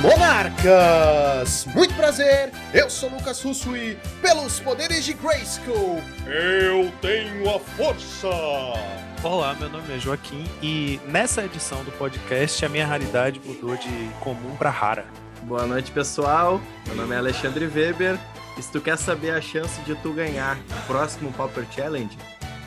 monarcas! Muito prazer, eu sou Lucas Russo e, pelos poderes de Grayskull, eu tenho a força! Olá, meu nome é Joaquim e nessa edição do podcast a minha raridade mudou de comum para rara. Boa noite, pessoal. Meu nome é Alexandre Weber. E se tu quer saber a chance de tu ganhar o próximo Pauper Challenge,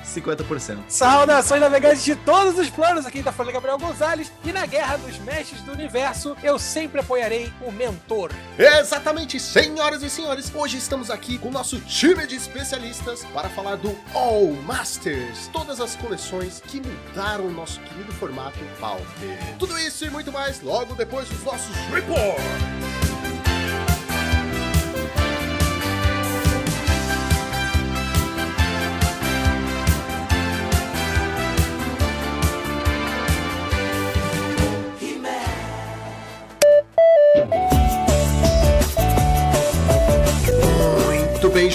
50%. Saudações navegantes de todos os planos, aqui da Folha Gabriel Gonzalez e na Guerra dos Mestres do Universo eu sempre apoiarei o mentor. Exatamente, senhoras e senhores, hoje estamos aqui com o nosso time de especialistas para falar do All Masters, todas as coleções que mudaram o nosso querido formato Pauper. Tudo isso e muito mais logo depois dos nossos reports.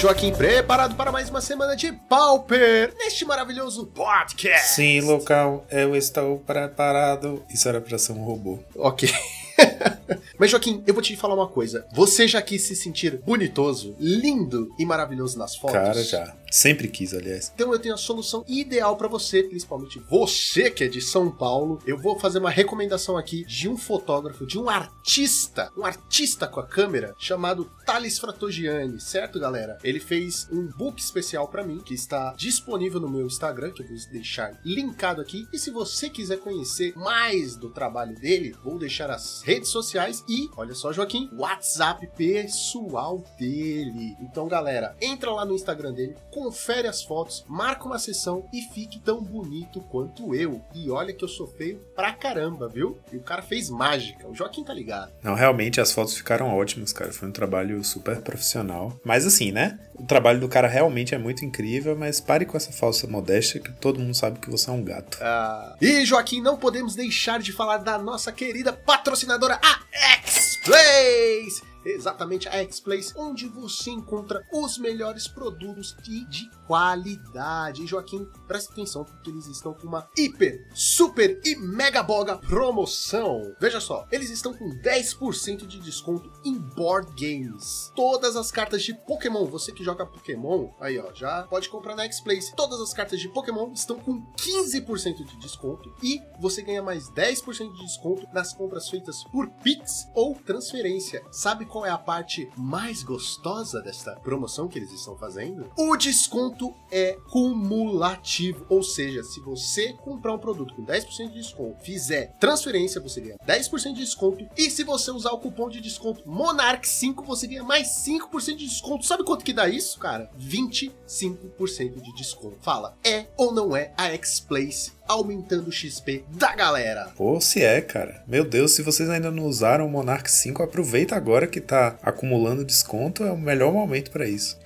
Joaquim, preparado para mais uma semana de Pauper neste maravilhoso podcast. Sim, local, eu estou preparado. Isso era pra ser um robô. Ok. Mas, Joaquim, eu vou te falar uma coisa. Você já quis se sentir bonitoso, lindo e maravilhoso nas fotos? Cara, já. Sempre quis, aliás. Então eu tenho a solução ideal para você, principalmente você que é de São Paulo. Eu vou fazer uma recomendação aqui de um fotógrafo, de um artista, um artista com a câmera, chamado Thales Fratogiani, certo, galera? Ele fez um book especial para mim, que está disponível no meu Instagram, que eu vou deixar linkado aqui. E se você quiser conhecer mais do trabalho dele, vou deixar as redes sociais e, olha só, Joaquim, WhatsApp pessoal dele. Então, galera, entra lá no Instagram dele, confere as fotos, marca uma sessão e fique tão bonito quanto eu. E olha que eu sou feio pra caramba, viu? E o cara fez mágica. O Joaquim tá ligado. Não, realmente as fotos ficaram ótimas, cara. Foi um trabalho super profissional. Mas assim, né? O trabalho do cara realmente é muito incrível, mas pare com essa falsa modéstia que todo mundo sabe que você é um gato. Ah. E Joaquim, não podemos deixar de falar da nossa querida patrocinadora, a X-Place! Exatamente a X-Place, onde você encontra os melhores produtos e de qualidade. E Joaquim, presta atenção porque eles estão com uma hiper, super e mega boga promoção. Veja só, eles estão com 10% de desconto em board games. Todas as cartas de Pokémon, você que joga Pokémon, aí ó, já pode comprar na X-Place. Todas as cartas de Pokémon estão com 15% de desconto e você ganha mais 10% de desconto nas compras feitas por Pix ou transferência. Sabe qual é a parte mais gostosa desta promoção que eles estão fazendo? O desconto é cumulativo, ou seja, se você comprar um produto com 10% de desconto, fizer transferência, você ganha 10% de desconto, e se você usar o cupom de desconto Monarch5, você ganha mais 5% de desconto. Sabe quanto que dá isso, cara? 25% de desconto. Fala, é ou não é a X-Place aumentando o XP da galera. Pô, se é, cara. Meu Deus, se vocês ainda não usaram o Monarch 5, aproveita agora que tá acumulando desconto, é o melhor momento para isso.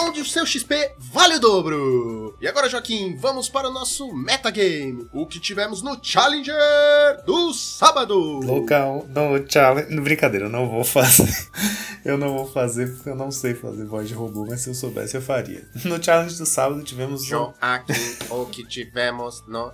Onde o seu XP vale o dobro. E agora, Joaquim, vamos para o nosso metagame, o que tivemos no Challenger do sábado. Local, no Challenge... Brincadeira, eu não vou fazer. eu não vou fazer porque eu não sei fazer voz de robô, mas se eu soubesse eu faria. No Challenge do sábado tivemos... Joaquim, o que tivemos no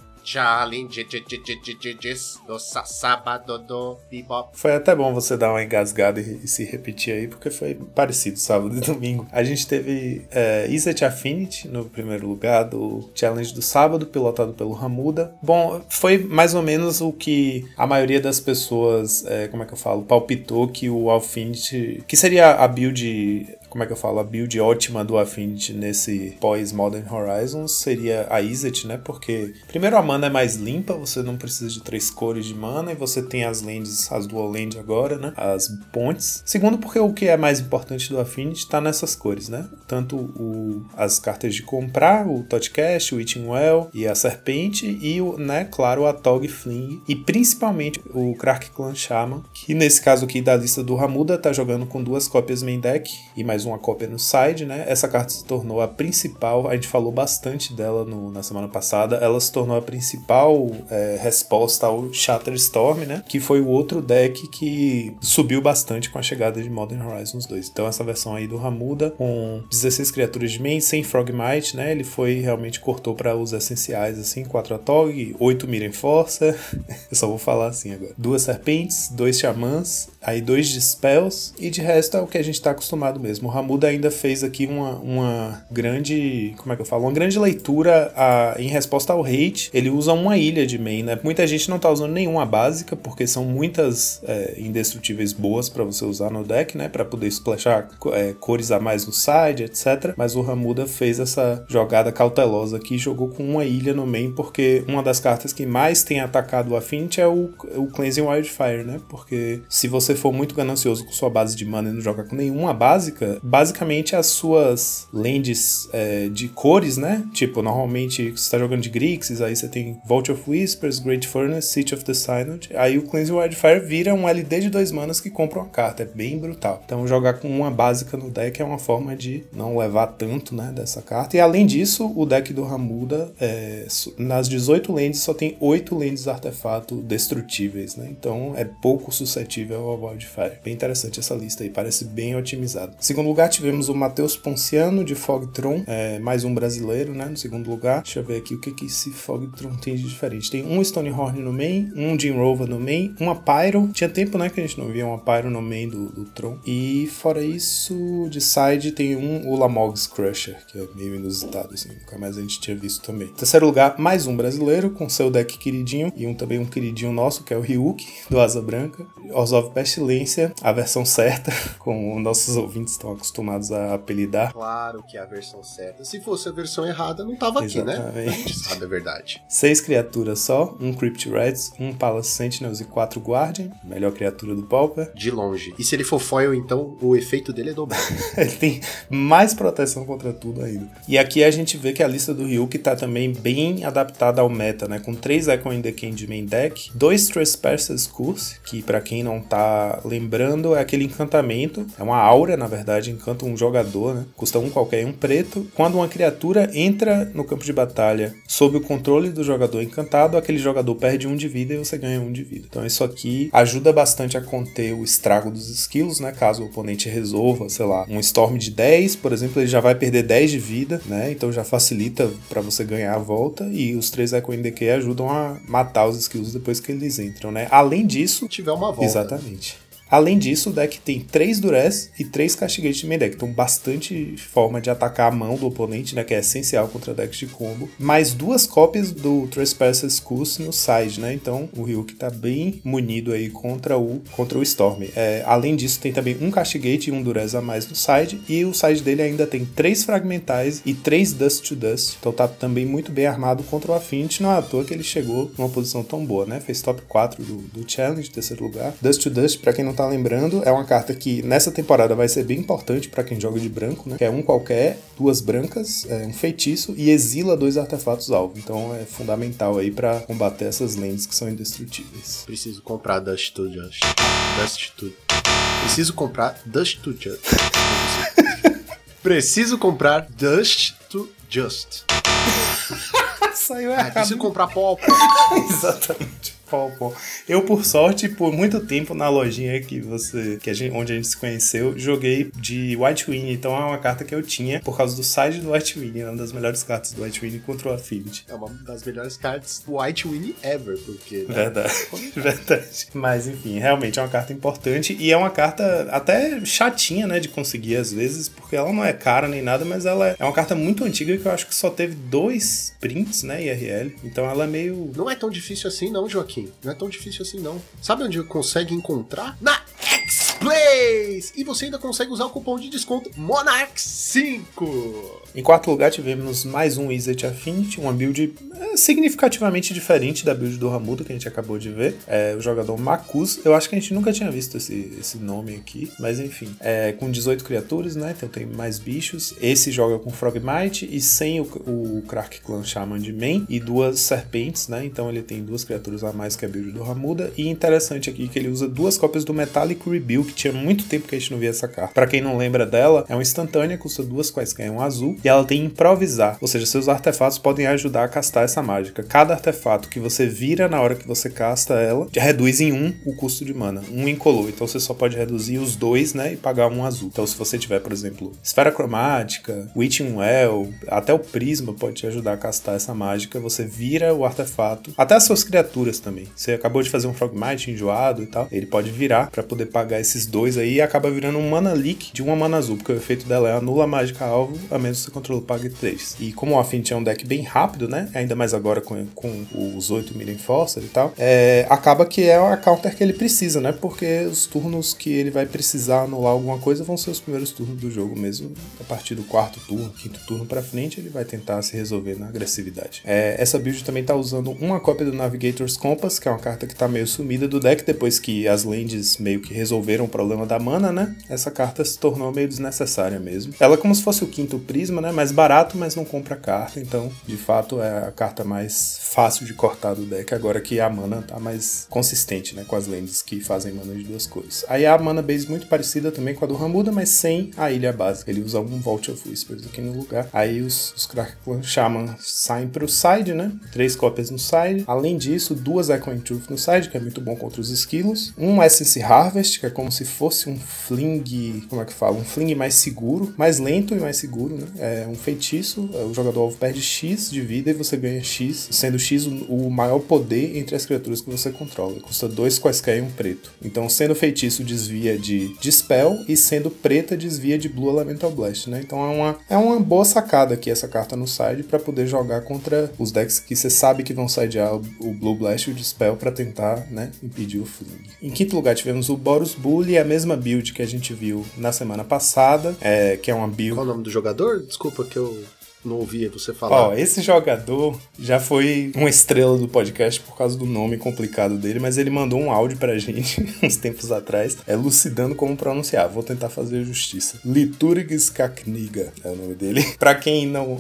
do sábado do bebop. Foi até bom você dar uma engasgada e, e, se repetir aí, porque foi parecido sábado e domingo. A gente teve é, Iset Affinity no primeiro lugar do challenge do sábado, pilotado pelo Ramuda. Bom, foi mais ou menos o que a maioria das pessoas, é, como é que eu falo, palpitou que o Affinity, que seria a build como é que eu falo, a build ótima do Affinity nesse pós-Modern Horizons seria a Izzet, né? Porque, primeiro, a mana é mais limpa, você não precisa de três cores de mana, e você tem as lands, as dual land agora, né? As pontes. Segundo, porque o que é mais importante do Affinity tá nessas cores, né? Tanto o, as cartas de comprar, o Totcast, o Eating Well e a Serpente, e, o, né, claro, a Tog Fling, e principalmente o Krak Clan Shaman, que nesse caso aqui da lista do Ramuda tá jogando com duas cópias main deck e mais mais uma cópia no side, né? Essa carta se tornou a principal, a gente falou bastante dela no, na semana passada, ela se tornou a principal é, resposta ao Shatterstorm, né? Que foi o outro deck que subiu bastante com a chegada de Modern Horizons 2. Então essa versão aí do Ramuda, com 16 criaturas de main, sem Frogmite, né? Ele foi realmente cortou para os essenciais, assim, 4 Atog, 8 Miren Força, eu só vou falar assim agora. Duas Serpentes, dois Xamãs, aí dois Dispels, e de resto é o que a gente tá acostumado mesmo. Ramuda ainda fez aqui uma, uma grande, como é que eu falo? Uma grande leitura a, em resposta ao hate. Ele usa uma ilha de main, né? Muita gente não tá usando nenhuma básica, porque são muitas é, indestrutíveis boas para você usar no deck, né? Para poder splashar é, cores a mais no side, etc. Mas o Ramuda fez essa jogada cautelosa aqui, jogou com uma ilha no main, porque uma das cartas que mais tem atacado o Affinity é o, o Cleansing Wildfire, né? Porque se você for muito ganancioso com sua base de mana e não jogar com nenhuma básica, basicamente as suas lands é, de cores, né? Tipo, normalmente você tá jogando de Grixis, aí você tem Vault of Whispers, Great Furnace, City of the Synod, aí o Cleansing Wildfire vira um LD de dois manas que compra uma carta, é bem brutal. Então jogar com uma básica no deck é uma forma de não levar tanto, né, dessa carta. E além disso, o deck do Ramuda, é, nas 18 lands só tem 8 lands artefato destrutíveis, né? Então é pouco suscetível ao Wildfire. Bem interessante essa lista aí, parece bem otimizado. Segundo lugar, tivemos o Matheus Ponciano de Fogtron, é, mais um brasileiro, né? No segundo lugar. Deixa eu ver aqui o que, que esse Fogtron tem de diferente. Tem um Stonehorn no main, um Jim Rover no main, uma Pyro. Tinha tempo, né, que a gente não via uma Pyro no main do, do Tron. E fora isso, de side tem um Ulamogs Crusher, que é meio inusitado, assim. Nunca mais a gente tinha visto também. Terceiro lugar, mais um brasileiro, com seu deck queridinho. E um também um queridinho nosso, que é o Ryuk, do Asa Branca. Orzhov Pestilência, a versão certa, como nossos ouvintes estão acostumados a apelidar. Claro que é a versão certa. Se fosse a versão errada, não tava aqui, né? Exatamente. A gente sabe a verdade. Seis criaturas só, um Crypt Reds, um Palace Sentinels e quatro Guardian, melhor criatura do Pauper. De longe. E se ele for foil, então o efeito dele é dobrado. Ele tem mais proteção contra tudo ainda. E aqui a gente vê que a lista do Ryuk tá também bem adaptada ao meta, né? Com três Echo in the King de main deck, dois Trespasser's Curse, que para quem não tá lembrando é aquele encantamento, é uma aura, na verdade, encanta um jogador, né? Custa um qualquer, um preto. Quando uma criatura entra no campo de batalha sob o controle do jogador encantado, aquele jogador perde um de vida e você ganha um de vida. Então isso aqui ajuda bastante a conter o estrago dos skills, né? Caso o oponente resolva, sei lá, um Storm de 10, por exemplo, ele já vai perder 10 de vida, né? Então já facilita para você ganhar a volta e os três Echo Decay ajudam a matar os skills depois que eles entram, né? Além disso, Se tiver uma volta. Exatamente. Além disso, o deck tem 3 Durez e 3 Castigate de main deck. Então, bastante forma de atacar a mão do oponente, né? Que é essencial contra decks de combo. Mais duas cópias do Trespasser's Curse no side, né? Então, o Ryuk tá bem munido aí contra o, contra o Storm. É, além disso, tem também um Castigate e um Durez a mais no side. E o side dele ainda tem 3 Fragmentais e 3 Dust to Dust. Então, tá também muito bem armado contra o Affinity. Não é à toa que ele chegou numa posição tão boa, né? Fez top 4 do, do Challenge, terceiro lugar. Dust to Dust, pra quem não tá lembrando, é uma carta que nessa temporada vai ser bem importante pra quem joga de branco, né? Que é um qualquer, duas brancas, é um feitiço e exila dois artefatos alvo. Então é fundamental aí pra combater essas lentes que são indestrutíveis. Preciso comprar Dust to Just. Dust to. Preciso comprar Dust to Just. Preciso comprar Dust to Just. Saiu Ah, preciso comprar pó. Exatamente. Eu, por sorte, por muito tempo na lojinha que você. Que a gente, onde a gente se conheceu, joguei de White Winnie. Então é uma carta que eu tinha por causa do side do White Winnie, uma das melhores cartas do White Winnie contra o Affinity. É uma das melhores cartas do White Winnie ever, porque. né? Verdade, verdade. Mas enfim, realmente é uma carta importante e é uma carta até chatinha, né, de conseguir às vezes, porque ela não é cara nem nada, mas ela é uma carta muito antiga que eu acho que só teve dois prints, né, IRL. Então ela é meio. Não é tão difícil assim, não, Joaquim. Não é tão difícil assim, não. Sabe onde consegue encontrar? Na X-Plays! E você ainda consegue usar o cupom de desconto MONARCH5! Em quarto lugar tivemos mais um Izzet Affinity, uma build é, significativamente diferente da build do Ramuda que a gente acabou de ver. É, o jogador Makus, eu acho que a gente nunca tinha visto esse, esse nome aqui, mas enfim. É, com 18 criaturas, né? Então tem mais bichos. Esse joga com Frogmite e sem o, o Crack Clan Shaman de main e duas serpentes, né? Então ele tem duas criaturas a mais que a build do Ramuda. E interessante aqui que ele usa duas cópias do Metallic Rebuke, que tinha muito tempo que a gente não via essa carta. Pra quem não lembra dela, é uma instantânea, custa duas quaisquer um azul, e ela tem improvisar, ou seja, seus artefatos podem ajudar a castar essa mágica. Cada artefato que você vira na hora que você casta ela, reduz em um o custo de mana, um incolor. Então você só pode reduzir os dois, né, e pagar um azul. Então se você tiver, por exemplo, esfera cromática, Witching Well, até o prisma pode te ajudar a castar essa mágica. Você vira o artefato, até as suas criaturas também. Você acabou de fazer um Frogmite enjoado e tal, ele pode virar para poder pagar esses dois aí acaba virando um mana leak de uma mana azul, porque o efeito dela é anula a mágica alvo, a menos que você controle pague 3. E como o Affinity é um deck bem rápido, né? Ainda mais agora com, com os 8 Million Enforcer e tal, é, acaba que é a counter que ele precisa, né? Porque os turnos que ele vai precisar anular alguma coisa vão ser os primeiros turnos do jogo mesmo. A partir do quarto turno, quinto turno pra frente, ele vai tentar se resolver na agressividade. É, essa build também tá usando uma cópia do Navigator's Compass, que é uma carta que tá meio sumida do deck depois que as lands meio que resolveram o problema da mana, né? Essa carta se tornou meio desnecessária mesmo. Ela é como se fosse o quinto prisma, né? Mais barato, mas não compra carta, então de fato é a carta mais fácil de cortar do deck agora que a mana tá mais consistente, né? Com as lands que fazem mana de duas cores. Aí a mana base muito parecida também com a do Ramuda, mas sem a ilha básica. Ele usa um Vault of Whispers aqui no lugar. Aí os, os Crackclan Shaman saem pro side, né? Três cópias no side. Além disso, duas Echoing Truth no side, que é muito bom contra os esquilos. Um Essence Harvest, que é como se fosse um fling. Como é que fala? Um fling mais seguro, mais lento e mais seguro, né? É um feitiço. O jogador alvo perde X de vida e você ganha X, sendo X o, maior poder entre as criaturas que você controla. Custa dois quaisquer e um preto. Então, sendo feitiço, desvia de Dispel e sendo preta, desvia de Blue Elemental Blast, né? Então é uma, é uma boa sacada aqui essa carta no side para poder jogar contra os decks que você sabe que vão sidear o, Blue Blast e o Dispel para tentar, né, impedir o Fling. Em quinto lugar tivemos o Boros Bully, a mesma build que a gente viu na semana passada, é, que é uma build... Qual o nome do jogador? Desculpa que eu não ouvia você falar. Ó, esse jogador já foi uma estrela do podcast por causa do nome complicado dele, mas ele mandou um áudio pra gente uns tempos atrás, elucidando como pronunciar. Vou tentar fazer justiça. Liturgis Kakniga é o nome dele. pra quem não.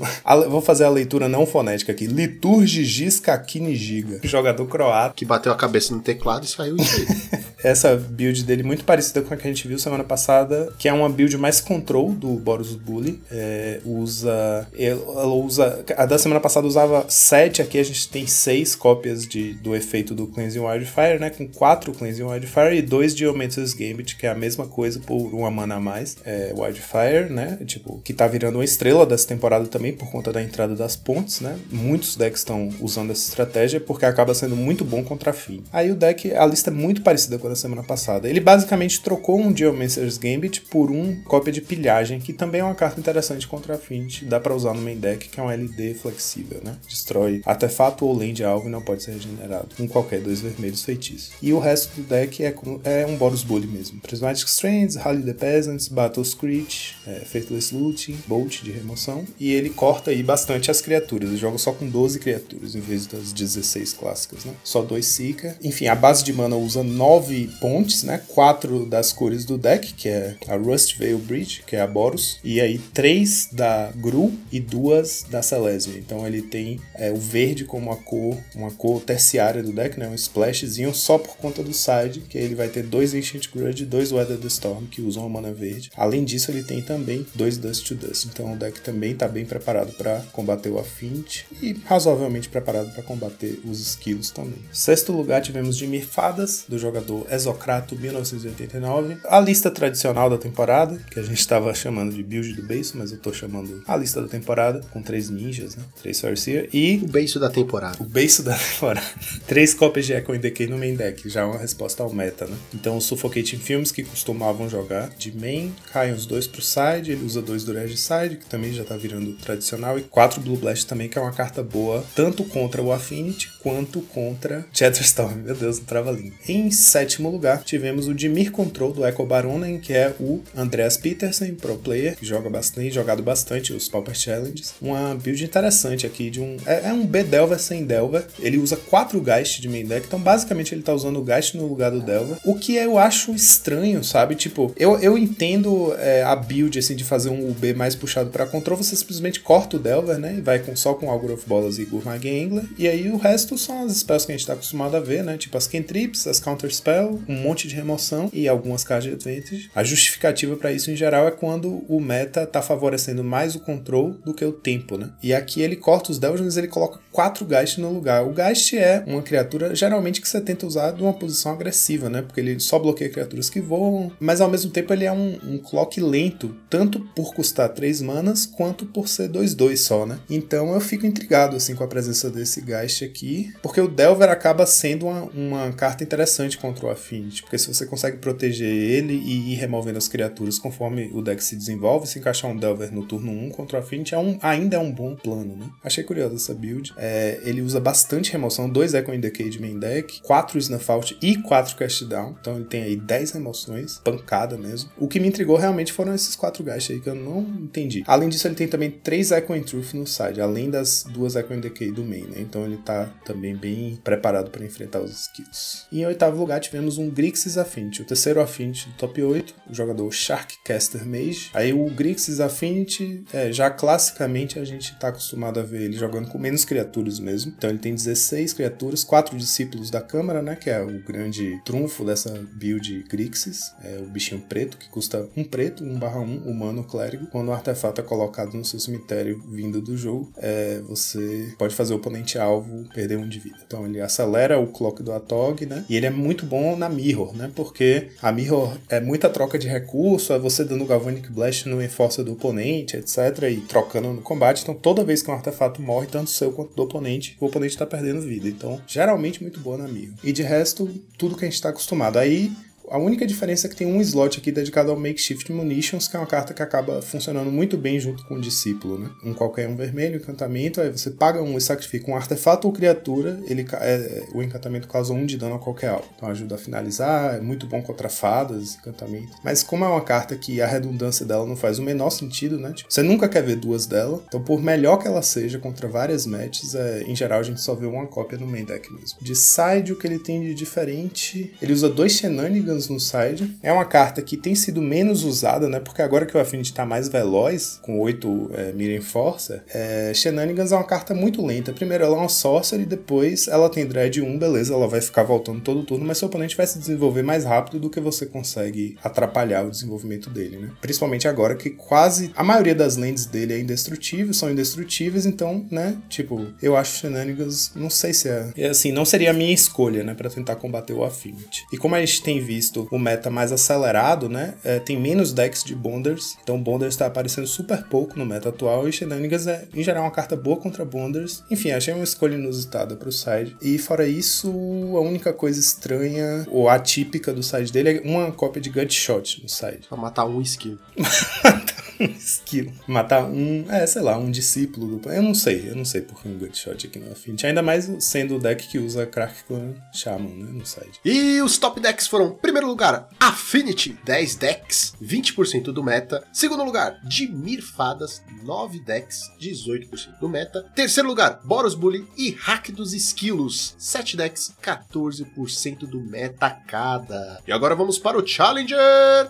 Vou fazer a leitura não fonética aqui. Liturgis Kaknigiga. Jogador croata. Que bateu a cabeça no teclado e saiu isso aí. Essa build dele muito parecida com a que a gente viu semana passada, que é uma build mais control do Boros Bully. É, usa ela usa. A da semana passada usava 7, aqui a gente tem 6 cópias de, do efeito do Cleansing Wildfire, né? Com 4 Cleansing Wildfire e 2 Geometric Gambit, que é a mesma coisa por uma mana a mais. É, Wildfire, né? Tipo, que tá virando uma estrela dessa temporada também por conta da entrada das pontes, né? Muitos decks estão usando essa estratégia porque acaba sendo muito bom contra a fim. Aí o deck, a lista é muito parecida com a da semana passada. Ele basicamente trocou um Geomancer's Gambit por um cópia de pilhagem, que também é uma carta interessante contra a Fint. Dá para usar no main deck, que é um LD flexível, né? Destrói artefato ou land alvo e não pode ser regenerado, com qualquer dois vermelhos feitiços. E o resto do deck é, é um Boros Bully mesmo. Prismatic Strands, Rally the Peasants, Battle Screech, é, Faithless Looting, Bolt de remoção. E ele corta aí bastante as criaturas. Ele joga só com 12 criaturas em vez das 16 clássicas, né? Só dois Seeker. Enfim, a base de mana usa 9 pontes, né? 4 das cores do deck, que é a Rust Veil Bridge, que é a Boros. E aí 3 da Gru e duas da Celestia. Então ele tem é, o verde como a cor, uma cor terciária do deck, né? Um splashzinho só por conta do side, que ele vai ter dois Ancient Grudge e dois Weather the Storm, que usam a mana verde. Além disso, ele tem também dois Dust to Dust. Então o deck também está bem preparado para combater o Affinity e razoavelmente preparado para combater os skills também. Sexto lugar tivemos Jimmy Fadas, do jogador Exocrato 1989. A lista tradicional da temporada, que a gente estava chamando de build do base, mas eu estou chamando a lista da temporada, com três ninjas, né? Três Farseer e. O beijo da temporada. O beijo da temporada. três cópias de Echo Decay no main deck, já é uma resposta ao meta, né? Então os Suffocating Films que costumavam jogar de main, caem os dois pro side, ele usa dois do Side, que também já tá virando tradicional, e quatro Blue Blast também, que é uma carta boa, tanto contra o Affinity quanto contra Shatterstorm. Meu Deus, não trava língua. Em sétimo lugar, tivemos o Dimir Control do Echo Baronen, que é o Andreas Petersen, pro player, que joga bastante, jogado bastante os Pauper Challenges. Uma build interessante aqui de um. É, é um B-Delver sem Delver. Ele usa quatro Geist de main deck, então basicamente ele tá usando o Geist no lugar do Delver. O que eu acho estranho, sabe? Tipo, eu, eu entendo é, a build assim de fazer um UB mais puxado para control, você simplesmente corta o Delver, né? E vai com, só com Algor of Bolas e Gurmag Angler. E aí o resto são as spells que a gente tá acostumado a ver, né? Tipo as Cantrips, as Counter Spell, um monte de remoção e algumas cartas de advantage. A justificativa para isso em geral é quando o meta tá favorecendo mais o control do que o tempo, né? E aqui ele corta os Delves, mas ele coloca quatro Geist no lugar. O Geist é uma criatura geralmente que você tenta usar de uma posição agressiva, né? Porque ele só bloqueia criaturas que voam, mas ao mesmo tempo ele é um, um clock lento, tanto por custar 3 manas quanto por ser 2-2 só, né? Então eu fico intrigado assim com a presença desse Geist aqui, porque o Delver acaba sendo uma, uma carta interessante contra o Affinity, porque se você consegue proteger ele e ir removendo as criaturas conforme o deck se desenvolve, se encaixar um Delver no turno 1 contra o Affinity é um, ainda é um bom plano, né? Achei curioso essa build. É, ele usa bastante remoção, 2 Echo in Decay de main deck, 4 Snuff Out e 4 Cast Down, então ele tem aí 10 remoções, pancada mesmo. O que me intrigou realmente foram esses 4 Geist aí que eu não entendi. Além disso, ele tem também 3 Echo in Truth no side, além das duas Echo in Decay do main, né? Então ele tá também bem preparado para enfrentar os skills. E em oitavo lugar tivemos um Grixis Affinity, o terceiro Affinity do top 8, o jogador Sharkcaster Mage. Aí o Grixis Affinity, é, já classicamente a gente tá acostumado a ver ele jogando com menos criaturas mesmo. Então ele tem 16 criaturas, 4 discípulos da Câmara, né? Que é o grande trunfo dessa build Grixis. É o bichinho preto, que custa um preto, 1 barra 1, humano clérigo. Quando o artefato é colocado no seu cemitério vindo do jogo, é, você pode fazer o oponente alvo perder um de vida. Então ele acelera o clock do Atog, né? E ele é muito bom na Mirror, né? Porque a Mirror é muita troca de recurso, é você dando Galvanic Blast no enforcer do oponente, etc. E trocando no combate. Então toda vez que um artefato morre, tanto seu quanto do oponente, o oponente tá perdendo vida. Então, geralmente muito boa na Mirror. E de resto, tudo que a gente tá acostumado. Aí a única diferença é que tem um slot aqui dedicado ao Makeshift Munitions, que é uma carta que acaba funcionando muito bem junto com o discípulo, né? Um qualquer um vermelho, encantamento, aí você paga um e sacrifica um artefato ou criatura, ele é, o encantamento causa um de dano a qualquer alvo. Então ajuda a finalizar, é muito bom contra fadas, encantamento. Mas como é uma carta que a redundância dela não faz o menor sentido, né? Tipo, você nunca quer ver duas dela, então por melhor que ela seja contra várias matches, é, em geral a gente só vê uma cópia no main deck mesmo. De side, o que ele tem de diferente, ele usa dois shenanigans no side. É uma carta que tem sido menos usada, né? Porque agora que o Affinity tá mais veloz, com 8 é, Mira Enforcer, é, Shenanigans é uma carta muito lenta. Primeiro ela é uma Sorcery, depois ela tem Dread 1, beleza, ela vai ficar voltando todo turno, mas seu oponente vai se desenvolver mais rápido do que você consegue atrapalhar o desenvolvimento dele, né? Principalmente agora que quase a maioria das lands dele é indestrutível, são indestrutíveis, então, né? Tipo, eu acho Shenanigans, não sei se é. é assim, não seria a minha escolha, né? Pra tentar combater o Affinity. E como a gente tem visto visto o meta mais acelerado, né? É, tem menos decks de Bonders, então Bonders está aparecendo super pouco no meta atual e Shenanigans é, em geral, uma carta boa contra Bonders. Enfim, achei uma escolha inusitada pro side. E fora isso, a única coisa estranha ou atípica do side dele é uma cópia de Gutshot no side. Pra matar um skill. esquilo. Matar um, é, sei lá, um discípulo do. Eu não sei, eu não sei por que um Gutshot aqui no Affinity. Ainda mais sendo o deck que usa Crack Clan Shaman, né, no side. E os top decks foram, primeiro lugar, Affinity, 10 decks, 20% do meta. Segundo lugar, Dimir Fadas, 9 decks, 18% do meta. Terceiro lugar, Boros Bully e Hack dos Esquilos, 7 decks, 14% do meta cada. E agora vamos para o Challenger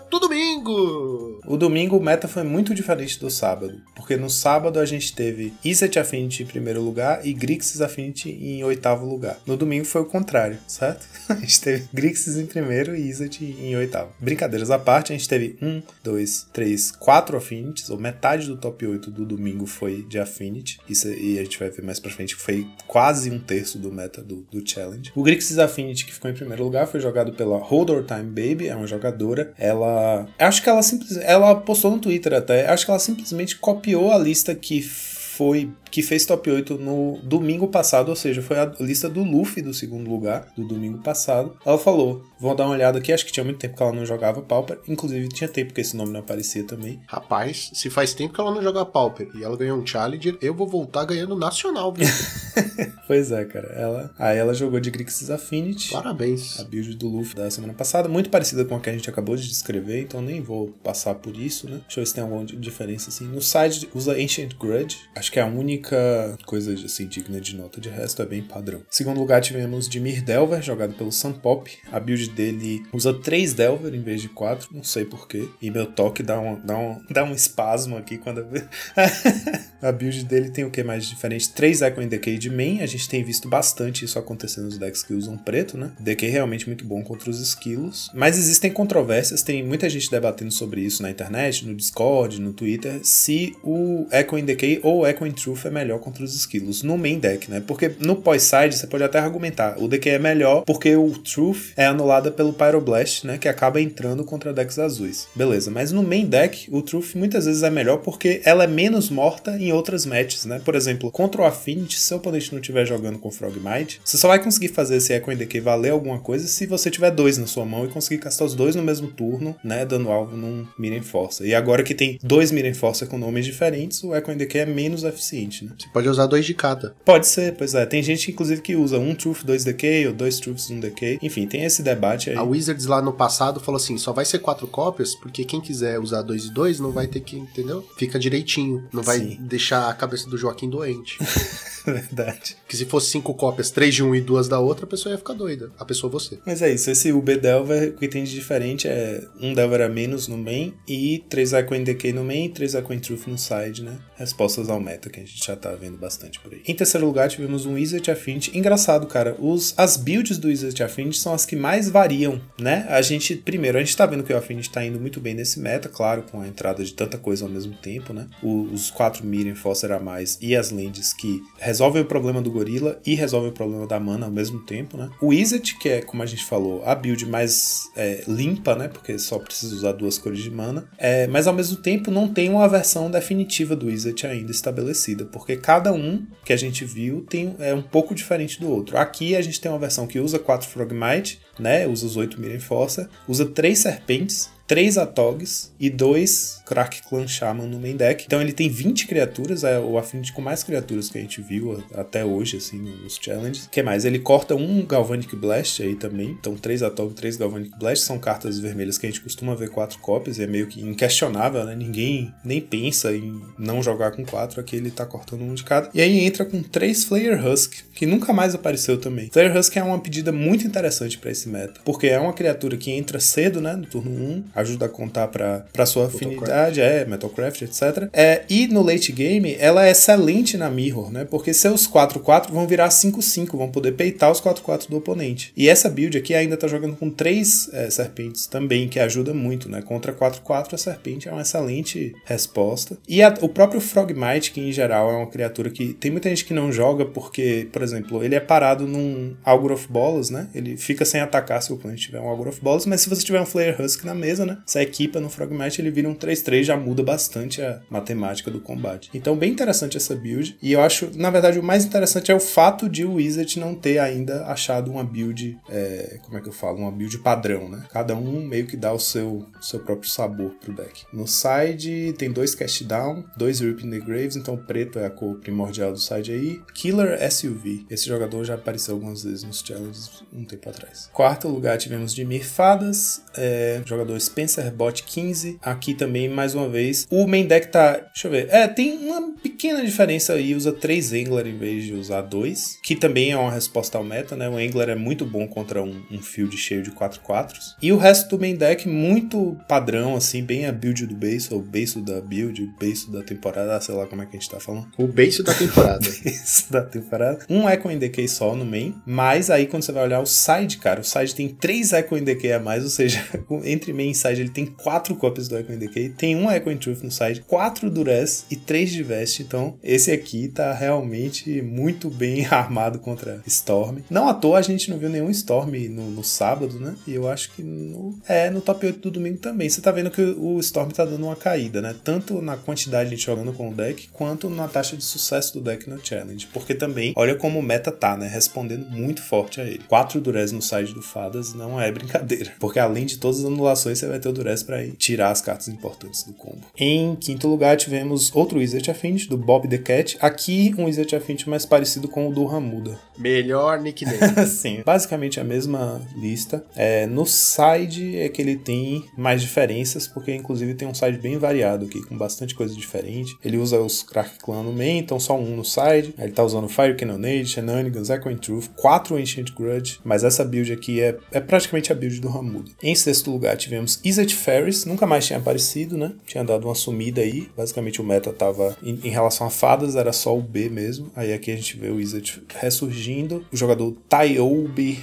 do domingo. O domingo o meta foi muito diferente do sábado, porque no sábado a gente teve Izzet Affinity em primeiro lugar e Grixis Affinity em oitavo lugar. No domingo foi o contrário, certo? A gente teve Grixis em primeiro e Izzet em oitavo. Brincadeiras à parte, a gente teve um, dois, três, quatro Affinities, ou metade do top 8 do domingo foi de Affinity. Isso, e a gente vai ver mais pra frente que foi quase um terço do meta do, do Challenge. O Grixis Affinity, que ficou em primeiro lugar, foi jogado pela Hold Our Time Baby, é uma jogadora. Ela. Acho que ela simplesmente. Ela postou no Twitter até. Acho que ela simplesmente copiou a lista que foi que fez top 8 no domingo passado, ou seja, foi a lista do Luffy do segundo lugar, do domingo passado. Ela falou: vou dar uma olhada aqui, acho que tinha muito tempo que ela não jogava Pauper, inclusive tinha tempo que esse nome não aparecia também. Rapaz, se faz tempo que ela não joga Pauper e ela ganhou um Challenger, eu vou voltar ganhando nacional, viu? pois é, cara. Ela, aí ela jogou de Grixis Affinity. Parabéns. A build do Luffy da semana passada, muito parecida com a que a gente acabou de descrever, então nem vou passar por isso, né? Deixa eu ver se tem alguma diferença assim. No side usa Ancient Grudge, Acho que é a única coisa assim digna de nota, de resto é bem padrão. Segundo lugar tivemos Dimir Delver, jogado pelo Pop. A build dele usa 3 Delver em vez de 4, não sei porquê. E meu toque dá um, dá um, dá um espasmo aqui quando a build dele tem o que mais diferente? 3 Echo em Decay de main, a gente tem visto bastante isso acontecer nos decks que usam preto, né? Decay é realmente muito bom contra os esquilos. Mas existem controvérsias, tem muita gente debatendo sobre isso na internet, no Discord, no Twitter, se o Echo in Decay ou Echo in Truth é melhor contra os esquilos no main deck, né? Porque no pós-side você pode até argumentar, o Decay é melhor porque o Truth é pelo Pyroblast, né? Que acaba entrando contra decks azuis. Beleza, mas no main deck, o Truth muitas vezes é melhor porque ela é menos morta em outras matches, né? Por exemplo, contra o Affinity, se o oponente não estiver jogando com Frogmite, você só vai conseguir fazer esse Echo in Decay valer alguma coisa se você tiver dois na sua mão e conseguir castar os dois no mesmo turno, né? Dando alvo num Miren Force. E agora que tem dois Miren Force com nomes diferentes, o Echo in Decay é menos eficiente, né? Você pode usar dois de cada. Pode ser, pois é. Tem gente, inclusive, que usa um Truth, dois Decay, ou dois Truths, um Decay. Enfim, tem esse debate aí. A Wizards lá no passado falou assim: só vai ser quatro cópias, porque quem quiser usar dois e dois não vai ter que, entendeu? Fica direitinho. Não vai Sim. deixar a cabeça do Joaquim doente. Verdade. que se fosse cinco cópias, três de um e duas da outra, a pessoa ia ficar doida. A pessoa você. Mas é isso, esse UB Delver, o que tem de diferente é um Delver a menos no main e 3 Echo in Decay no main e 3 Echo in Truth no side, né? Respostas ao meta, que a gente já tá vendo bastante por aí. Em terceiro lugar, tivemos um Wizard Affinity. Engraçado, cara, os, as builds do Wizard Affinity são as que mais variam, né? A gente, primeiro, a gente tá vendo que o Affinity tá indo muito bem nesse meta, claro, com a entrada de tanta coisa ao mesmo tempo, né? O- os quatro Miren, Foster a mais e as lands que resolvem o problema do gorila e resolvem o problema da mana ao mesmo tempo, né? O Wizard, que é, como a gente falou, a build mais é, limpa, né? Porque só precisa usar duas cores de mana. É, mas ao mesmo tempo não tem uma versão definitiva do Wizard ainda estabelecida, porque cada um que a gente viu tem, é um pouco diferente do outro. Aqui a gente tem uma versão que usa 4 Frogmite, né? Usa os 8 Miren Força, usa 3 serpentes, 3 Atogs e 2 Crack Clan Shaman no main deck. Então ele tem 20 criaturas, é o Affinity com mais criaturas que a gente viu até hoje, assim, nos challenges. O que mais? Ele corta um Galvanic Blast aí também. Então 3 Atog, 3 Galvanic Blast são cartas vermelhas que a gente costuma ver 4 cópias é meio que inquestionável, né? Ninguém nem pensa em não jogar com 4, aqui ele tá cortando um de cada. E aí entra com 3 Flayer Husk, que nunca mais apareceu também. Flayer Husk é uma pedida muito interessante pra esse meta, porque é uma criatura que entra cedo, né, no turno 1, ajuda a contar pra sua afinidade, é, Metalcraft, etc. É, e no late game, ela é excelente na Mirror, né, porque seus 4-4 vão virar 5-5, vão poder peitar os 4-4 do oponente. E essa build aqui ainda tá jogando com 3 serpentes também, que ajuda muito, né, contra 4-4 a serpente é uma excelente resposta. E a- o próprio Frogmite, que em geral é uma criatura que tem muita gente que não joga porque, por exemplo, ele é parado num Augur of Bolas, né? Ele fica sem atacar se o oponente tiver um Augur of Bolas, mas se você tiver um Flayer Husk na mesa, né? Você equipa no Frogmite, ele vira um 3-3, já muda bastante a matemática do combate. Então, bem interessante essa build. E eu acho, na verdade, o mais interessante é o fato de o Wizard não ter ainda achado uma build, é, como é que eu falo? Uma build padrão, né? Cada um meio que dá o seu, seu próprio sabor pro deck. No side tem dois Cast Down, dois Rip in the Graves, então preto é a cor primordial do side aí. Killer SUV. Esse jogador já apareceu algumas vezes nos challenges um tempo atrás. Quarto lugar tivemos Dimir Fadas, é, jogador Spencer Bot 15. Aqui também, mais uma vez, o main deck tá. Deixa eu ver. É, tem uma pequena diferença aí, usa 3 Angler em vez de usar 2, que também é uma resposta ao meta, né? O Angler é muito bom contra um, um field cheio de 4 4 E o resto do main deck, muito padrão, assim, bem a build do base, ou base da build, base da temporada, sei lá como é que a gente tá falando. O base da temporada. Isso da temporada. Um Echo in Decay só no main. Mas aí quando você vai olhar o side, cara, o side tem três Echo in Decay a mais, ou seja, entre main e side ele tem quatro cópias do Echo Decay, tem um Echo Truth no side, quatro Duress e três de Vest. Então esse aqui tá realmente muito bem armado contra Storm. Não à toa a gente não viu nenhum Storm no, no sábado, né? E eu acho que no, é, no top 8 do domingo também. Você tá vendo que o Storm tá dando uma caída, né? Tanto na quantidade de jogando com o deck, quanto na taxa de sucesso do deck no challenge. Porque também, olha como o meta tá, né? Respondendo muito forte a ele. 4 Durez no side do Fadas não é brincadeira. Porque além de todas as anulações, você vai ter o Durez pra ir tirar as cartas importantes do combo. Em quinto lugar, tivemos outro Wizard Affinity, do Bob the Cat. Aqui, um Wizard Affinity mais parecido com o do Ramuda. Melhor nickname. Sim, basicamente a mesma lista. É, no side é que ele tem mais diferenças, porque inclusive tem um side bem variado aqui, com bastante coisa diferente. Ele usa os Crack Clan no main, então só um no side. Ele tá usando Fire Cannonade, Shenanigans, Echoing Truth, 4 Ancient Grudge, mas essa build aqui é, é praticamente a build do Ramuda. Em sexto lugar tivemos Izzet Ferris, nunca mais tinha aparecido, né? Tinha dado uma sumida aí. Basicamente o meta tava em, em relação a fadas, era só o B mesmo. Aí aqui a gente vê o Izzet ressurgindo. O jogador Taiobi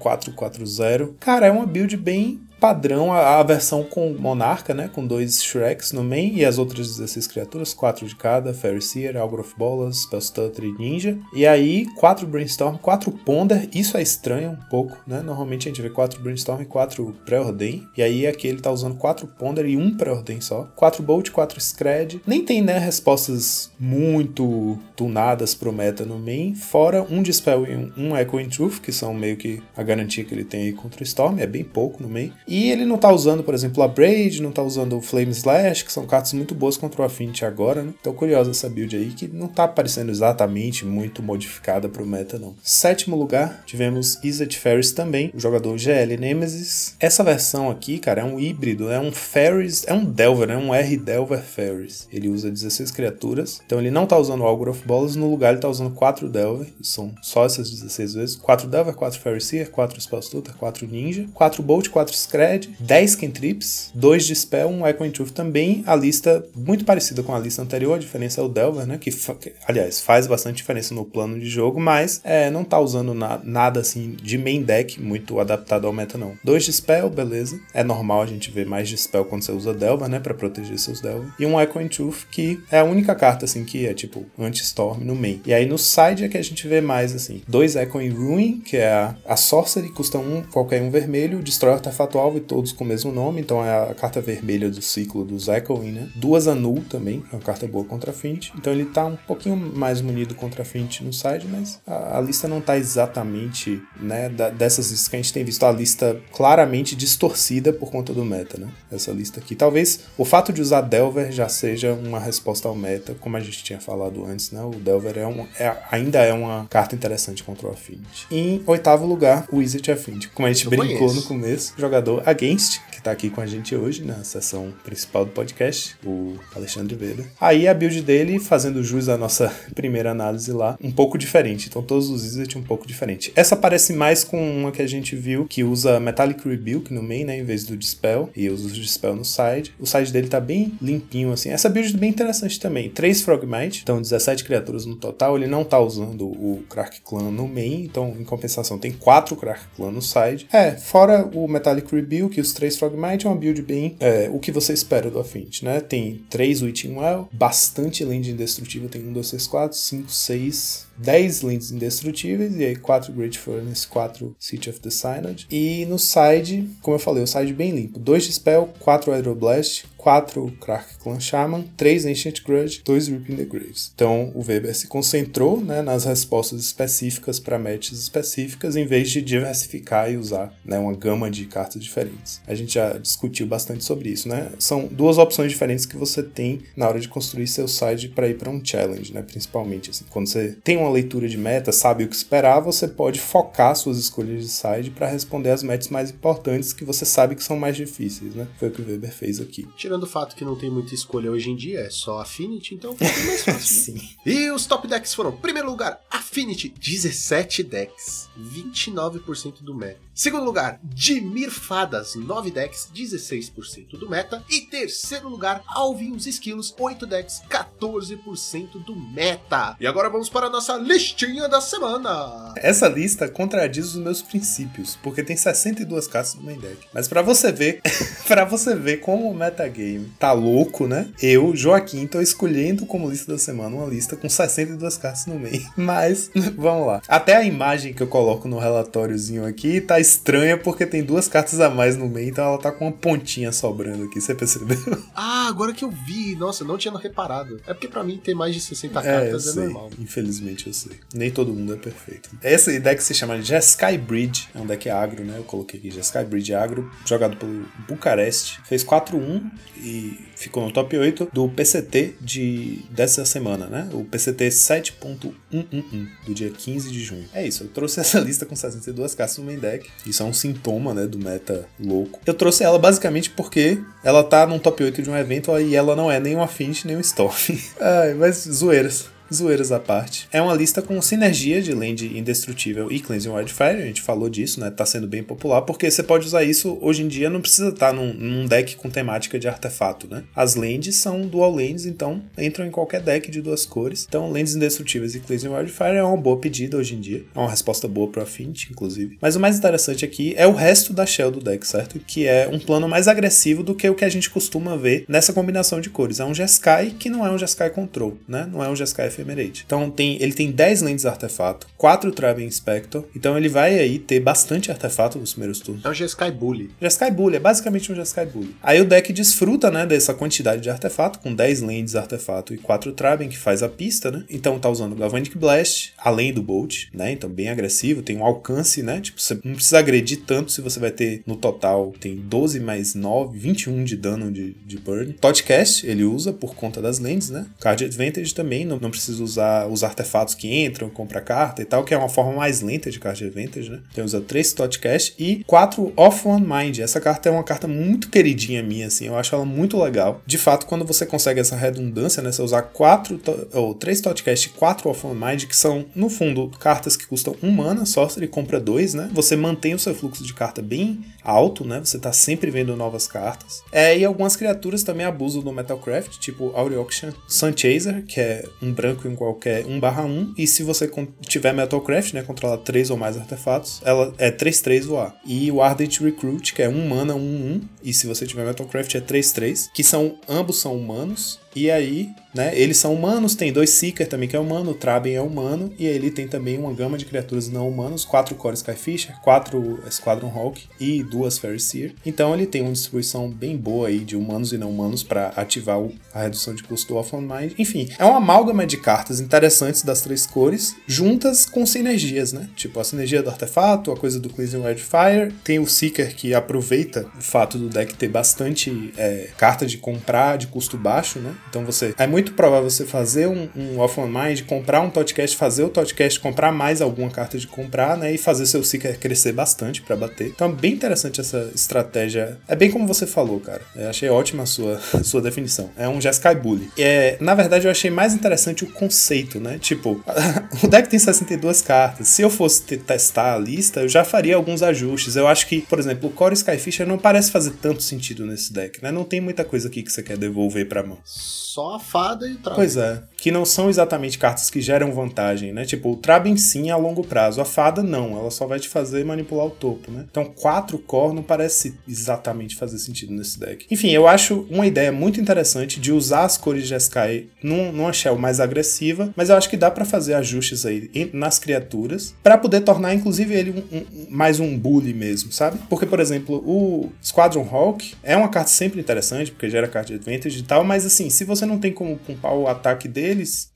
0440. Cara, é uma build bem padrão a, a, versão com Monarca, né? Com dois Shreks no main e as outras 16 criaturas, quatro de cada, Fairy Seer, Algor of Bolas, Spellstutter e Ninja. E aí, quatro Brainstorm, quatro Ponder, isso é estranho um pouco, né? Normalmente a gente vê quatro Brainstorm e quatro Preordain. E aí aqui ele tá usando quatro Ponder e um Preordain só. Quatro Bolt, quatro Scred. Nem tem, né, respostas muito tunadas pro meta no main, fora um Dispel e um Echoing Truth, que são meio que a garantia que ele tem aí contra o Storm, é bem pouco no main. E ele não tá usando, por exemplo, a Braid, não tá usando o Flame Slash, que são cartas muito boas contra o Affinity agora, né? Então curiosa essa build aí, que não tá parecendo exatamente muito modificada pro meta, não. Sétimo lugar, tivemos Izzet Ferris também, o jogador GL Nemesis. Essa versão aqui, cara, é um híbrido, é um Ferris, é um Delver, é um R Delver Ferris. Ele usa 16 criaturas, então ele não tá usando o Algor of Balls, no lugar ele tá usando 4 Delver, são só essas 16 vezes. 4 Delver, 4 Fairy Seer, 4 Spellstutter, 4 Ninja, 4 Bolt, 4 Scred, 10 Cantrips, 2 Dispel, 1 Echo Truth também. A lista muito parecida com a lista anterior, a diferença é o Delver, né? Que, que aliás, faz bastante diferença no plano de jogo, mas é, não tá usando na, nada assim de main deck muito adaptado ao meta, não. 2 Dispel, beleza. É normal a gente ver mais Dispel quando você usa Delver, né? Pra proteger seus Delver. E um Echo Truth, que é a única carta assim que é tipo anti-storm no main. E aí no side é que a gente vê mais assim: 2 Echo Ruin, que é a, a Sorcery, custa um, qualquer um vermelho, destrói artefato e todos com o mesmo nome, então é a carta vermelha do ciclo dos Echoing, né? Duas Anul também, é uma carta boa contra a Fint. Então ele tá um pouquinho mais munido contra a Fint no side, mas a, a lista não tá exatamente, né? Da, dessas listas que a gente tem visto, a lista claramente distorcida por conta do meta, né? Essa lista aqui. Talvez o fato de usar Delver já seja uma resposta ao meta, como a gente tinha falado antes, né? O Delver é um, é, ainda é uma carta interessante contra o Affinity. Em oitavo lugar, o Wizard Affinity. Como a gente Eu brincou conheço. no começo, jogador Against, que tá aqui com a gente hoje na sessão principal do podcast, o Alexandre Weber. Aí a build dele, fazendo jus à nossa primeira análise lá, um pouco diferente. Então todos os Wizards um pouco diferente. Essa parece mais com uma que a gente viu, que usa Metallic Rebuke no main, né, em vez do Dispel, e usa o Dispel no side. O side dele tá bem limpinho, assim. Essa build é bem interessante também. 3 Frogmite, então 17 criaturas no total. Ele não tá usando o Crack Clan no main, então em compensação tem 4 Crack Clan no side. É, fora o Metallic Rebuke e os 3 Frogmite, é uma build bem é, o que você espera do Affinity, né? Tem 3 Witching Well, bastante land indestrutível, tem 1, 2, 3, 4, 5, 6, 10 lentes indestrutíveis, e aí 4 Great Furnace, 4 City of the Synod. E no side, como eu falei, o side bem limpo. 2 Dispel, 4 Hydroblast, 4 Crack Clan Shaman, 3 Ancient Grudge, 2 Ripping the Graves. Então o Weber se concentrou né, nas respostas específicas para matches específicas, em vez de diversificar e usar né, uma gama de cartas diferentes. A gente já discutiu bastante sobre isso, né? São duas opções diferentes que você tem na hora de construir seu side para ir para um challenge, né? Principalmente assim, quando você tem uma leitura de meta, sabe o que esperar, você pode focar suas escolhas de side para responder as matches mais importantes que você sabe que são mais difíceis, né? Foi o que o Weber fez aqui. Tirando o fato que não tem muita escolha hoje em dia, é só Affinity, então fica mais fácil. né? E os top decks foram: primeiro lugar, Affinity, 17 decks, 29% do meta. Segundo lugar, Dimir Fadas, 9 decks, 16% do meta. E terceiro lugar, Alvinhos Esquilos, 8 decks, 14% do meta. E agora vamos para a nossa listinha da semana. Essa lista contradiz os meus princípios, porque tem 62 cartas no main deck. Mas pra você ver, para você ver como o metagame tá louco, né? Eu, Joaquim, tô escolhendo como lista da semana uma lista com 62 cartas no main. Mas vamos lá. Até a imagem que eu coloco no relatóriozinho aqui tá estranha porque tem duas cartas a mais no meio, então ela tá com uma pontinha sobrando aqui, você percebeu? Ah, agora que eu vi. Nossa, eu não tinha reparado. É porque pra mim ter mais de 60 É, cartas é, sei. normal. Infelizmente eu sei. Nem todo mundo é perfeito. Esse deck se chama Jeskai Bridge. É um deck agro, né? Eu coloquei aqui Jeskai Bridge agro, jogado pelo Bucareste. Fez 4-1 e ficou no top 8 do PCT de dessa semana, né? O PCT 7.111 do dia 15 de junho. É isso, eu trouxe essa lista com 62 cartas no main deck. Isso é um sintoma, né, do meta louco. Eu trouxe ela basicamente porque ela tá no top 8 de um evento e ela não é nem um Affinity nem um Storm. Ai, mas zoeiras. Zoeiras à parte. É uma lista com sinergia de Land Indestrutível e Cleansing Wildfire, a gente falou disso, né? Tá sendo bem popular, porque você pode usar isso hoje em dia, não precisa estar num, num deck com temática de artefato, né? As lands são dual lands, então entram em qualquer deck de duas cores. Então, Lands Indestrutíveis e Cleansing Wildfire é uma boa pedida hoje em dia. É uma resposta boa pro Affinity, inclusive. Mas o mais interessante aqui é o resto da shell do deck, certo? Que é um plano mais agressivo do que o que a gente costuma ver nessa combinação de cores. É um Jeskai que não é um Jeskai Control, né? Não é um Jeskai Ephemerate. Então tem, ele tem 10 lentes artefato, 4 Traven Inspector, então ele vai aí ter bastante artefato nos primeiros turnos. É um Jeskai Bully. Jeskai Bully, é basicamente um Jeskai Bully. Aí o deck desfruta, né, dessa quantidade de artefato, com 10 lands artefato e 4 Traben, que faz a pista, né? Então tá usando Galvanic Blast, além do Bolt, né? Então bem agressivo, tem um alcance, né? Tipo, você não precisa agredir tanto se você vai ter no total, tem 12 mais 9, 21 de dano de, de burn. Totcast ele usa por conta das lands, né? Card Advantage também, não, não precisa usar os artefatos que entram, compra carta e tal, que é uma forma mais lenta de Card Advantage, né? Então usa 3 Totcast e 4 Off One Mind. Essa carta é uma carta muito queridinha minha, assim, eu acho ela muito legal. De fato, quando você consegue essa redundância, né? Você usar 4 ou 3 Totcast e 4 Off One Mind, que são, no fundo, cartas que custam 1 mana, Sorcery compra 2, né? Você mantém o seu fluxo de carta bem alto, né? Você tá sempre vendo novas cartas. É, e algumas criaturas também abusam do Metalcraft, tipo Aureoxian Sunchaser, que é um branco em qualquer 1/1, e se você tiver Metalcraft, né, controlar 3 ou mais artefatos, ela é 3/3 voar. E o Ardent Recruit, que é 1 mana 1/1, e se você tiver Metalcraft é 3/3, que são ambos são humanos. E aí, né, eles são humanos, tem dois Seeker também que é humano, o Traben é humano, e ele tem também uma gama de criaturas não humanos, 4 Core Skyfisher, 4 Squadron Hawk e duas Fairy Seer. Então ele tem uma distribuição bem boa aí de humanos e não humanos para ativar a redução de custo do Off on Mind. Enfim, é uma amálgama de cartas interessantes das três cores, juntas com sinergias, né? Tipo a sinergia do artefato, a coisa do Cleansing Wildfire, tem o Seeker que aproveita o fato do deck ter bastante é, carta de comprar de custo baixo, né? Então você é muito provável você fazer um, um Off on Mind, comprar um Totcast, fazer o Totcast, comprar mais alguma carta de comprar, né? E fazer seu Seeker crescer bastante para bater. Então é bem interessante essa estratégia. É bem como você falou, cara. Eu achei ótima a sua, a sua definição. É um Jeskai Bully. É, na verdade, eu achei mais interessante o conceito, né? Tipo, o deck tem 62 cartas. Se eu fosse te- testar a lista, eu já faria alguns ajustes. Eu acho que, por exemplo, o Core Skyfisher não parece fazer tanto sentido nesse deck, né? Não tem muita coisa aqui que você quer devolver pra mão. Só a fada e o trago. Pois é, que não são exatamente cartas que geram vantagem, né? Tipo, o Traben sim a longo prazo, a fada não, ela só vai te fazer manipular o topo, né? Então, 4 core não parece exatamente fazer sentido nesse deck. Enfim, eu acho uma ideia muito interessante de usar as cores de Sky num, numa shell mais agressiva, mas eu acho que dá pra fazer ajustes aí nas criaturas pra poder tornar, inclusive, ele um- um- mais um bully mesmo, sabe? Porque, por exemplo, o Squadron Hawk é uma carta sempre interessante, porque gera card advantage e tal, mas assim, se você não tem como pumpar o ataque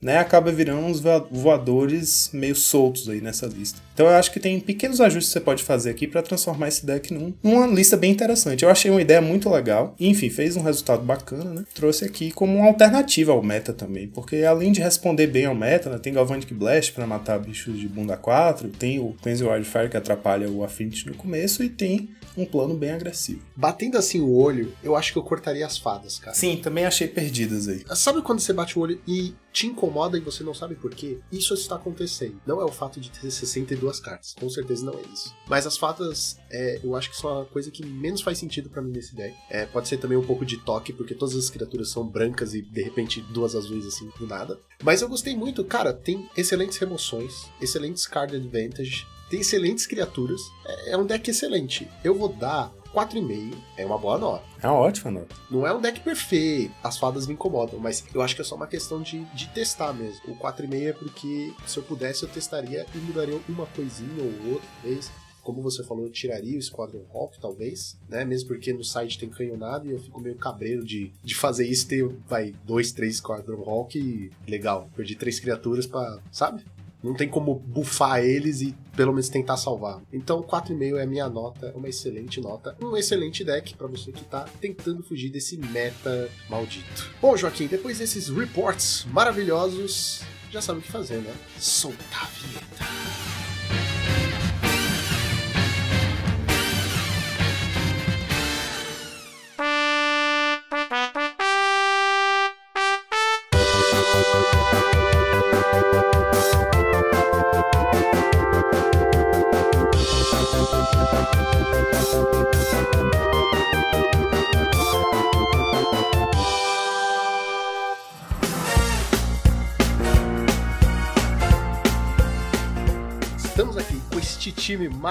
né, acaba virando uns voa- voadores meio soltos aí nessa lista. Então eu acho que tem pequenos ajustes que você pode fazer aqui pra transformar esse deck num- numa lista bem interessante. Eu achei uma ideia muito legal, enfim, fez um resultado bacana, né? Trouxe aqui como uma alternativa ao meta também, porque além de responder bem ao meta, né, tem Galvanic Blast pra matar bichos de bunda 4, tem o Cleanse Wildfire que atrapalha o Affinity no começo e tem um plano bem agressivo. Batendo assim o olho, eu acho que eu cortaria as fadas, cara. Sim, também achei perdidas aí. Sabe quando você bate o olho e te incomoda e você não sabe por quê? Isso está acontecendo. Não é o fato de ter 62 cartas. Com certeza não é isso. Mas as fadas, é, eu acho que são a coisa que menos faz sentido pra mim nesse deck. É, pode ser também um pouco de toque, porque todas as criaturas são brancas e de repente duas azuis assim, do nada. Mas eu gostei muito, cara. Tem excelentes remoções, excelentes card advantage. Tem excelentes criaturas. É- É um deck excelente. Eu vou dar 4,5 é uma boa nota. É uma ótima nota. Não é um deck perfeito, as fadas me incomodam, mas eu acho que é só uma questão de, de testar mesmo. O 4,5 é porque se eu pudesse eu testaria e mudaria uma coisinha ou outra vez. Como você falou, eu tiraria o Squadron Hawk, talvez, né? Mesmo porque no site tem canhonado e eu fico meio cabreiro de, de fazer isso ter, vai, dois, três Squadron Hawk e legal, perdi três criaturas pra, sabe? Não tem como bufar eles e pelo menos tentar salvar. Então, 4,5 é a minha nota, uma excelente nota. Um excelente deck para você que tá tentando fugir desse meta maldito. Bom, Joaquim, depois desses reports maravilhosos, já sabe o que fazer, né? Soltar a vinheta.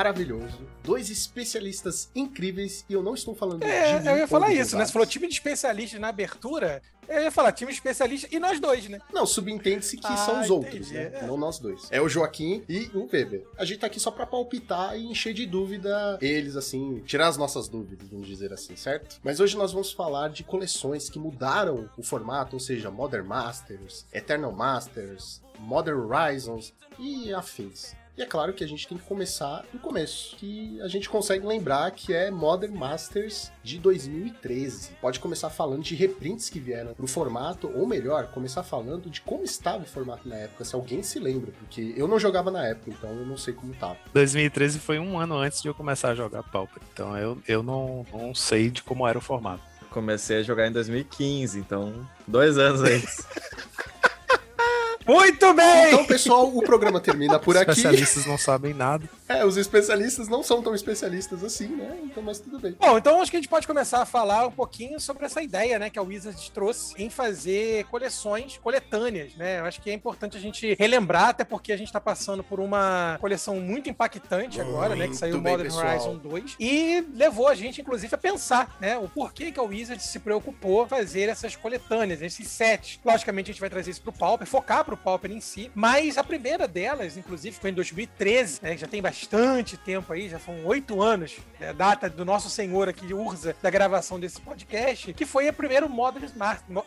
Maravilhoso, dois especialistas incríveis, e eu não estou falando É, de eu mim ia falar isso, né? Você falou time de especialistas na abertura. Eu ia falar time de especialistas e nós dois, né? Não, subentende-se que Ah, são os outros, entendi, né? é. Não nós dois. É o Joaquim e o Weber. A gente tá aqui só pra palpitar e encher de dúvida eles, assim, tirar as nossas dúvidas, vamos dizer assim, certo? Mas hoje nós vamos falar de coleções que mudaram o formato, ou seja, Modern Masters, Eternal Masters, Modern Horizons e afins. E é claro que a gente tem que começar do começo, que a gente consegue lembrar que é Modern Masters de 2013. Pode começar falando de reprints que vieram pro formato, ou melhor, começar falando de como estava o formato na época, se alguém se lembra, porque eu não jogava na época, então eu não sei como tava. 2013 foi um ano antes de eu começar a jogar Pauper. Então eu, eu não, não sei de como era o formato. Comecei a jogar em 2015, então dois anos aí. Muito bem! Então, pessoal, o programa termina por Os aqui. especialistas não sabem nada. É, os especialistas não são tão especialistas assim, né? Então, mas tudo bem. Bom, então acho que a gente pode começar a falar um pouquinho sobre essa ideia, né, que a Wizards trouxe em fazer coleções coletâneas, né? Eu acho que é importante a gente relembrar, até porque a gente tá passando por uma coleção muito impactante agora, né, que saiu bem, Modern pessoal. Horizon 2 e levou a gente inclusive a pensar, né, o porquê que a Wizards se preocupou em fazer essas coletâneas, esses sets. Logicamente a gente vai trazer isso pro Pauper, focar pro Pauper em si, mas a primeira delas, inclusive, foi em 2013, né, já tem bastante tempo aí, já são oito anos, né, data do nosso senhor aqui, Urza, da gravação desse podcast, que foi a primeira Modern Smart. Mo-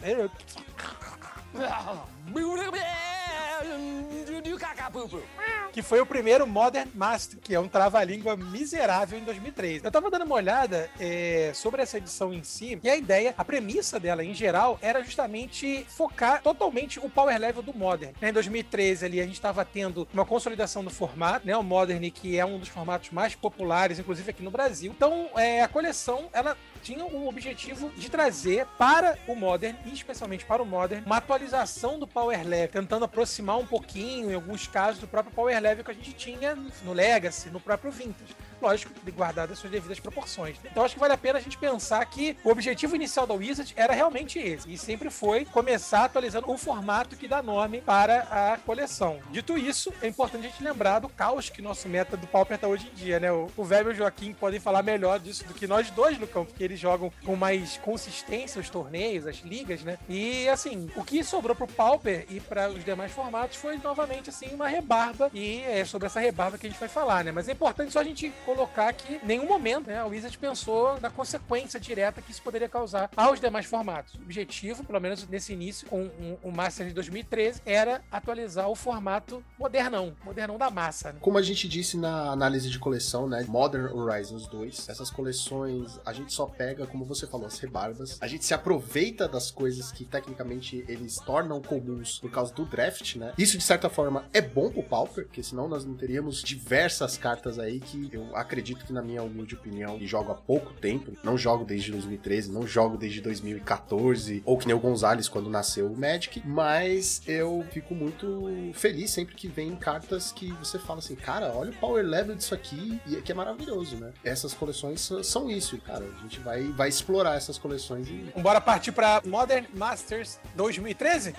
que foi o primeiro Modern Master, que é um trava-língua miserável em 2003. Eu tava dando uma olhada é, sobre essa edição em si, e a ideia, a premissa dela em geral, era justamente focar totalmente o power level do Modern. Em 2013 ali a gente estava tendo uma consolidação do formato, né? O Modern, que é um dos formatos mais populares, inclusive aqui no Brasil. Então, é, a coleção, ela tinha o objetivo de trazer para o Modern, e especialmente para o Modern, uma atualização do Power Level, tentando aproximar um pouquinho, em alguns casos, do próprio Power Level que a gente tinha no Legacy, no próprio Vintage. Lógico, guardado as suas devidas proporções. Então acho que vale a pena a gente pensar que o objetivo inicial da Wizard era realmente esse, e sempre foi começar atualizando o formato que dá nome para a coleção. Dito isso, é importante a gente lembrar do caos que nosso meta do Pauper tá hoje em dia, né? O, o Velho e o Joaquim podem falar melhor disso do que nós dois no campo, porque eles jogam com mais consistência os torneios, as ligas, né? E assim, o que sobrou pro Pauper e para os demais formatos foi novamente assim uma rebarba e é sobre essa rebarba que a gente vai falar, né? Mas é importante só a gente colocar que em nenhum momento, né, a Wizard pensou na consequência direta que isso poderia causar aos demais formatos. O objetivo, pelo menos nesse início, com o, o Master de 2013, era atualizar o formato modernão, modernão da massa. Né? Como a gente disse na análise de coleção, né? Modern Horizons 2, essas coleções a gente só pega, como você falou, as rebarbas. A gente se aproveita das coisas que tecnicamente eles tornam comuns por causa do draft, né? Isso de certa forma é bom pro Pauper, porque senão nós não teríamos diversas cartas aí que eu acredito que, na minha humilde opinião, e jogo há pouco tempo, não jogo desde 2013, não jogo desde 2014, ou que nem o Gonzalez quando nasceu o Magic, mas eu fico muito feliz sempre que vem cartas que você fala assim, cara, olha o power level disso aqui, e que é maravilhoso, né? Essas coleções são- são isso, cara. A gente vai, vai explorar essas coleções e Bora partir para Modern Masters 2013?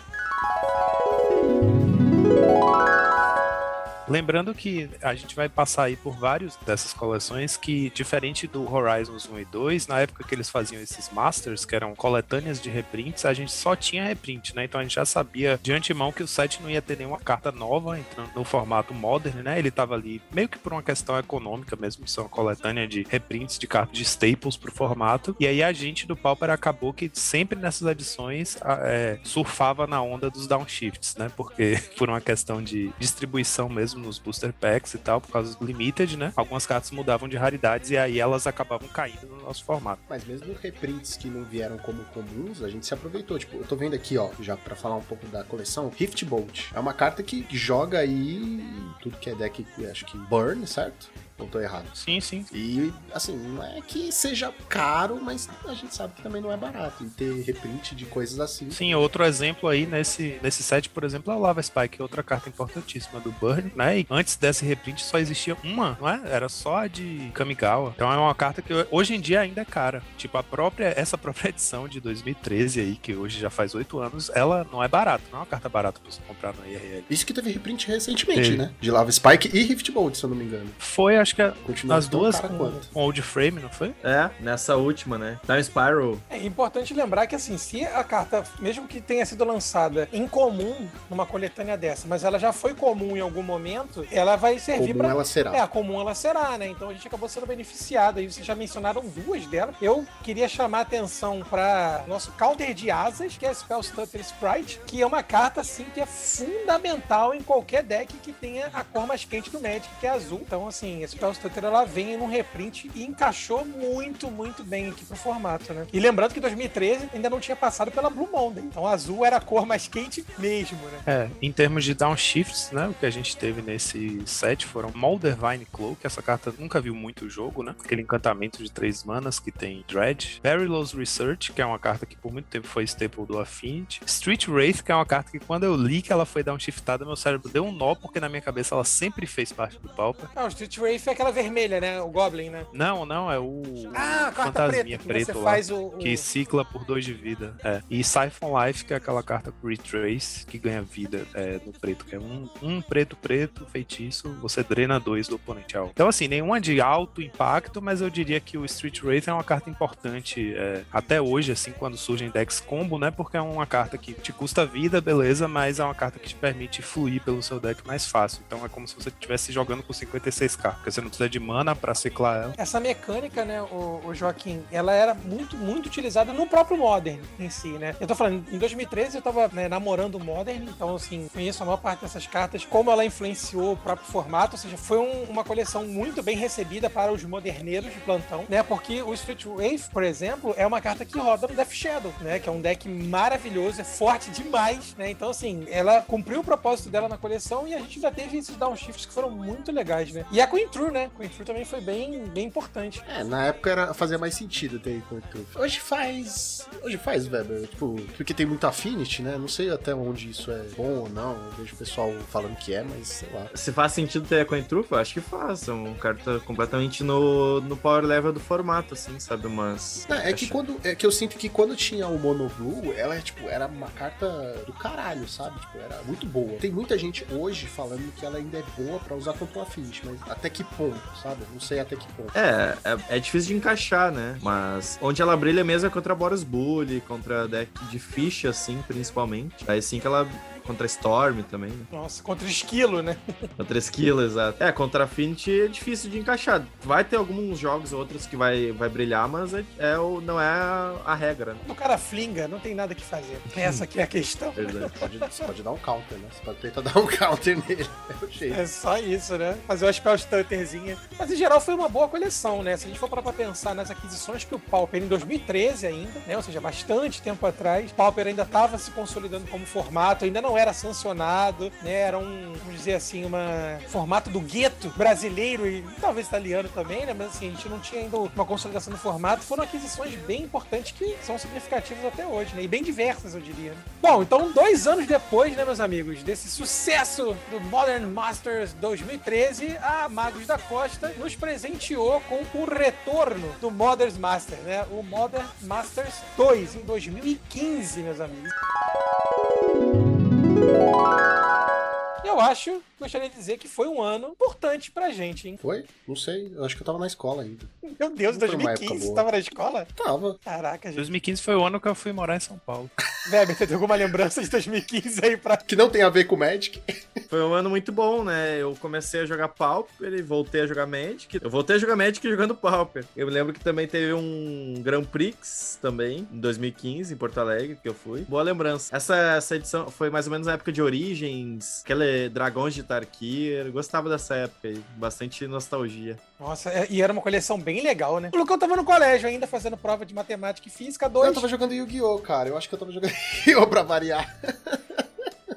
Lembrando que a gente vai passar aí por vários dessas coleções que, diferente do Horizons 1 e 2, na época que eles faziam esses Masters, que eram coletâneas de reprints, a gente só tinha reprint, né? Então a gente já sabia de antemão que o set não ia ter nenhuma carta nova entrando no formato modern, né? Ele tava ali meio que por uma questão econômica mesmo, são coletânea de reprints de cartas de staples pro formato. E aí a gente do Pauper acabou que sempre nessas edições é, surfava na onda dos downshifts, né? Porque por uma questão de distribuição mesmo nos booster packs e tal, por causa do limited, né? Algumas cartas mudavam de raridades e aí elas acabavam caindo no nosso formato. Mas mesmo reprints que não vieram como comuns, a gente se aproveitou. Tipo, eu tô vendo aqui, ó, já para falar um pouco da coleção, Rift Bolt. É uma carta que joga aí tudo que é deck, acho que Burn, certo? Não tô errado. Sim, sim. E, assim, não é que seja caro, mas a gente sabe que também não é barato. E ter reprint de coisas assim. Sim, outro exemplo aí nesse, nesse set, por exemplo, é o Lava Spike, outra carta importantíssima do Burn, né? E antes desse reprint só existia uma, não é? Era só a de Kamigawa. Então é uma carta que hoje em dia ainda é cara. Tipo, a própria, essa própria edição de 2013 aí, que hoje já faz oito anos, ela não é barata, não é uma carta barata pra você comprar na IRL. Isso que teve reprint recentemente, Teve. né? De Lava Spike e Rift Bolt, se eu não me engano. Foi, acho que é as duas com, com old frame, não foi? É, nessa última, né? Da Spiral. É importante lembrar que assim, se a carta, mesmo que tenha sido lançada em comum numa coletânea dessa, mas ela já foi comum em algum momento, ela vai servir para ela será. É, comum ela será, né? Então a gente acabou sendo beneficiado. E vocês já mencionaram duas delas. Eu queria chamar a atenção para nosso counter de asas, que é Spell Stutter Sprite, que é uma carta assim que é fundamental em qualquer deck que tenha a cor mais quente do Magic, que é azul. Então assim, Spell Stutter ela vem num reprint e encaixou muito, muito bem aqui pro formato, né? E lembrando que 2013 ainda não tinha passado pela Blue Monday, então azul era a cor mais quente mesmo, né? É, em termos de downshifts, né, o que a gente teve nesse set foram Moldervine Cloak, essa carta nunca viu muito jogo, né? Aquele encantamento de três manas que tem Dread, Perilous Research, que é uma carta que por muito tempo foi staple do Affinity, Street Wraith, que é uma carta que quando eu li que ela foi downshiftada, meu cérebro deu um nó, porque na minha cabeça ela sempre fez parte do Pauper. Ah, o Street Wraith é aquela vermelha, né? O Goblin, né? Não, não, é o ah, Fantasminha preta, preto lá, o, o... que cicla por dois de vida. É. E Siphon Life, que é aquela carta Retrace, que ganha vida é, no preto, que é um, um preto preto, feitiço, você drena dois do oponente. Então, assim, nenhuma de alto impacto, mas eu diria que o Street Wraith é uma carta importante é, até hoje, assim, quando surgem decks combo, né? Porque é uma carta que te custa vida, beleza, mas é uma carta que te permite fluir pelo seu deck mais fácil. Então é como se você estivesse jogando com 56k, porque você não precisa de mana para ciclar ela. Essa mecânica, né, o, o, Joaquim, ela era muito, muito utilizada no próprio Modern em si, né? Eu tô falando, em 2013 eu tava né, namorando o Modern, então, assim, conheço a maior parte dessas cartas, como ela influenciou o próprio formato, ou seja, foi um, uma coleção muito bem recebida para os moderneiros de plantão, né? Porque o Street Wave, por exemplo, é uma carta que roda no Death Shadow, né? Que é um deck maravilhoso, é forte demais, né? Então, assim, ela cumpriu o propósito dela na coleção e a gente já teve esses downshifts que foram muito legais, né? E a Queen True, né? Queen True também foi bem, bem importante. É, na época era, fazia mais sentido ter Queen True. Hoje faz. Hoje faz, Weber. Tipo, porque tem muito Affinity, né? Não sei até onde isso é bom ou não. Eu vejo o pessoal falando que é, mas sei lá. Se faz sentido ter a Coin True, eu acho que faz. É uma carta completamente no, no power level do formato, assim, sabe? Mas. Não, é que quando. É que eu sinto que quando tinha o Mono Blue, ela, tipo, era uma carta do caralho, sabe? Tipo, era muito boa. Tem muita gente hoje falando que ela ainda é boa para usar contra o Affinity, mas até que ponto, sabe? Não sei até que ponto. É, é, é, difícil de encaixar, né? Mas onde ela brilha mesmo é contra Boros Bully, contra deck de ficha, assim, principalmente. Aí sim que ela contra Storm também. Né? Nossa, contra Esquilo, né? Contra Esquilo, exato. É, contra Affinity é difícil de encaixar. Vai ter alguns jogos outros que vai, vai brilhar, mas é, é o, não é a, a regra. Né? O cara flinga, não tem nada que fazer. Essa aqui é a questão. Verdade. Pode, você pode dar um counter, né? Você pode tentar dar um counter nele. É o jeito. É só isso, né? Fazer uma spell stunterzinha. Mas em geral foi uma boa coleção, né? Se a gente for parar pra pensar nas aquisições que o Pauper em 2013 ainda, né? Ou seja, bastante tempo atrás, o Pauper ainda estava se consolidando como formato, ainda não não era sancionado, né? Era um, vamos dizer assim, um formato do gueto brasileiro e talvez italiano também, né? Mas assim, a gente não tinha ainda uma consolidação do formato. Foram aquisições bem importantes que são significativas até hoje, né? E bem diversas, eu diria. Né? Bom, então dois anos depois, né, meus amigos, desse sucesso do Modern Masters 2013, a Magos da Costa nos presenteou com o retorno do Modern Masters, né? O Modern Masters 2 em 2015, meus amigos. Eu acho, gostaria de dizer que foi um ano importante pra gente, hein? Foi? Não sei. Eu acho que eu tava na escola ainda. Meu Deus, Não foi uma época 2015, você boa. tava na escola? Tava. Caraca, gente. 2015 foi o ano que eu fui morar em São Paulo. Weber, você tem alguma lembrança de 2015 aí pra. Que não tem a ver com Magic. Foi um ano muito bom, né? Eu comecei a jogar Pauper e voltei a jogar Magic. Eu voltei a jogar Magic jogando Pauper. Eu me lembro que também teve um Grand Prix também, em 2015, em Porto Alegre, que eu fui. Boa lembrança. Essa, essa edição foi mais ou menos na época de Origins, aquele Dragões de Tarkir. Gostava dessa época aí. Bastante nostalgia. Nossa, é- e era uma coleção bem legal, né? O Lucão tava no colégio ainda, fazendo prova de matemática e física Eu 2. tava jogando Yu-Gi-Oh, cara. Eu acho que eu tava jogando Yu-Gi-Oh pra variar.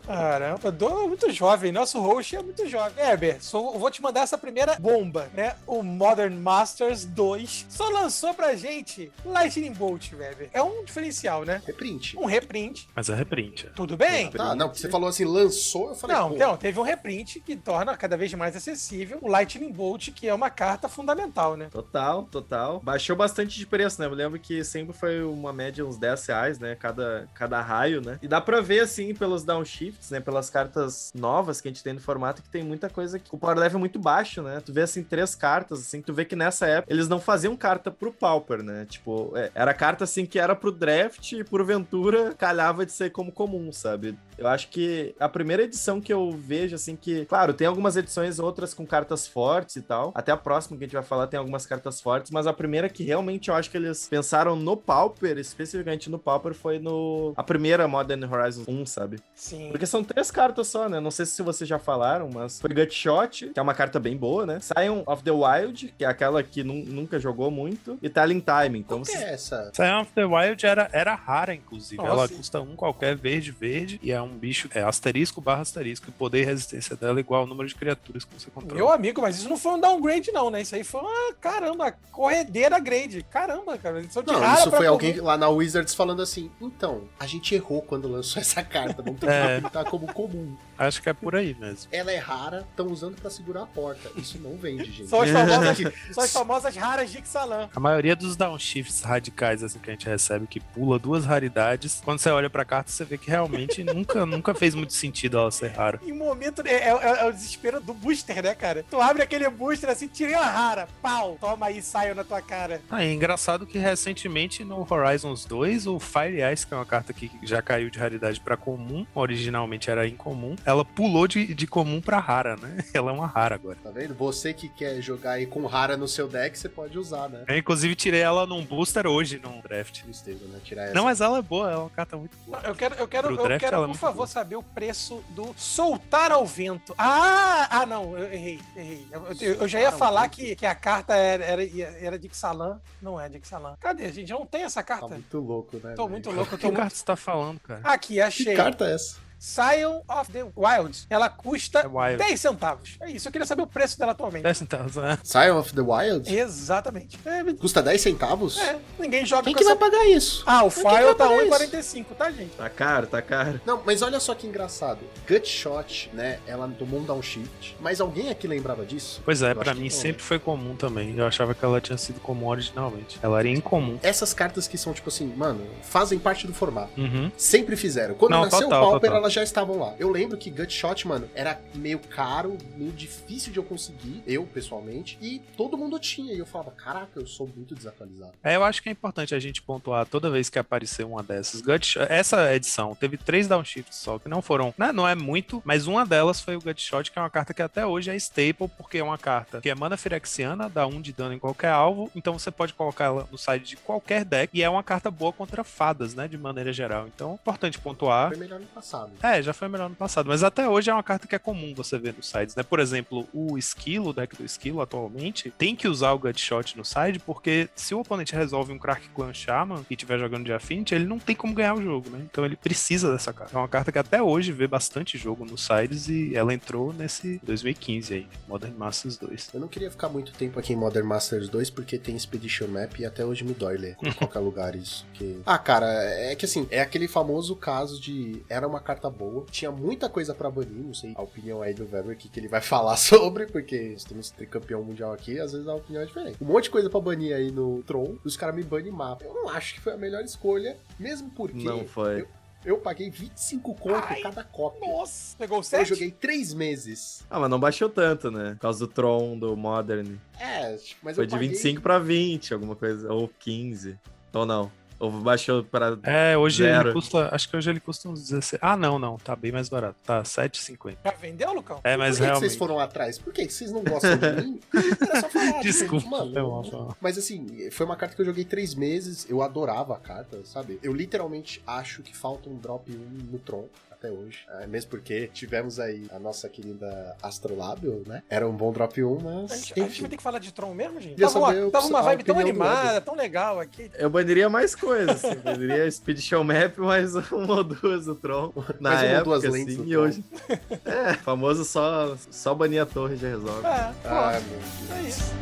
Caramba, do, muito jovem. Nosso host é muito jovem. Heber, só, eu vou te mandar essa primeira bomba, né? O Modern Masters 2 só lançou pra gente Lightning Bolt, Weber. É um diferencial, né? Reprint. Um reprint. Mas é reprint. Tudo bem? Tá, não, porque você falou assim, lançou, eu falei, Não, pô, então, teve um reprint que torna cada vez mais acessível o Lightning Bolt, que é uma carta fundamental, né? Total, total. Baixou bastante de preço, né? Eu lembro que sempre foi uma média uns 10 reais, né? Cada, cada raio, né? E dá pra ver, assim, pelos downshifts, né? Pelas cartas novas que a gente tem no formato, que tem muita coisa que o power level é muito baixo, né? Tu vê, assim, três cartas, assim, tu vê que nessa época eles não faziam carta pro Pauper, né? Tipo, é, era carta, assim, que era pro draft e porventura calhava de ser como comum, sabe? Eu acho que a primeira edição que eu vejo, assim, que, claro, tem algumas edições outras com cartas fortes e tal. Até a próxima que a gente vai falar tem algumas cartas fortes, mas a primeira que realmente eu acho que eles pensaram no Pauper, especificamente no Pauper, foi no. A primeira Modern Horizon 1, sabe? Sim. Porque são três cartas só, né? Não sei se vocês já falaram, mas foi Gutshot, que é uma carta bem boa, né? Scion of the Wild, que é aquela que nu- nunca jogou muito, e Talent Time. Então Qual que é essa? Scion of the Wild era, era rara, inclusive. Nossa. Ela custa um qualquer verde, verde, e é um bicho, é asterisco barra asterisco, e poder e resistência dela é igual ao número de criaturas que você controla. Meu amigo, mas isso não foi um downgrade, não, né? Isso aí foi uma, caramba, corredeira grade. Caramba, cara. De Não, rara isso foi alguém lá na Wizards falando assim, então, a gente errou quando lançou essa carta, vamos ter que É. pintar como comum. Acho que é por aí mesmo. Ela é rara, estão usando pra segurar a porta. Isso não vende, gente. São as famosas, são as famosas raras de Ixalan. A maioria dos downshifts radicais assim que a gente recebe, que pula duas raridades, quando você olha pra carta, você vê que realmente nunca, nunca fez muito sentido ela ser rara. Em momento. É, é- é o desespero do booster, né, cara? Tu abre aquele booster assim, tirei uma rara. Pau! Toma aí, saiu na tua cara. Ah, é engraçado que recentemente no Horizons 2, o Fire Ice, que é uma carta que já caiu de raridade pra comum, originalmente era incomum, ela pulou de, de comum pra rara, né? Ela é uma rara agora. Tá vendo? Você que quer jogar aí com rara no seu deck, você pode usar, né? Eu, inclusive, tirei ela num booster hoje, num draft. Tristeza, né? Tirar essa. Não, mas ela é boa, ela é uma carta muito boa. Eu quero, eu quero, Pro eu draft, quero ela é por favor, saber o preço do soltar ao vento. Ah! Ah, não, eu errei, errei. Eu, eu- eu já ia falar que, que a carta era, era, era de Ixalan. Não é de Ixalan. Cadê, gente? Eu não tenho essa Tá carta. muito louco, né? Tô velho? muito louco, tô Que muito... carta você tá falando, cara? Aqui, achei. Que carta é essa? Scion of the Wild. Ela custa É Wild. 10 centavos. É isso, eu queria saber o preço dela atualmente. 10 centavos, né? Scion of the Wild? Exatamente. É, Custa 10 centavos? é, ninguém joga Quem com que vai essa... pagar isso? Ah, o vai file tá pagar 1,45, tá, gente? Tá caro, tá caro. Não, mas olha só que engraçado. Gutshot, né? Ela tomou um downshift. Mas alguém aqui lembrava disso? Pois é, acho mim sempre foi comum também. Eu achava que ela tinha sido comum originalmente. Ela era incomum. Essas cartas que são, tipo assim, mano, fazem parte do formato. Uhum. Sempre fizeram. Quando Não, nasceu total, o Pauper, total. Elas já estavam lá. Eu lembro que Gutshot, mano, era meio caro, meio difícil de eu conseguir, eu pessoalmente, e todo mundo tinha. E eu falava, caraca, eu sou muito desatualizado. É, eu acho que é importante a gente pontuar toda vez que aparecer uma dessas. Gut, essa edição teve três downshifts só, que não foram. Né, não é muito, mas uma delas foi o Gutshot, que é uma carta que até hoje é staple, porque é uma carta que é mana firexiana, dá um de dano em qualquer alvo, então você pode colocar ela no side de qualquer deck, e é uma carta boa contra fadas, né, de maneira geral. Então, importante pontuar. Foi melhor no passado. É, já foi melhor no passado, mas até hoje é uma carta que é comum você ver nos sides, né? Por exemplo, o Esquilo, o deck do Esquilo atualmente, tem que usar o Gutshot no side, porque se o oponente resolve um Crack Clan Shaman e estiver jogando de Affinity, ele não tem como ganhar o jogo, né? Então ele precisa dessa carta. É uma carta que até hoje vê bastante jogo nos sides e ela entrou nesse 2015 aí, Modern Masters 2. Eu não queria ficar muito tempo aqui em Modern Masters 2 porque tem Expedition Map e até hoje me dói ler em qualquer lugar isso. Que... Ah, cara, é que assim, é aquele famoso caso de era uma carta boa, tinha muita coisa pra banir, não sei a opinião aí do Weber que, que ele vai falar sobre, porque nós temos campeão mundial aqui, às vezes a opinião é diferente. Um monte de coisa pra banir aí no Tron, os caras me banem mapa. Eu não acho que foi a melhor escolha, mesmo porque Não foi. Eu, Eu paguei 25 conto Ai, cada cópia. Nossa, pegou o Eu 7? joguei três meses. Ah, mas não baixou tanto, né? Por causa do Tron, do Modern. É, mas Foi eu de paguei... 25 pra 20, alguma coisa. Ou 15. Ou não. Ou baixou pra. É, hoje Zero. ele custa. Acho que hoje ele custa uns 16. Ah, não, não. Tá bem mais barato. Tá 7,50. Já vendeu, Lucão? É, Por mas que, que realmente. vocês foram atrás? Por que que vocês não gostam de mim? Era só falar. Desculpa. mano, mal. Mas assim, foi uma carta que eu joguei três meses, eu adorava a carta, sabe? Eu literalmente acho que falta um drop 1 no Tron. Até hoje. É, mesmo porque tivemos aí a nossa querida Astrolábio, né? Era um bom drop 1, A mas. gente, a gente vai ter que falar de Tron mesmo, gente? Tava uma, tava uma a vibe tão animada, tão legal aqui. Eu baniria mais coisas, assim. Baniria Speed Show Map, mais uma ou duas do Tron. Na Mais uma ou época, duas lentes assim, e hoje. É, famoso só, só banir a torre já resolve. É, Ah, meu Deus. é isso.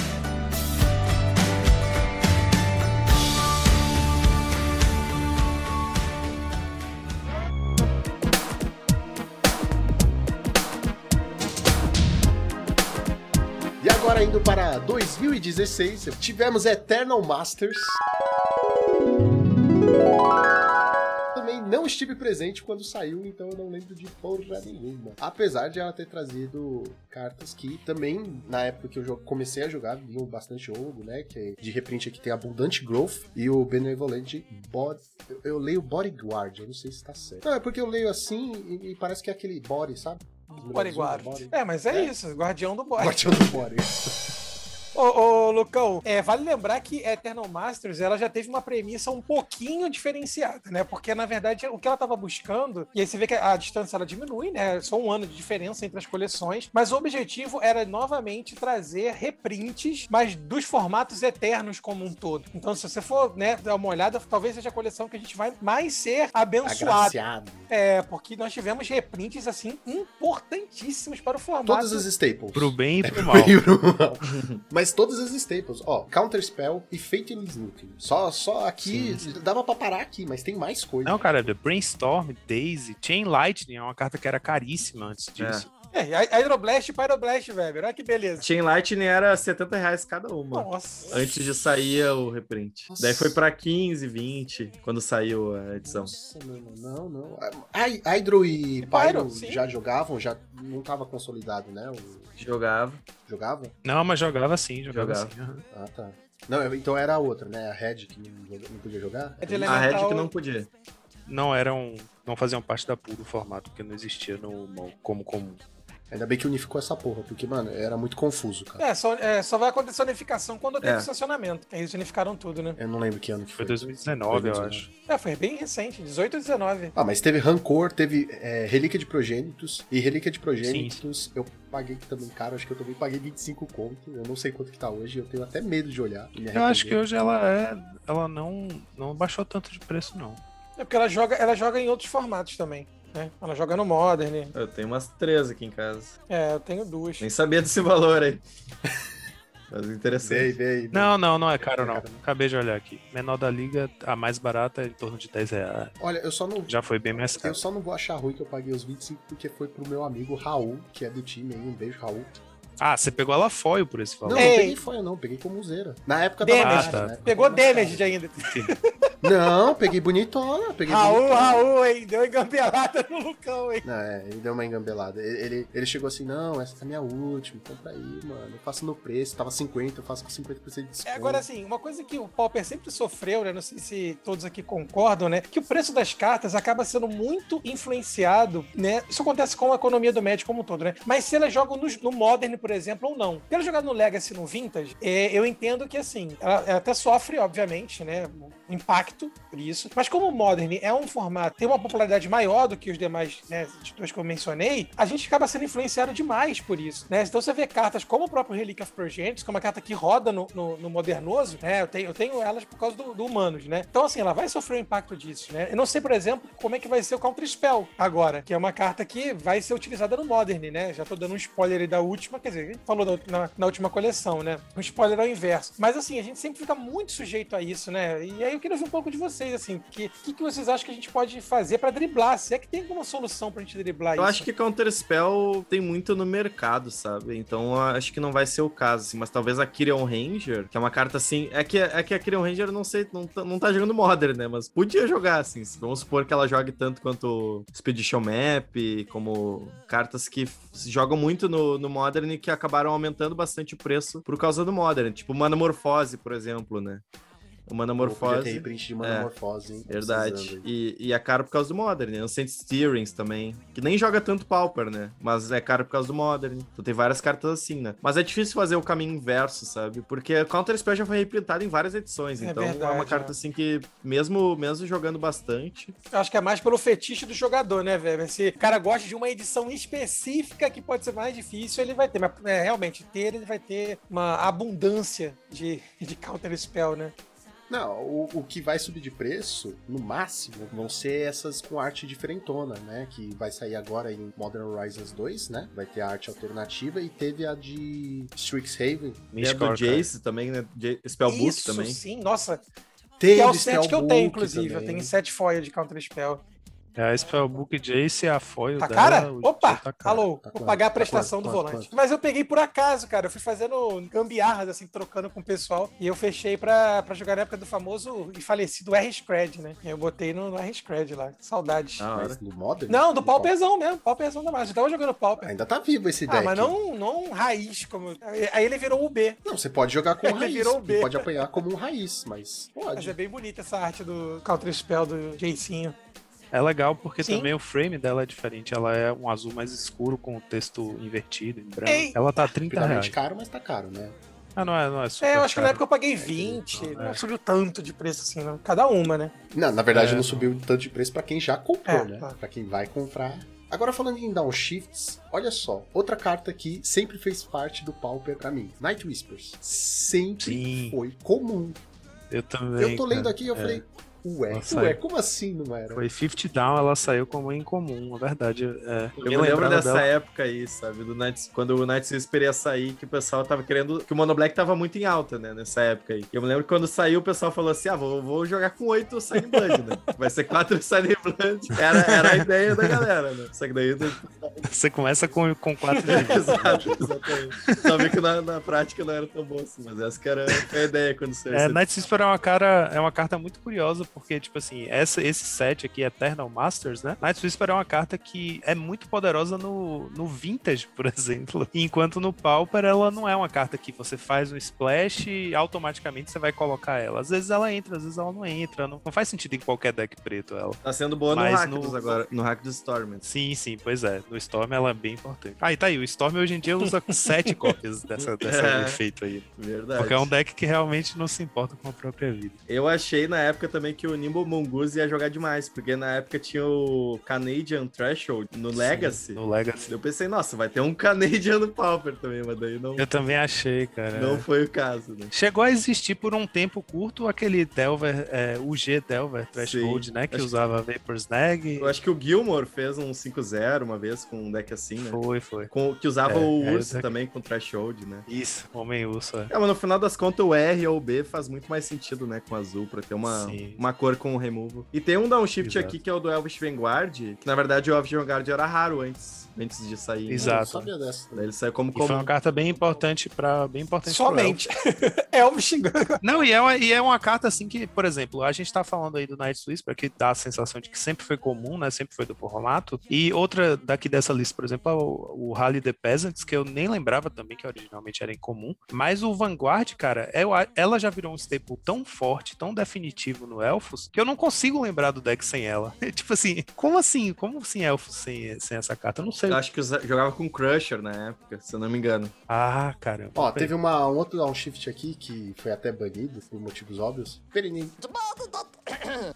agora indo para 2016, tivemos Eternal Masters. Também não estive presente quando saiu, então eu não lembro de porra nenhuma. Apesar de ela ter trazido cartas que também, na época que eu comecei a jogar, vinham bastante jogo, né? Que é de reprint aqui tem Abundant Growth e o Benevolent Body. Eu leio Bodyguard, eu não sei se tá certo. Não, é porque eu leio assim e, e parece que é aquele body, sabe? Bodyguard. Body. É, mas é, É. isso, guardião do bode. Guardião do body. Ô, ô, Lucão, é, vale lembrar que Eternal Masters ela já teve uma premissa um pouquinho diferenciada, né? Porque, na verdade, o que ela estava buscando, e aí você vê que a distância ela diminui, né? Só um ano de diferença entre as coleções, mas o objetivo era novamente trazer reprints, mas dos formatos eternos como um todo. Então, se você for né, dar uma olhada, talvez seja a coleção que a gente vai mais ser abençoado. Agraciado. É, porque nós tivemos reprints, assim, importantíssimos para o formato. Todas as staples. Pro bem e pro mal. E pro mal. Mas todas as staples, ó, Counter Spell e Fateless Nuke. Só, só aqui, dava pra parar aqui, mas tem mais coisa. Não, cara, The Brainstorm, Daisy, Chain Lightning é uma carta que era caríssima antes disso. É, a- Hydroblast e Pyroblast, Weber. Olha que beleza. Chain Lightning era 70 reais cada uma. Nossa. Antes de sair o reprint. Nossa. Daí foi pra 15, 2020, quando saiu a edição. Nossa, mano, não, não. A Hydro e Pyro, Pyro já jogavam, já não tava consolidado, né? O... Jogava. Jogava? Não, mas jogava sim, jogava, Jogava. sim. Ah, tá. Não, então era a outra, né? A Red que não, podia jogar? É A Red que não podia. Não eram. Não faziam parte da pool do formato, porque não existia no mo- como comum. Ainda bem que unificou essa porra, porque, mano, era muito confuso, cara. É só, é, só vai acontecer a unificação quando teve É. estacionamento. Aí eles unificaram tudo, né? Eu não lembro que ano que Foi foi. 2019, eu Foi acho. É, foi bem recente, 18 e 19. Ah, mas teve Rancor, teve é, Relíquia de Progênitos. E Relíquia de Progênitos eu paguei também caro, acho que eu também paguei 25 conto. Eu não sei quanto que tá hoje, eu tenho até medo de olhar. me Eu acho que hoje ela é. Ela não, não baixou tanto de preço, não. É porque ela joga, ela joga em outros formatos também. Né? Ela joga no Modern. Eu tenho umas três aqui em casa. É, eu tenho duas. Nem sabia desse valor aí. Mas Vem, interessante. vem, vem. Não, não, não é caro, não. Acabei de olhar aqui. Menor da liga, a mais barata é em torno de 10 reais. Olha, eu só não. Já foi bem mais Eu caro. só não vou achar ruim que eu paguei os 25 porque foi pro meu amigo Raul, que é do time aí. Um beijo, Raul. Ah, você pegou ela foil por esse Não, valor. não Ei. peguei foil, não. Peguei como useira. Na época Damage. tava Ah, tá. né? Pegou damage ainda. Não, peguei bonitona. Peguei Raul, bonitona. Raul, hein? Deu engambelada no Lucão, hein? Não, é, ele deu uma engambelada. Ele, ele, ele chegou assim, não, essa é a minha última, compra aí, mano. Eu faço no preço, tava 50, eu faço com 50% de desconto. É, agora, assim, uma coisa que o Pauper sempre sofreu, né? Não sei se todos aqui concordam, né? Que o preço das cartas acaba sendo muito influenciado, né? Isso acontece com a economia do médio como um todo, né? Mas se elas jogam no, no Modern, por exemplo, ou não. Se elas jogarem no Legacy, no Vintage, é, eu entendo que, assim, ela, ela até sofre, obviamente, né? Impacto por isso. Mas como o Modern é um formato, tem uma popularidade maior do que os demais né, editores que eu mencionei, a gente acaba sendo influenciado demais por isso, né? Então você vê cartas como o próprio Relic of Progenitus, que é uma carta que roda no, no, no Modernoso, né? Eu tenho, eu tenho elas por causa do, do Humanos, né? Então, assim, ela vai sofrer o impacto disso, né? Eu não sei, por exemplo, como é que vai ser o Counter Spell agora, que é uma carta que vai ser utilizada no Modern, né? Já tô dando um spoiler aí da última, quer dizer, a gente falou na, na última coleção, né? Um spoiler ao inverso. Mas, assim, a gente sempre fica muito sujeito a isso, né? E aí eu queria ver um pouco de vocês, assim, o que, que, que vocês acham que a gente pode fazer pra driblar? Se é que tem alguma solução pra gente driblar Eu isso? acho que Counter-Spell tem muito no mercado, sabe? Então eu acho que não vai ser o caso, assim. Mas talvez a Kyrian Ranger, que é uma carta assim. É que, é que a Kyrian Ranger não sei, não tá, não tá jogando Modern, né? Mas podia jogar, assim. Vamos supor que ela jogue tanto quanto Expedition Map, como cartas que jogam muito no, no Modern e que acabaram aumentando bastante o preço por causa do Modern. Tipo Manamorfose, por exemplo, né? O Podia ter Manamorfose. reprint de Manamorfose, hein? Verdade. E, e é caro por causa do Modern, né? Ancient Steerings também. Que nem joga tanto Pauper, né? Mas é caro por causa do Modern. Então tem várias cartas assim, né? Mas é difícil fazer o caminho inverso, sabe? Porque Counter Spell já foi reprintado em várias edições. É então é verdade, uma carta é. assim que, mesmo, mesmo jogando bastante. Eu acho que é mais pelo fetiche do jogador, né, velho? Se o cara gosta de uma edição específica que pode ser mais difícil, ele vai ter. Mas é, realmente, ter, ele vai ter uma abundância de, de Counter Spell, né? Não, o, o que vai subir de preço, no máximo, vão ser essas com arte diferentona, né? Que vai sair agora em Modern Horizons 2, né? Vai ter a arte alternativa e teve a de Strixhaven. Tem a do Jace também, né? Spellbook Isso, também. sim. Nossa, Teve que é o set que eu tenho, inclusive. Eu também. tenho sete foil de Counter Spell. É a Spellbook Jace, a foil Tá dela, cara? o Opa! Tá cara. Alô, Tá vou pagar a Tá prestação quanto? do volante. Mas eu peguei por acaso, cara. Eu fui fazendo gambiarras, assim, trocando com o pessoal. E eu fechei pra, pra jogar na época do famoso e falecido R-Scred, né? E eu botei no, no R-Scred lá. Saudades. Da hora. Mas no Modern? Não, do No Pauperzão mesmo. Pauperzão da massa. Eu tava jogando Pauper. Ainda tá vivo esse deck. Ah, mas não, não raiz como. Aí ele virou o B. Não, você pode jogar com Ele raiz. virou o você B. Pode apanhar como um raiz, mas Mas pode. é bem bonita essa arte do Counter Spell do Jacinho. É legal porque Sim. também o frame dela é diferente. Ela é um azul mais escuro com o texto invertido em branco. Ei! Ela tá 30 reais. Caro, mas tá caro, né? Ah, não é, não é super É, eu acho que na caro. época eu paguei 20. Não, Não é. subiu tanto de preço assim, não. Cada uma, né? Não, na verdade É, não subiu tanto de preço pra quem já comprou, É, né? tá. Pra quem vai comprar. Agora falando em downshifts, olha só, outra carta que sempre fez parte do Pauper pra mim, Night Whispers. Sempre Sim. foi comum. Eu também. eu tô lendo cara. aqui e eu É. falei, ué, ué, saiu. como assim não era? Foi 50 down, ela saiu como incomum, na verdade. É, Eu me me lembro dessa dela. época aí, sabe? Do Nights, quando o Night Whisper ia sair, que o pessoal tava querendo. Que o Mono Black tava muito em alta, né? Nessa época aí. E eu me lembro que quando saiu, o pessoal falou assim: ah, vou, vou jogar com oito Sign Blood, né? Vai ser quatro Sign Blood. Era, era a ideia da galera, né? Só que daí. Você começa com, com 4 de. Exato, exatamente. Só vi que na, na prática não era tão bom assim, mas essa que era a ideia quando saiu. É, Night Whisper é uma, cara, é uma carta muito curiosa, porque, tipo assim, essa, esse set aqui, Eternal Masters, né? Night Whisper é uma carta que é muito poderosa no, no Vintage, por exemplo. Enquanto no Pauper, ela não é uma carta que você faz um splash e automaticamente você vai colocar ela. Às vezes ela entra, às vezes ela não entra. Não, não faz sentido em qualquer deck preto ela. Tá sendo boa no Mas Rakdos no- agora, no Hack do Storm. Sim, sim, pois é. No Storm ela é bem importante. Ah, e tá aí. O Storm hoje em dia usa sete cópias dessa, dessa É. efeito aí. Verdade. Porque é um deck que realmente não se importa com a própria vida. Eu achei na época também que o Nimble Mongoose ia jogar demais, porque na época tinha o Canadian Threshold no Legacy. No Legacy. Eu pensei, nossa, vai ter um Canadian no Pauper também, mas daí não, Eu também achei, cara. não foi o caso, né? Chegou a existir por um tempo curto aquele Delver, é, UG Delver Threshold, Sim. né? Que Acho- usava Vapor Snag. Eu acho que o Gilmore fez um 5-0 uma vez com um deck assim, né? Foi, foi. Com, que usava É, o é, Urso também com Threshold, né? Isso, Homem Urso. É. É, mas no final das contas o R ou o B faz muito mais sentido, né, com azul, pra ter uma, Sim. uma cor com o removal. E tem um downshift Exato. aqui que é o do Elvish Vanguard, que na verdade o Elvish Vanguard era raro antes, antes de sair. né? Exato. Eu sabia dessa. Daí ele saiu como E foi uma carta bem importante para bem importante pro Somente. Elvis xingando. Não, e é, uma, e é uma carta assim que, por exemplo, a gente tá falando aí do Night Whisper, que dá a sensação de que sempre foi comum, né? Sempre foi do formato. E outra daqui dessa lista, por exemplo, é o, o Rally the Peasants, que eu nem lembrava também que originalmente era incomum. Mas o Vanguard, cara, é, ela já virou um staple tão forte, tão definitivo no Elfos, que eu não consigo lembrar do deck sem ela. tipo assim, como assim? Como assim Elfos sem, sem essa carta? Eu não sei. Eu acho que jogava com Crusher na época, se eu não me engano. Ah, caramba. Ó, teve uma, um outro downshift aqui que foi até banido por motivos óbvios. Peregrine...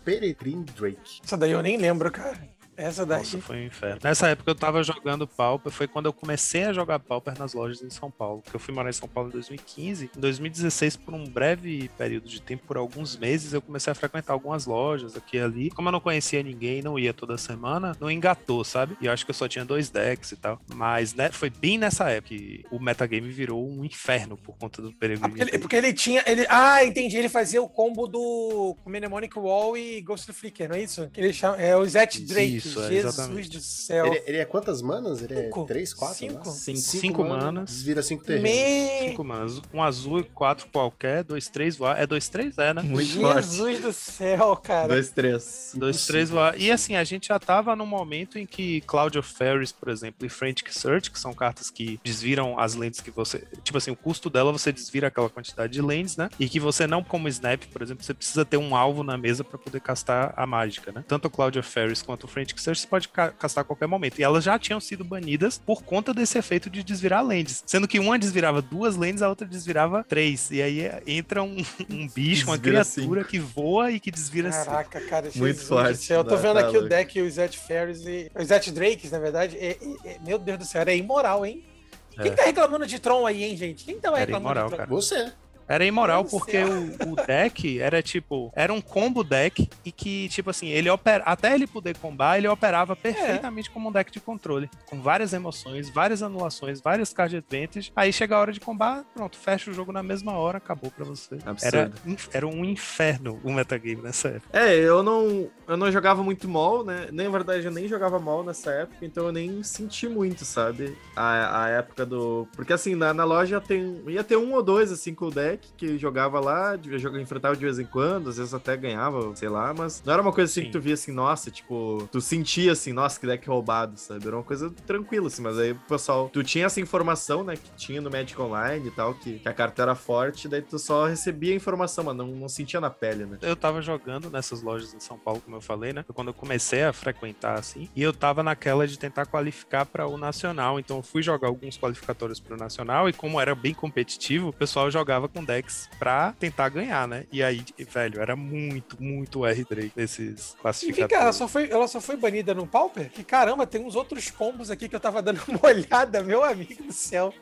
Peregrine Drake. Isso daí eu nem lembro, cara. Essa daí. Nossa, foi um inferno. Nessa época eu tava jogando Pauper, foi quando eu comecei a jogar Pauper nas lojas em São Paulo. Porque eu fui morar em São Paulo em 2015. Em 2016, por um breve período de tempo, por alguns meses, eu comecei a frequentar algumas lojas aqui e ali. Como eu não conhecia ninguém, não ia toda semana, não engatou, sabe? E eu acho que eu só tinha dois decks e tal. Mas né, foi bem nessa época que o metagame virou um inferno por conta do Ah, Peregrino. porque, ele, porque ele tinha. Ele, ah, entendi. Ele fazia o combo do Mnemonic Wall e Ghost of Flicker, não é isso? Que ele chama, é o Zet Drake. Isso, é, Jesus exatamente. do céu. Ele, ele é quantas manas? Ele Cinco. é 3, 4? Cinco. Cinco. Cinco manas. Vira 5 terrenos. Me... Cinco manas. Um azul e quatro qualquer, dois, três voar. É dois, três, é, né? Muito forte. Jesus do céu, cara. Dois, três. Dois, três voar. E assim, a gente já tava num momento em que Cloud of Fairies, por exemplo, e Frantic Search, que são cartas que desviram as lentes que você. Tipo assim, o custo dela você desvira aquela quantidade de lentes, né? E que você não, como Snap, por exemplo, você precisa ter um alvo na mesa para poder castar a mágica, né? Tanto o Cloud of Fairies quanto o Frantic Search você pode ca- castar a qualquer momento. E elas já tinham sido banidas por conta desse efeito de desvirar lentes. Sendo que uma desvirava duas lentes, a outra desvirava três. E aí entra um, um bicho, uma Desvira criatura que voa e que desvira cinco. Caraca, cara, Muito forte. Eu tô né? vendo Tá aqui o deck, os Zet Fairies e. Os Zet Drakes, na verdade. É, é- é- meu Deus do céu, é imoral, hein? Quem É. tá reclamando de Tron aí, hein, gente? Quem tá Era reclamando imoral, de Tron? cara. Você. Era imoral Meu porque o, o deck era tipo, era um combo deck e que, tipo assim, ele opera, até ele poder combar, ele operava perfeitamente como um deck de controle, com várias emoções, várias anulações, várias card advantage. Aí chega a hora de combar, pronto, fecha o jogo na mesma hora, acabou pra você. Era, Absurdo. era um inferno o metagame nessa época. É, eu não, eu não jogava muito mol, né? Nem, na verdade, eu nem jogava mol nessa época, então eu nem senti muito, sabe? A, a época do. Porque assim, na, na loja tem, ia ter um ou dois, assim, com o deck que jogava lá, jogar, enfrentava de vez em quando, às vezes até ganhava, sei lá, mas não era uma coisa assim Sim. que tu via assim, nossa, tipo, tu sentia assim, nossa, que deck roubado, sabe? Era uma coisa tranquila, assim, mas aí o pessoal, tu tinha essa informação, né, que tinha no Magic Online e tal, que, que a carta era forte, daí tu só recebia a informação, mas não, não sentia na pele, né? Eu tava jogando nessas lojas em São Paulo, como eu falei, né? Foi quando eu comecei a frequentar assim. E eu tava naquela de tentar qualificar para o Nacional. Então eu fui jogar alguns qualificatórios pro Nacional. E como era bem competitivo, o pessoal jogava com decks pra tentar ganhar, né? E aí, velho, era muito, muito R Drake nesses E vem cá, ela só, foi, ela só foi banida no Pauper? Que caramba, tem uns outros combos aqui que eu tava dando uma olhada, meu amigo do céu.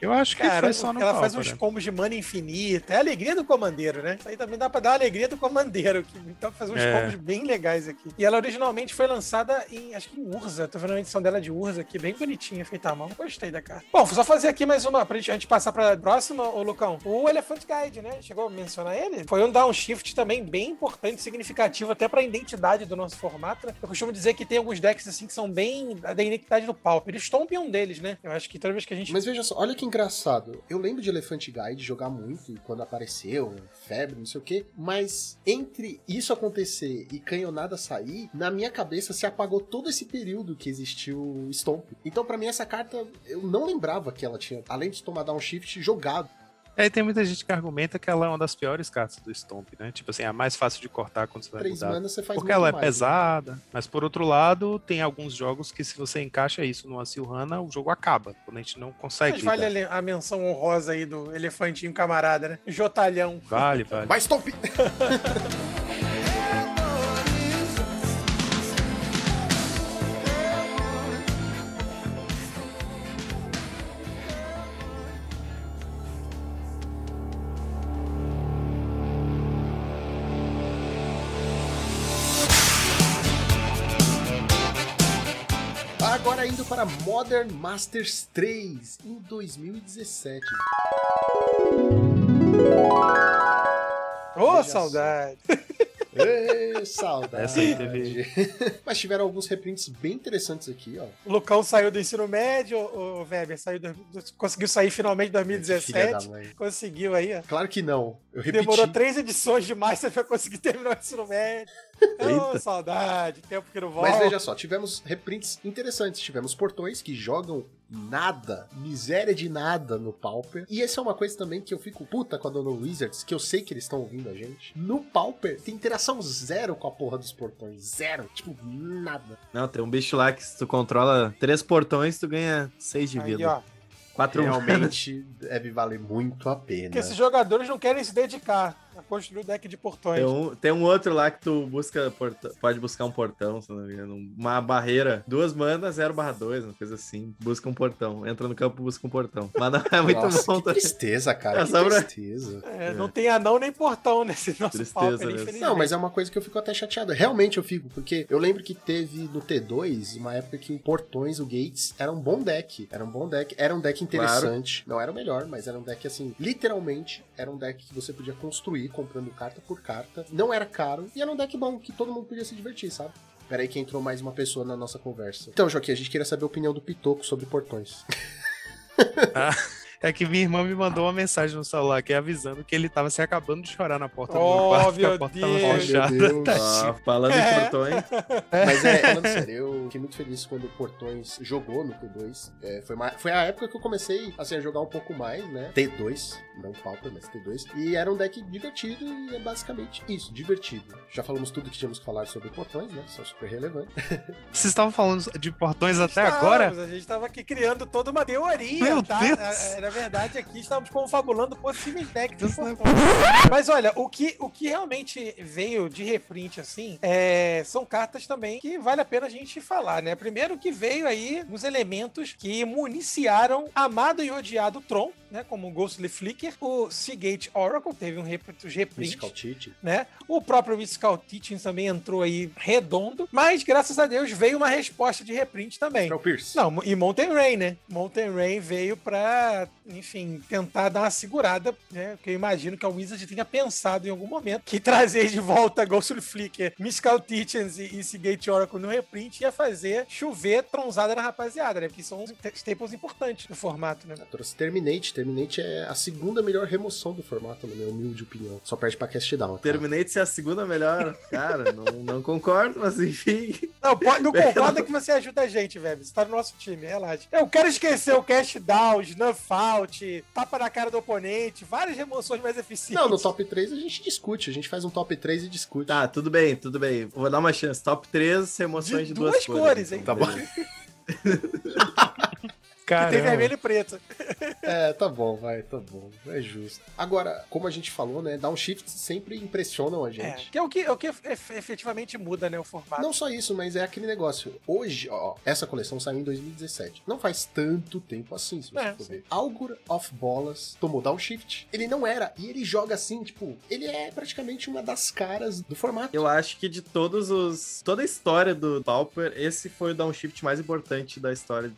Eu acho que Cara, foi só no ela faz uns né? combos de mana infinita. É a alegria do comandeiro, né? Isso aí também dá pra dar a alegria do comandeiro. Que, então faz uns É. combos bem legais aqui. E ela originalmente foi lançada em, acho que em Urza. Tô vendo a edição dela de Urza aqui, bem bonitinha, feita à mão. Gostei da carta. Bom, vou só fazer aqui mais uma pra gente, a gente passar pra próxima, ô Lucão. O Elephant Guide, né? Chegou a mencionar ele? Foi um downshift também bem importante, significativo até pra identidade do nosso formato. né? Eu costumo dizer que tem alguns decks assim que são bem da identidade do Pauper. Stomp é um deles, né? Eu acho que toda vez que a gente Mas veja só, olha que engraçado. Eu lembro de Elephant Guide jogar muito quando apareceu, febre, não sei o quê. Mas entre isso acontecer e canhonada sair, na minha cabeça se apagou todo esse período que existiu Stomp. Então, pra mim, essa carta, eu não lembrava que ela tinha, além de tomar downshift, jogado. E aí tem muita gente que argumenta que ela é uma das piores cartas do Stomp, né? Tipo assim, a mais fácil de cortar quando você vai Três mudar. manas você faz Porque ela é mais, né? pesada, mas por outro lado, tem alguns jogos que se você encaixa isso numa Silhana, o jogo acaba. Quando a gente não consegue. Mas vale a menção honrosa aí do elefantinho camarada, né? Jotalhão. Vale, vale. Vai, Stomp! Modern Masters 3 em 2017. Ô, Veja saudade. Ê, saudade. Essa aí teve- Mas tiveram alguns reprints bem interessantes aqui, ó. O Lucão saiu do ensino médio, o Weber saiu do- conseguiu sair finalmente em Filha da 2017. mãe. Conseguiu aí, ó. Claro que não. Eu repeti. Demorou três edições de Master pra conseguir terminar o ensino médio. Eita. saudade, tempo que não volta. Mas veja só, tivemos reprints interessantes. Tivemos portões que jogam nada, miséria de nada no Pauper. E essa é uma coisa também que eu fico puta com a Dona Wizards, que eu sei que eles estão ouvindo a gente. No Pauper tem interação zero com a porra dos portões. Zero. Tipo, nada. Não, tem um bicho lá que se tu controla três portões, tu ganha seis de Aí, vida. ó. Quatro Realmente deve valer muito a pena. Porque esses jogadores não querem se dedicar. Construir o deck de portões. Tem um, tem um outro lá que tu busca porta- pode buscar um portão, se não me engano. Uma barreira. Duas manas, 0 barra 2, uma coisa assim. Busca um portão. Entra no campo, busca um portão. Mas não é muito Nossa, bom que tristeza, cara. É, que pra- tristeza. É, Não tem anão nem portão nesse nosso Tristeza mesmo. infelizmente. Não, mas é uma coisa que eu fico até chateado. Realmente eu fico, porque eu lembro que teve no T2 uma época que o Portões, o Gates, era um bom deck. Era um bom deck. Era um deck interessante. Não era o melhor, mas era um deck assim. Literalmente, era um deck que você podia construir comprando carta por carta. Não era caro. E era um deck bom, que todo mundo podia se divertir, sabe? Peraí que entrou mais uma pessoa na nossa conversa. Então, Joaquim, a gente queria saber a opinião do Pitoco sobre portões. É que minha irmã me mandou uma mensagem no celular aqui avisando que ele tava se acabando de chorar na porta Oh, do meu quarto, que meu a porta Deus. tava fechada. meu Deus. Ah, falando em É. portões, Mas é, falando sério, eu fiquei muito feliz quando o Portões jogou no T2. É, foi, ma- foi a época que eu comecei assim, a jogar um pouco mais, né? T2, não Pauper, mas T2. E era um deck divertido e é basicamente isso, divertido. Já falamos tudo que tínhamos que falar sobre Portões, né? São super relevantes. Vocês estavam falando de portões até Estávamos, agora? A gente estava aqui criando toda uma teoria, Meu tá? Deus. É, é, Na verdade, aqui estávamos confabulando possíveis decks. Mas olha, o que, o que realmente veio de reprint, assim, é, são cartas também que vale a pena a gente falar, né? Primeiro que veio aí os elementos que municiaram amado e odiado Tron, né? Como o Ghostly Flicker, o Seagate Oracle, teve um rep, os reprints Mystical Cheat. né? O próprio Mystical Teachings também entrou aí redondo, mas graças a Deus veio uma resposta de reprint também. Não, e Mountain Rain, né? Mountain Rain veio pra, enfim, tentar dar uma segurada, né? Porque eu imagino que a Wizard tenha pensado em algum momento que trazer de volta Ghostly Flicker, Mystical Teachings e, e Seagate Oracle no reprint ia fazer chover tronzada na rapaziada, né? Porque são staples importantes do formato, né? Eu trouxe Terminate. Terminate é a segunda melhor remoção do formato, na minha humilde opinião. Só perde pra Cast Down. tá? Terminate ser a segunda melhor. Cara, não, não concordo, mas enfim. Não, pode, não concorda que você ajuda a gente, velho. Você tá no nosso time, relaxa. Eu quero esquecer o cash down, snuff out, tapa na cara do oponente, várias remoções mais eficientes. Não, no top 3 a gente discute. A gente faz um top 3 e discute. Tá, tudo bem, tudo bem. Vou dar uma chance. Top 3 emoções De de, duas, duas cores, hein? Tá bom. que tem Caramba. vermelho e preto. É, tá bom, vai, tá bom. É justo. Agora, como a gente falou, né? Downshifts sempre impressionam a É, gente. que é o que, é o que ef- efetivamente muda, né, o formato. Não só isso, mas é aquele negócio. Hoje, ó, essa coleção saiu em 2017. Não faz tanto tempo assim, se você É, for sim. ver. Algor of Bolas tomou downshift. Ele não era. E ele joga assim, tipo, ele é praticamente uma das caras do formato. Eu acho que de todos os. Toda a história do Pauper, esse foi o downshift mais importante da história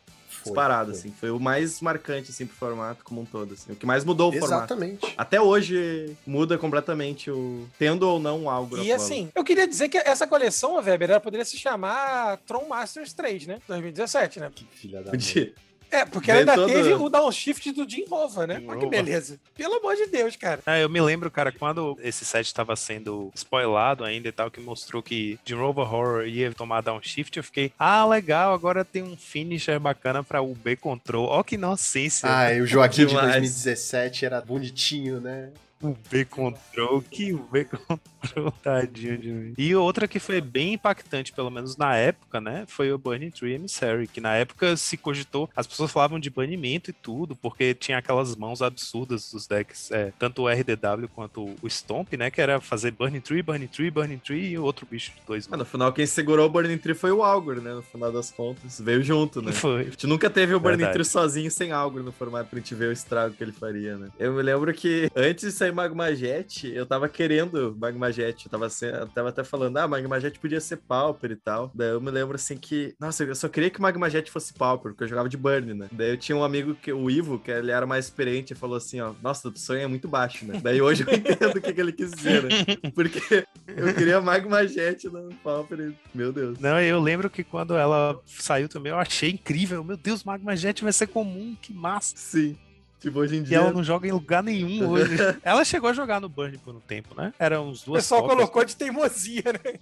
Foi, disparado, foi. assim. Foi o mais marcante, assim, pro formato como um todo, assim. O que mais mudou o formato. Exatamente. Até hoje muda completamente o. Tendo ou não o Algor of E assim, eu queria dizer que essa coleção, Weber, ela poderia se chamar Tron Masters 3, né? 2017, né? Que filha da Podia. É, porque ela ainda todo- teve o downshift do Jim Hova, né? Olha que beleza. Pelo amor de Deus, cara. É, eu me lembro, cara, quando esse set estava sendo spoilado ainda e tal, que mostrou que Jim Rover Horror ia tomar downshift, eu fiquei, ah, legal, agora tem um finisher bacana pra UB Control. Ó que inocência. Ah, e o Joaquim de Demais. 2017 era bonitinho, né? UB Control, que UB Control, tadinho de mim. E outra que foi bem impactante, pelo menos na época, né, foi o Burning Tree Emissary, que na época se cogitou, as pessoas falavam de banimento e tudo, porque tinha aquelas mãos absurdas dos decks, é, tanto o RDW quanto o Stomp, né, que era fazer Burning Tree, Burning Tree, Burning Tree e outro bicho de dois Ah, no final, quem segurou o Burning Tree foi o Algor, né? No final das contas. Veio junto, né? Foi. A gente nunca teve o Burning Verdade. Tree sozinho sem Algor no formato pra gente ver o estrago que ele faria, né? Eu me lembro que antes de sair Magma Jet, eu tava querendo Magma Jet. Eu tava, eu tava até falando, ah, Magma Jet podia ser Pauper e tal. Daí eu me lembro assim que, nossa, eu só queria que o Magma Jet fosse Pauper, porque eu jogava de Burn, né? Daí eu tinha um amigo, que, o Ivo, que ele era mais experiente, e falou assim, ó, nossa, o sonho é muito baixo, né? Daí hoje eu entendo o que, que ele quis dizer, né? Porque eu queria Magma Jet no Pauper meu Deus. Não, eu lembro que quando ela saiu também, eu achei incrível. Meu Deus, Magma Jet vai ser comum, que massa. Sim. Tipo, hoje em E dia... ela não joga em lugar nenhum hoje. ela chegou a jogar no Burn por um tempo, né? Era uns O duas pessoal cópias. colocou de teimosia, né?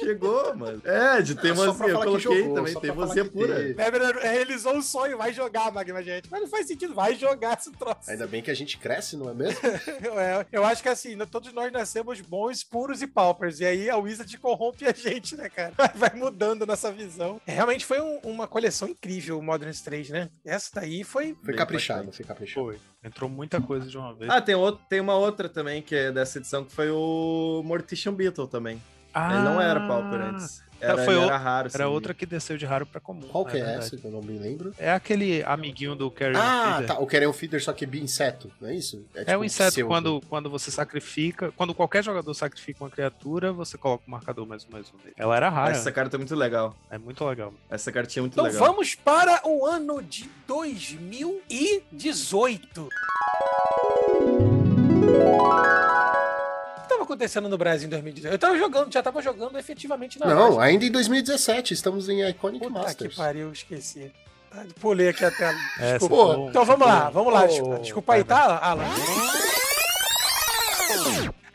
Chegou, mano. É, de teimosia. Eu coloquei jogou, também, teimosia pura. Weber realizou o sonho, vai jogar, Magma Gente. Mas não faz sentido, vai jogar esse troço. Ainda bem que a gente cresce, não é mesmo? É, eu acho que assim, todos nós nascemos bons, puros e paupers. E aí a Wizard corrompe a gente, né, cara? Vai mudando nossa visão. É, realmente foi um- uma coleção incrível o Modern 3, né? Essa daí foi. Foi caprichado, foi caprichado. Foi. Entrou muita coisa de uma vez. Ah, tem, outro, tem uma outra também que é dessa edição que foi o Mortician Beetle também. Ah, Ele não era Pauper antes. Era, foi era raro. Era assim. outra que desceu de raro pra comum. Qual que é, verdade. essa que eu não me lembro? É aquele amiguinho do Carrion Ah, Feeder. tá. O Carrion Feeder só que é inseto, não é isso? É tipo o inseto pseudo. quando, quando você sacrifica. Quando qualquer jogador sacrifica uma criatura, você coloca o marcador mais um mais um nele. Ela era rara. Essa carta é muito legal. É muito legal. Essa cartinha é muito Então legal. vamos para o ano de 2018. O que estava acontecendo no Brasil em 2018? Eu tava jogando, já tava jogando efetivamente na Não, loja. ainda em 2017, estamos em Iconic Puta Masters. que pariu, esqueci. Tá, Pulei aqui a tela. É, Desculpa. falou- Então vamos lá, vamos lá. Oh, Desculpa, desculpa aí, tá, Alan?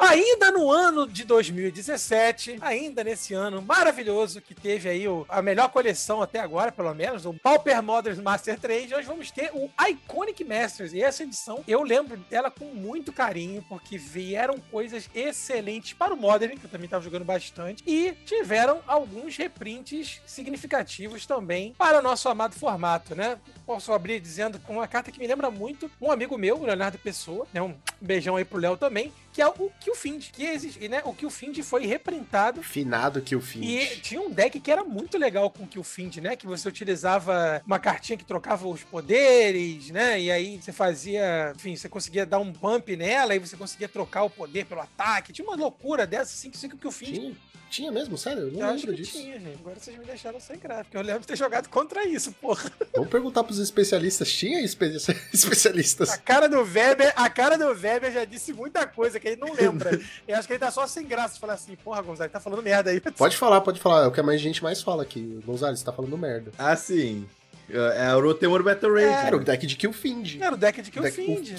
Ainda no ano de 2017, ainda nesse ano maravilhoso que teve aí o- a melhor coleção até agora, pelo menos, o Pauper Models Master 3, nós vamos ter o Iconic Masters. E essa edição eu lembro dela com muito carinho, porque vieram coisas excelentes para o Modern, que eu também estava jogando bastante, e tiveram alguns reprints significativos também para o nosso amado formato, né? Posso abrir dizendo com uma carta que me lembra muito um amigo meu, o Leonardo Pessoa, né? Um beijão aí pro Léo também, que é o Killfind, que existe, né? O Killfind foi reprintado Finado que o fim. e tinha um deck que era muito legal com o Killfind, né? Que você utilizava uma cartinha que trocava os poderes, né? E aí você fazia, enfim, você conseguia dar um bump nela e você conseguia trocar o poder pelo ataque. Tinha uma loucura dessa, assim, que o Killfind Tinha, tinha mesmo, sério? Eu não eu acho lembro que disso. tinha, gente. Agora vocês me deixaram sem graça, porque eu lembro de ter jogado contra isso, porra. Vamos perguntar pros especialistas. Tinha espe- especialistas? A cara do Weber, a cara do Weber já disse muita coisa que ele não lembra. Eu acho que ele tá só sem graça de falar assim, porra, Gonzalo, tá falando merda aí. Pode falar, pode falar. É o que a mais gente mais fala aqui. Gonzalez, você tá falando merda. Ah, sim. É o Temur Battle Rage. É. Era o deck de Killfind. Era o deck de O deck- Killfind.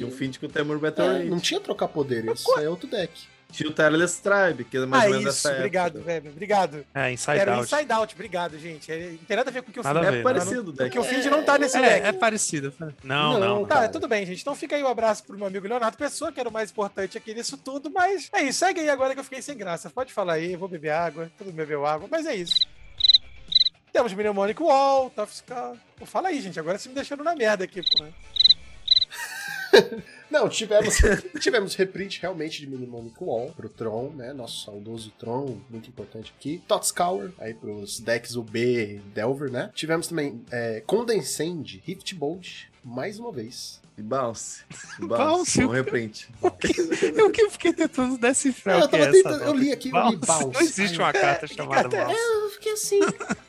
O Killfind. Com o Temur Battle É, Rage. não tinha trocar poderes. Isso aí é outro deck. Tinha o Tireless Tribe, que é mais Ah, ou menos isso, dessa obrigado, época. Weber, obrigado. É, Inside Era o Out. Inside Out, obrigado, gente. É, Não tem nada a ver com o Killfind. Nada a É ver, parecido o deck. Porque o Find não tá nesse deck. É, é parecido. Não, Não, não. Tá, cara. tudo bem, gente. Então fica aí o abraço pro meu amigo Leonardo Pessoa, que era o mais importante aqui nisso tudo, mas é isso. Segue aí agora que eu fiquei sem graça. Pode falar aí, eu vou beber água, todo mundo bebeu água, mas é isso. Temos Mnemonic Wall, Tough. Pô, fala aí, gente. Agora você me deixando na merda aqui, pô. Não, tivemos, tivemos reprint realmente de Mnemonic Wall pro Tron, né? Nosso saudoso Tron, muito importante aqui. Totscour, aí pros decks UB Delver, né? Tivemos também é, Condensend, Rift Bolt, mais uma vez. E Bounce. Bounce. Bounce. Um reprint. Eu que fiquei tentando decifrar eu o que tava é tentando, eu li aqui, eu li Bounce. Não existe uma carta chamada carta é Bounce. Eu fiquei assim.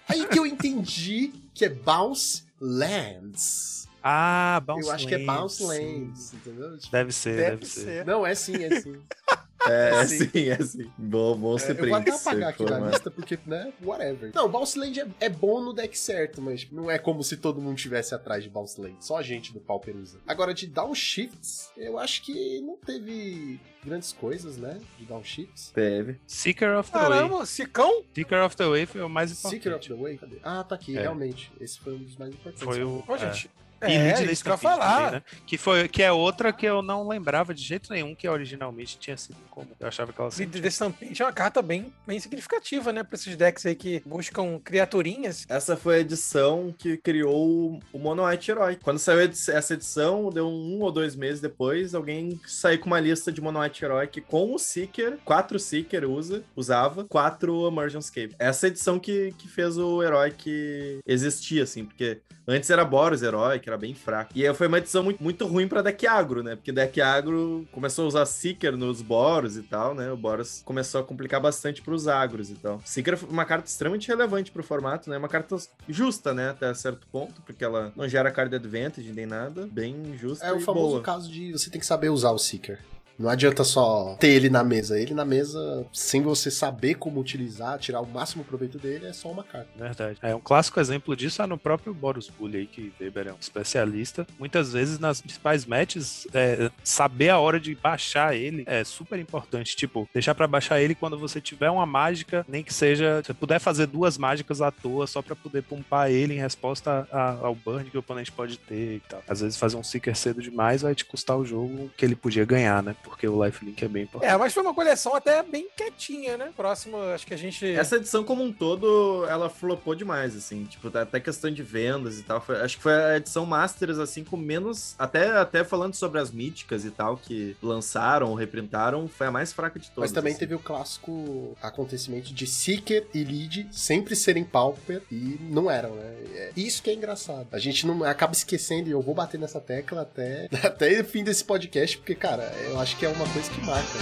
aí que eu entendi que é Bounce Lands. Ah, Bounce eu acho que é Bounce sim. Lands, entendeu? Tipo, Deve ser, deve, Deve ser. ser. Não, é sim, é sim. É, é Sim. é sim. Bom, bom É, ser eu vou até apagar aqui for, na lista, porque, né, whatever. Não, Bounce Land é, é bom no deck certo, mas não é como se todo mundo tivesse atrás de Bounce Land. Só a gente do Pauper usa. Agora, de Downshifts, eu acho que não teve grandes coisas, né, de Downshifts. Teve. Seeker of the Way. Caramba, Sicão? Seeker of the Way foi o mais importante. Secret of the Way, cadê? Ah, tá aqui, É. realmente. Esse foi um dos mais importantes. Foi o. Ô, é. gente. E É, Lead isso Stampede falar. também, né? Que, foi, que é outra que eu não lembrava de jeito nenhum que originalmente tinha sido comum. Eu achava que ela sempre de Stampede é uma carta bem, bem significativa, né? Pra esses decks aí que buscam criaturinhas. Essa foi a edição que criou o Mono White Herói. Quando saiu essa edição, deu um ou dois meses depois, alguém saiu com uma lista de Mono White Herói que com o Seeker, quatro Seeker usa, usava, quatro Emergence Cave. Essa edição que, que fez o herói que existia, assim, porque antes era Boros herói, que era bem fraco. E aí foi uma edição muito, muito ruim pra deck agro, né? Porque deck agro começou a usar Seeker nos Boros e tal, né? O Boros começou a complicar bastante pros agros e tal. Seeker foi uma carta extremamente relevante pro formato, né? Uma carta justa, né? Até certo ponto, porque ela não gera card advantage nem nada. Bem justa É o famoso boa. caso de você tem que saber usar o Seeker. Não adianta só ter ele na mesa. Ele na mesa, sem você saber como utilizar, tirar o máximo proveito dele, é só uma carta. Verdade. É um clássico exemplo disso é no próprio Boros Bully aí, que Weber é um especialista. Muitas vezes nas principais matches, é, saber a hora de baixar ele é super importante. Tipo, deixar pra baixar ele quando você tiver uma mágica, nem que seja, se puder fazer duas mágicas à toa só pra poder pumpar ele em resposta a- ao burn que o oponente pode ter e tal. Às vezes fazer um seeker cedo demais vai te custar o jogo que ele podia ganhar, né? Porque o lifelink é bem importante. É, mas foi uma coleção até bem quietinha, né? Próximo, acho que a gente. Essa edição como um todo, ela flopou demais, assim. Tipo, até questão de vendas e tal. Foi- acho que foi a edição Masters, assim, com menos... Até, até falando sobre as míticas e tal, que lançaram ou reprintaram, foi a mais fraca de todas. Mas também assim. teve o clássico acontecimento de Seeker e Lead sempre serem Pauper e não eram, né? É isso que é engraçado. A gente não acaba esquecendo e eu vou bater nessa tecla até, até o fim desse podcast, porque, cara, eu acho que é uma coisa que marca.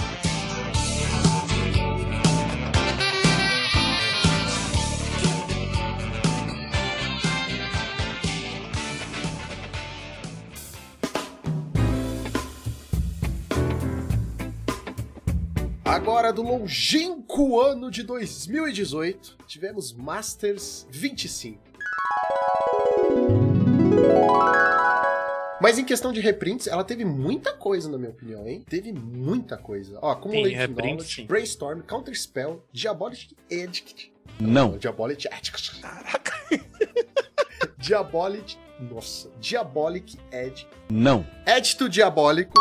Agora, do longínquo ano de 2018, tivemos Masters 25. Mas em questão de reprints, ela teve muita coisa, na minha opinião, hein? Teve muita coisa. Ó, Accumulate Sim, reprint, Knowledge, sim. Brainstorm, Counter Spell, Diabolic Edict. Não. Diabolic Edict. Diabolic... Nossa. Diabolic Edge. Não. Edge to Diabólico.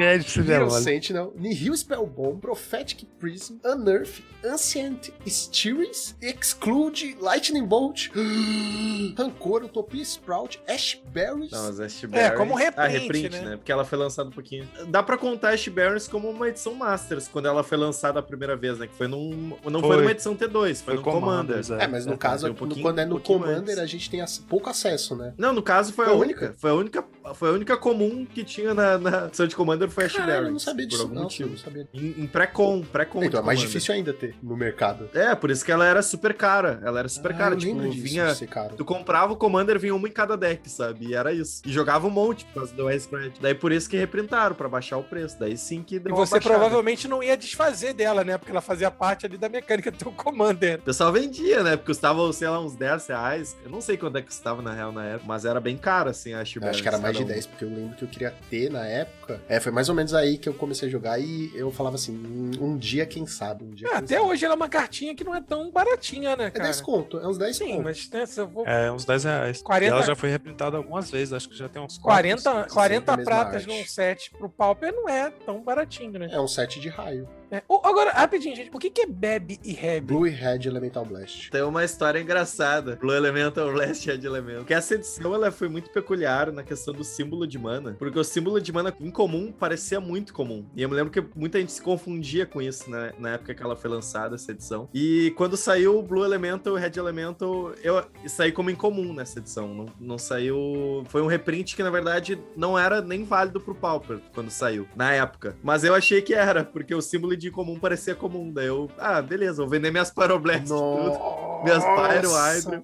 É, se Hero Sentinel, Nihil Spellbomb, Prophetic Prism, Unearth, Ancient Steerings, Exclude, Lightning Bolt, Rancor, Utopia Sprout, Ash Berries. Não, as Ash É, como reprint, Ah, reprint, né? né? Porque ela foi lançada um pouquinho. Dá pra contar Ash Barons como uma edição Masters, quando ela foi lançada a primeira vez, né? Que foi num. Não foi, Foi. numa edição T2, foi, no Commander. É, mas no caso, um no- quando é no um Commander, antes. a gente tem ac- pouco acesso, né? Não, no caso foi, Foi a a única. única? Foi a única. Foi a única comum que tinha na, na edição de Commander foi Ash Caralho, eu não sabia por disso, algum não. motivo. não sabia. Em, em pré-com, pré-com. Então, é mais difícil ainda ter no mercado. É, por isso que ela era super cara. Ela era super Ah, cara. eu Tipo, lembro disso, vinha. de ser caro. Tu comprava o Commander, vinha uma em cada deck, sabe? E era isso. E jogava um monte por causa do Spread. Daí por isso que reprintaram, pra baixar o preço. Daí sim que E deu uma você baixada. provavelmente não ia desfazer dela, né? Porque ela fazia parte ali da mecânica do teu Commander. O pessoal vendia, né? Porque custava, sei lá, uns 10 reais. Eu não sei quanto é que custava na real na época, mas era bem caro, assim, a Eu acho que era mais de 10, porque eu lembro que eu queria ter na época. É, foi mais ou menos aí que eu comecei a jogar e eu falava assim, "Hum, um dia quem sabe, um dia Ah, quem até sabe. hoje ela é uma cartinha que não é tão baratinha, né, É cara? 10 conto, é uns 10 Sim, conto. mas né, se eu vou... É, uns 10 reais. 40 E ela já foi reprintada algumas vezes, acho que já tem uns 40, 4, 40 a mesma pratas arte. num set pro Pauper não é tão baratinho, né? É um set de raio. É. Agora, rapidinho, gente, o que, que é Beb e Reb? Blue e Red Elemental Blast. Tem uma história engraçada. Blue Elemental Blast Red Elemental. Porque essa edição ela foi muito peculiar na questão do símbolo de mana. Porque o símbolo de mana em comum parecia muito comum. E eu me lembro que muita gente se confundia com isso né, na época que ela foi lançada, essa edição. E quando saiu o Blue Elemental e Red Elemental, eu saí como incomum nessa edição. Não, não saiu. Foi um reprint que, na verdade, não era nem válido pro Pauper quando saiu, na época. Mas eu achei que era, porque o símbolo de comum parecia comum. Daí eu, ah, beleza, vou vender minhas Pyroblast tudo. Minhas Pyro.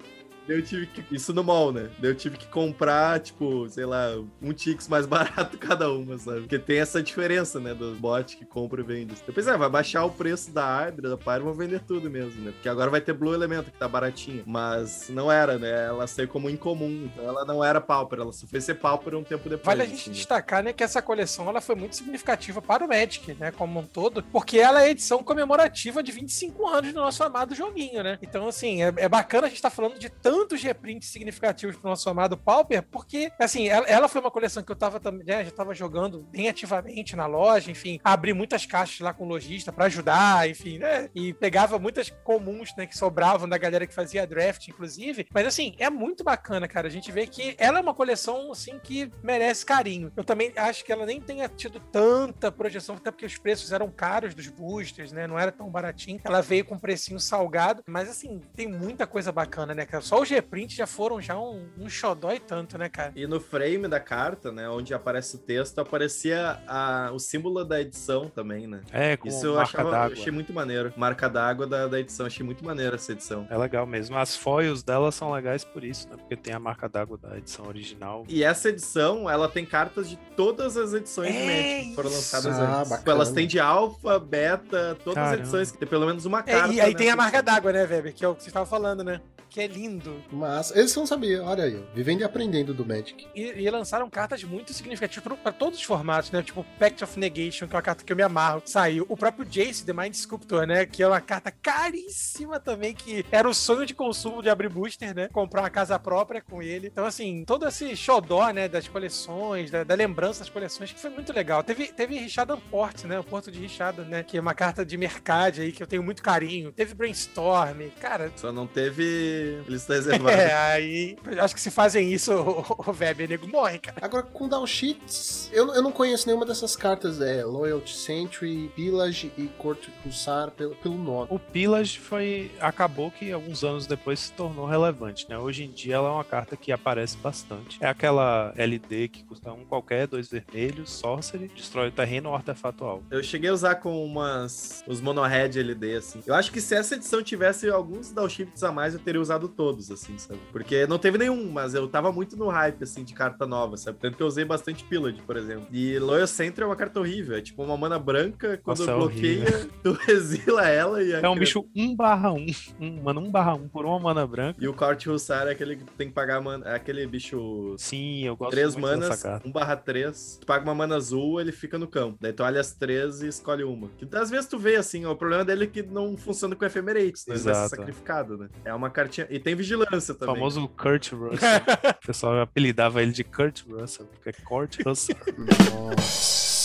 Eu tive que. Isso no mall, né? Eu tive que comprar, tipo, sei lá, um Tix mais barato cada uma, sabe? Porque tem essa diferença, né? Dos bots que compram e vendem. Depois, é, vai baixar o preço da Hydra, da Pyro, vão vender tudo mesmo, né? Porque agora vai ter Blue Elemento, que tá baratinho. Mas não era, né? Ela saiu como incomum. Então ela não era Pauper. Ela só foi ser Pauper um tempo depois. Vale a gente assim, destacar, né, que essa coleção ela foi muito significativa para o Magic, né, como um todo, porque ela é a edição comemorativa de 25 anos do nosso amado joguinho, né? Então, assim, é, é bacana a gente estar falando de tantos reprints significativos pro nosso amado Pauper, porque, assim, ela, ela foi uma coleção que eu tava também, né, já tava jogando bem ativamente na loja, enfim, abri muitas caixas lá com o lojista para ajudar, enfim, né? E pegava muitas comuns, né, que sobravam da galera que fazia draft, inclusive. Mas, assim, é muito bacana, cara. A gente vê que ela é uma coleção, assim, que merece carinho. Eu também acho que ela nem tenha tido tanta projeção, até porque os preços eram caros dos boosters, né? Não era tão baratinho. Ela veio com um precinho salgado, mas, assim, tem muita coisa bacana, né, cara? Só os reprints já foram já um, um xodó e tanto, né, cara? E no frame da carta, né, onde aparece o texto, aparecia a- o símbolo da edição também, né? É, com Isso eu marca achava, achei muito maneiro. Marca d'água da, da edição, achei muito maneiro essa edição. É legal mesmo. As foils dela são legais por isso, né? Porque tem a marca d'água da edição original. E essa edição, ela tem cartas de todas as edições de É Magic que foram lançadas Ah, antes. Bacana. Elas têm de alfa, beta, todas as Caramba. edições que tem pelo menos uma É, carta. e aí tem a marca d'água, né, Weber? Que é o que você estava falando, né? que é lindo. Mas eles não sabiam, olha aí, vivendo e aprendendo do Magic. E, e lançaram cartas muito significativas para todos os formatos, né? Tipo Pact of Negation, que é uma carta que eu me amarro, saiu. O próprio Jace, The Mind Sculptor, né? Que é uma carta caríssima também, que era o sonho de consumo de abrir booster, né? Comprar uma casa própria com ele. Então, assim, todo esse xodó, né? Das coleções, da, da lembrança das coleções, que foi muito legal. Teve, teve Richard Port, né? O Porto de Richard, né? Que é uma carta de mercado aí que eu tenho muito carinho. Teve Brainstorm. Cara, Só não teve lista reservada. é, aí. Acho que se fazem isso, o, o Weber nego morre, cara. Agora, com downsheets, eu, eu não conheço nenhuma dessas cartas, é Loyalty Century, Pillage e Corte Pulsar pelo, pelo nome. O Pillage foi. acabou que alguns anos depois se tornou relevante, né? Hoje em dia ela é uma carta que aparece bastante. É aquela LD que custa um qualquer, dois vermelhos, sorcery, destrói o terreno ou artefato alvo. Eu cheguei a usar com umas. os monohead LD, assim. Eu acho que se essa edição tivesse alguns downshifts a mais, eu teria usado todos, assim, sabe? Porque não teve nenhum, mas eu tava muito no hype, assim, de carta nova, sabe? Tanto que eu usei bastante Pillage, por exemplo. E Loyal Center é uma carta horrível. É tipo uma mana branca, quando Nossa, é bloqueia, tu exila ela e. É um bicho 1 barra 1. Um, mano, 1 barra 1 por uma mana branca. E o Corte Hussar é aquele que tem que pagar mana. É aquele bicho. Sim, eu gosto 3 muito manas, dessa carta. 1 barra 3. Tu paga uma mana azul, ele fica no campo. Daí tu olha as três e escolhe uma. Que às vezes tu vê assim, ó, o problema dele é que não funciona com Ephemerates, né? Ele vai ser Exato. sacrificado, né? É uma cartinha. E tem vigilância O também. famoso Kurt Russell. o pessoal apelidava ele de Kurt Russell, porque é Kurt Russell.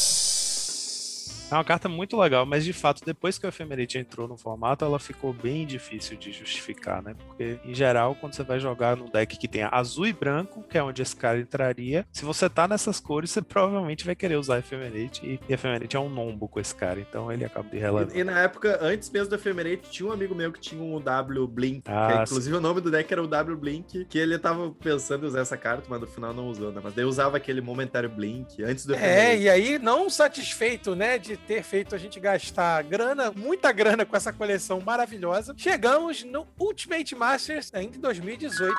É uma carta muito legal, mas de fato, depois que o Ephemerate entrou no formato, ela ficou bem difícil de justificar, né? Porque, em geral, quando você vai jogar num deck que tem azul e branco, que é onde esse cara entraria, se você tá nessas cores, você provavelmente vai querer usar Ephemerate, e Ephemerate é um nombo com esse cara, então ele acaba de relevante. E, e na época, antes mesmo do Ephemerate, tinha um amigo meu que tinha um W Blink. Ah, que, é, inclusive o nome do deck era o W Blink, que ele tava pensando em usar essa carta, mas no final não usou, né? Mas daí usava aquele momentário Blink antes do É, Ephemerate. e aí, não satisfeito, né, de ter feito a gente gastar grana, muita grana com essa coleção maravilhosa, chegamos no Ultimate Masters ainda em 2018.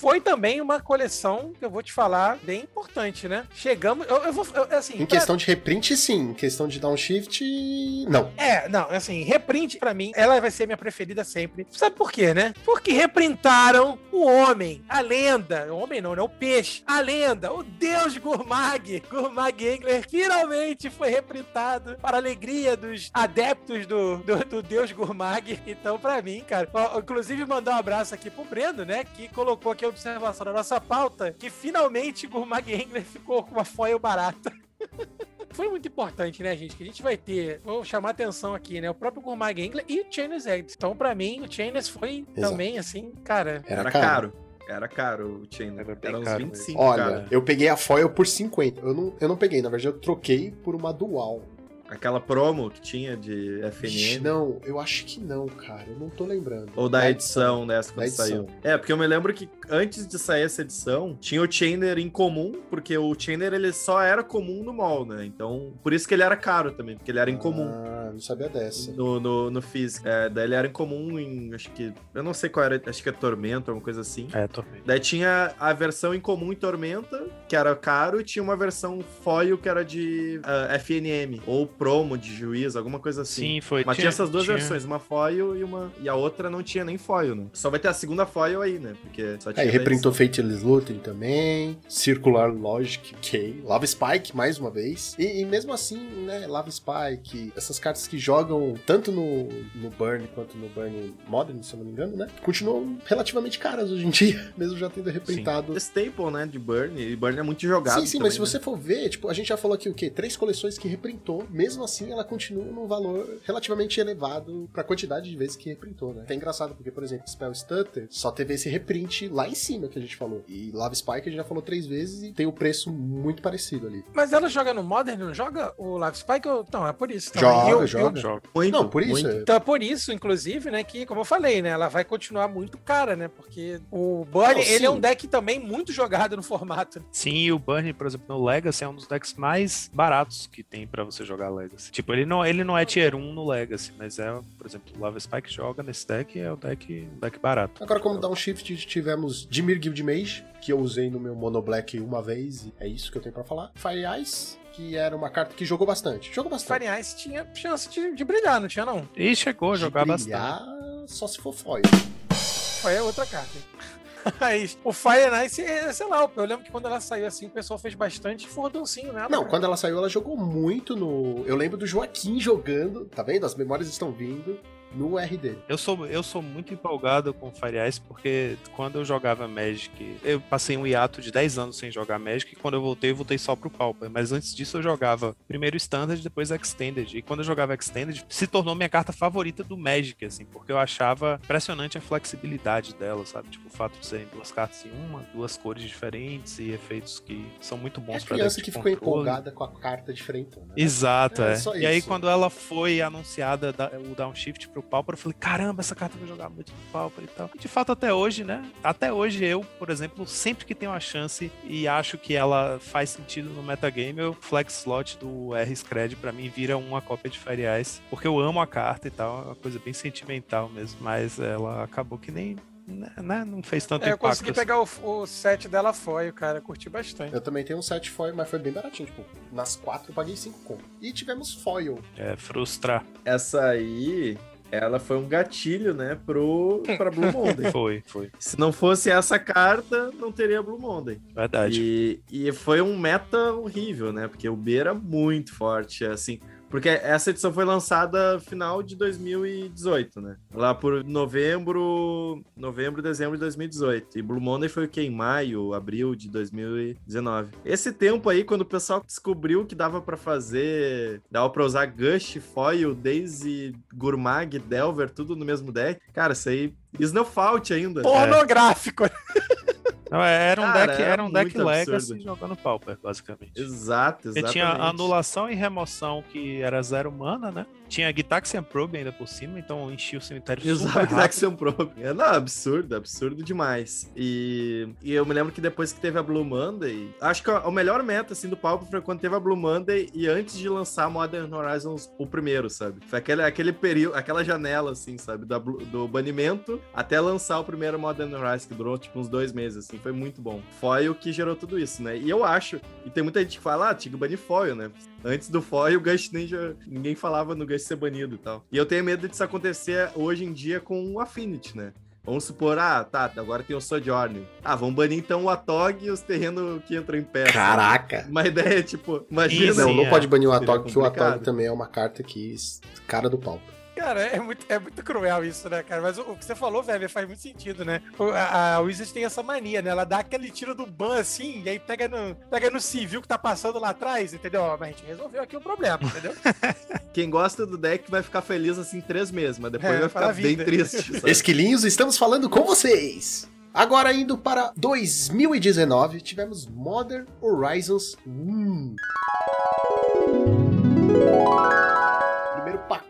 Foi também uma coleção que eu vou te falar bem importante, né? Chegamos. Eu, eu vou. eu- assim, Em pra- questão de reprint, sim. Em questão de downshift, não. É, não, assim, reprint pra mim, ela vai ser minha preferida sempre. Sabe por quê, né? Porque reprintaram o homem, a lenda, o homem não, né? O peixe, a lenda, o deus Gurmag, Gurmag Engler, finalmente foi reprintado para a alegria dos adeptos do, do, do deus Gurmag. Então, pra mim, cara, ó, inclusive mandar um abraço aqui pro Breno, né? Que colocou aqui a observação da nossa pauta, que finalmente Gurmag Engler ficou com uma foil barata. Foi muito importante, né, gente? Que a gente vai ter, vou chamar atenção aqui, né? O próprio Gourmag Engler e o Chainless Eggs. Então, pra mim, o Chainless foi Exato. também, assim, cara. Era, Era caro. caro. Era caro o Chain. Era Era uns caro 25, Olha, cara. eu peguei a foil por 50. Eu não, eu não peguei, na verdade, eu troquei por uma dual. Aquela promo que tinha de FNM. Não, eu acho que não, cara. Eu não tô lembrando. Ou da edição dessa quando Da edição. saiu. É, porque eu me lembro que antes de sair essa edição, tinha o Chainer em comum, porque o Chainer ele só era comum no mall, né? Então, por isso que ele era caro também, porque ele era em comum. Ah, não sabia dessa. No, no, no físico. É, daí ele era em comum em. Acho que. Eu não sei qual era, acho que é Tormenta, alguma coisa assim. É, torneio. Daí tinha a versão em comum em Tormenta, que era caro, e tinha uma versão foil que era de ah, FNM, ou promo de juiz, alguma coisa assim. Sim, foi. Mas tinha, essas duas tinha- versões, uma foil e uma. E a outra não tinha nem foil, né? Só vai ter a segunda foil aí, né? Porque só tinha. Aí reprintou. Fateless Looting também, Circular Logic, ok. Lava Spike, mais uma vez. E, e mesmo assim, né, Lava Spike, essas cartas que jogam tanto no, no Burn quanto no Burn Modern, se eu não me engano, né? Continuam relativamente caras hoje em dia, mesmo já tendo reprintado. Staple, né? De Burn. E Burn é muito jogado. Sim, sim, mas se também, você for ver, tipo, a gente já falou aqui o quê? Três coleções que reprintou, mesmo assim ela continua num valor relativamente elevado pra quantidade de vezes que reprintou, né? É engraçado, porque, por exemplo, Spell Stutter só teve esse reprint lá em cima que a gente falou. E Lava Spike a gente já falou três vezes e tem o preço muito parecido ali. Mas ela joga no Modern, não joga o Live Spike? Ou... Não, é por isso. Então, Joga, eu- eu- joga. Joga. né? Muito, Não, por isso. muito. é- Então é por isso, inclusive, né, que, como eu falei, né, ela vai continuar muito cara, né, porque o Burn, Não, ele é um deck também muito jogado no formato. Sim, e o Burn, por exemplo, no Legacy é um dos decks mais baratos que tem pra você jogar Legacy. Tipo, ele não, ele não é tier 1 no Legacy, mas é, por exemplo, o Lava Spike joga nesse deck e é o deck, um deck barato. Agora, como downshift, tivemos Dimir Guild Mage, que eu usei no meu Mono Black uma vez, e é isso que eu tenho pra falar. Fire Ice, que era uma carta que jogou bastante. Jogou bastante. Fire Ice tinha chance de, de brilhar, não tinha não? E chegou a De jogar brilhar, bastante. Só se for foil. Foi a outra carta. Mas o Fire Nice, é, sei lá, eu lembro que quando ela saiu assim, o pessoal fez bastante fordoncinho nela. Não, cara. quando ela saiu, ela jogou muito no. Eu lembro do Joaquim jogando, tá vendo? As memórias estão vindo no RD. Eu sou, eu sou muito empolgado com Fire Ice porque quando eu jogava Magic, eu passei um hiato de 10 anos sem jogar Magic e quando eu voltei, eu voltei só pro Pauper. Mas antes disso eu jogava primeiro Standard, depois Extended. E quando eu jogava Extended, se tornou minha carta favorita do Magic, assim, porque eu achava impressionante a flexibilidade dela, sabe? Tipo, o fato de serem duas cartas em uma, duas cores diferentes e efeitos que são muito É bons a pra criança que de ficou controle. empolgada com a carta diferente. Né? Exato, É, é. E aí, quando ela foi anunciada da- o downshift pro Pauper, eu falei, caramba, essa carta vai jogar muito no Pauper e tal. E de fato, até hoje, né? Até hoje, eu, por exemplo, sempre que tenho a chance e acho que ela faz sentido no metagame, o flex slot do R-Scred pra mim vira uma cópia de Fire Ice, porque eu amo a carta e tal, é uma coisa bem sentimental mesmo, mas ela acabou que nem. Né, não fez tanto É, eu impacto. consegui assim. pegar o, o set dela foil, cara, curti bastante. Eu também tenho um set foil, mas foi bem baratinho. Tipo, nas quatro eu paguei 5 conto. E tivemos foil. É, frustrar. Essa aí, ela foi um gatilho, né, pro, pra Blue Monday. Foi, foi. Se não fosse essa carta, não teria Blue Monday. Verdade. E, e foi um meta horrível, né? Porque o B era muito forte, assim. Porque essa edição foi lançada final de 2018, né? Lá por novembro, novembro, dezembro de 2018. E Blue Monday foi o que? Em maio, abril de 2019. Esse tempo aí, quando o pessoal descobriu que dava pra fazer, dava pra usar Gush, Foil, Daisy, Gurmag, Delver, tudo no mesmo deck. Cara, isso aí... Snowfault ainda. Pornográfico! Não, é, era um Cara, deck, era era um deck Legacy absurdo. jogando Pauper, basicamente. Exato, exatamente. tinha anulação e remoção que era zero mana, né? Tinha Gitaxian Probe ainda por cima, então enchia o cemitério Exato. Action Probe. É, não, absurdo, absurdo demais. E, e eu me lembro que depois que teve a Blue Monday, acho que o melhor meta assim, do palco foi quando teve a Blue Monday e antes de lançar Modern Horizons o primeiro, sabe? Foi aquele, aquele período, aquela janela, assim, sabe? Da do banimento até lançar o primeiro Modern Horizons, que durou tipo uns dois meses, assim, foi muito bom. Foil que gerou tudo isso, né? E eu acho, e tem muita gente que fala, ah, tinha que banir Foil, né? Antes do Foil, o Gush Ninja, ninguém falava no Gush ser banido e tal. E eu tenho medo disso acontecer hoje em dia com o Affinity, né? Vamos supor, ah, tá, agora tem o Sojourner. Ah, vamos banir então o Atog e os terrenos que entram em peça. Caraca! Uma ideia, tipo, imagina. Sim, Não, não é. pode banir o Atog, porque o. Atog também é uma carta que. cara do pau. Cara, é muito, é muito cruel isso, né, cara? Mas o, o que você falou, velho, faz muito sentido, né? O- A, a Wizard tem essa mania, né? Ela dá aquele tiro do ban assim, e aí pega no, pega no civil que tá passando lá atrás, entendeu? Ó, Mas a gente resolveu aqui o problema, entendeu? Quem gosta do deck vai ficar feliz assim três meses, mas depois É, vai ficar bem triste. sabe? Esquilinhos, estamos falando com vocês! Agora indo para 2019, tivemos Modern Horizons 1.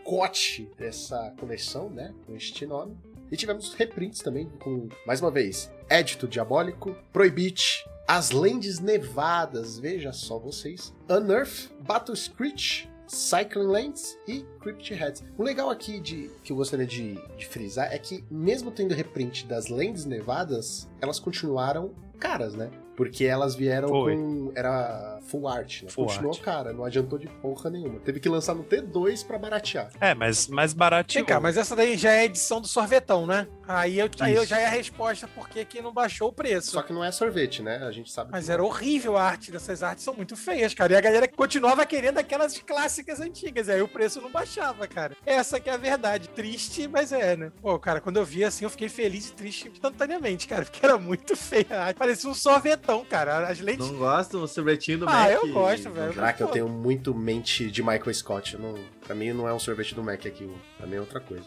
Pacote dessa coleção, né? Com este nome. E tivemos reprints também, com, mais uma vez, Édito Diabólico, Prohibit, As Lendes Nevadas, veja só vocês, Unearth, Battle Screech, Cycling Lands e Crypt Heads. O legal aqui de que eu gostaria de, de frisar é que, mesmo tendo reprint das Lendes Nevadas, elas continuaram caras, né? Porque elas vieram Foi. com. Era full art, né? Full Continuou art. cara, não adiantou de porra nenhuma. Teve que lançar no T2 pra baratear. É, mas mais baratinho. Vem cá, mas essa daí já é a edição do sorvetão, né? Aí, eu, aí eu já é a resposta porque que não baixou o preço. Só que não é sorvete, né? A gente sabe. Mas que era horrível a arte dessas artes, são muito feias, cara. E a galera continuava querendo aquelas clássicas antigas, e aí o preço não baixava, cara. Essa que é a verdade. Triste, mas é, né? Pô, cara, quando eu vi assim, eu fiquei feliz e triste instantaneamente, cara, porque era muito feia a arte. Parecia um sorvetão, cara. As lentes. Não gostam do sorvetinho do Ah, Mac? eu gosto, velho. Caraca, eu tenho muito mente de Michael Scott. Não, pra mim não é um sorvete do Mac aqui, pra mim é outra coisa.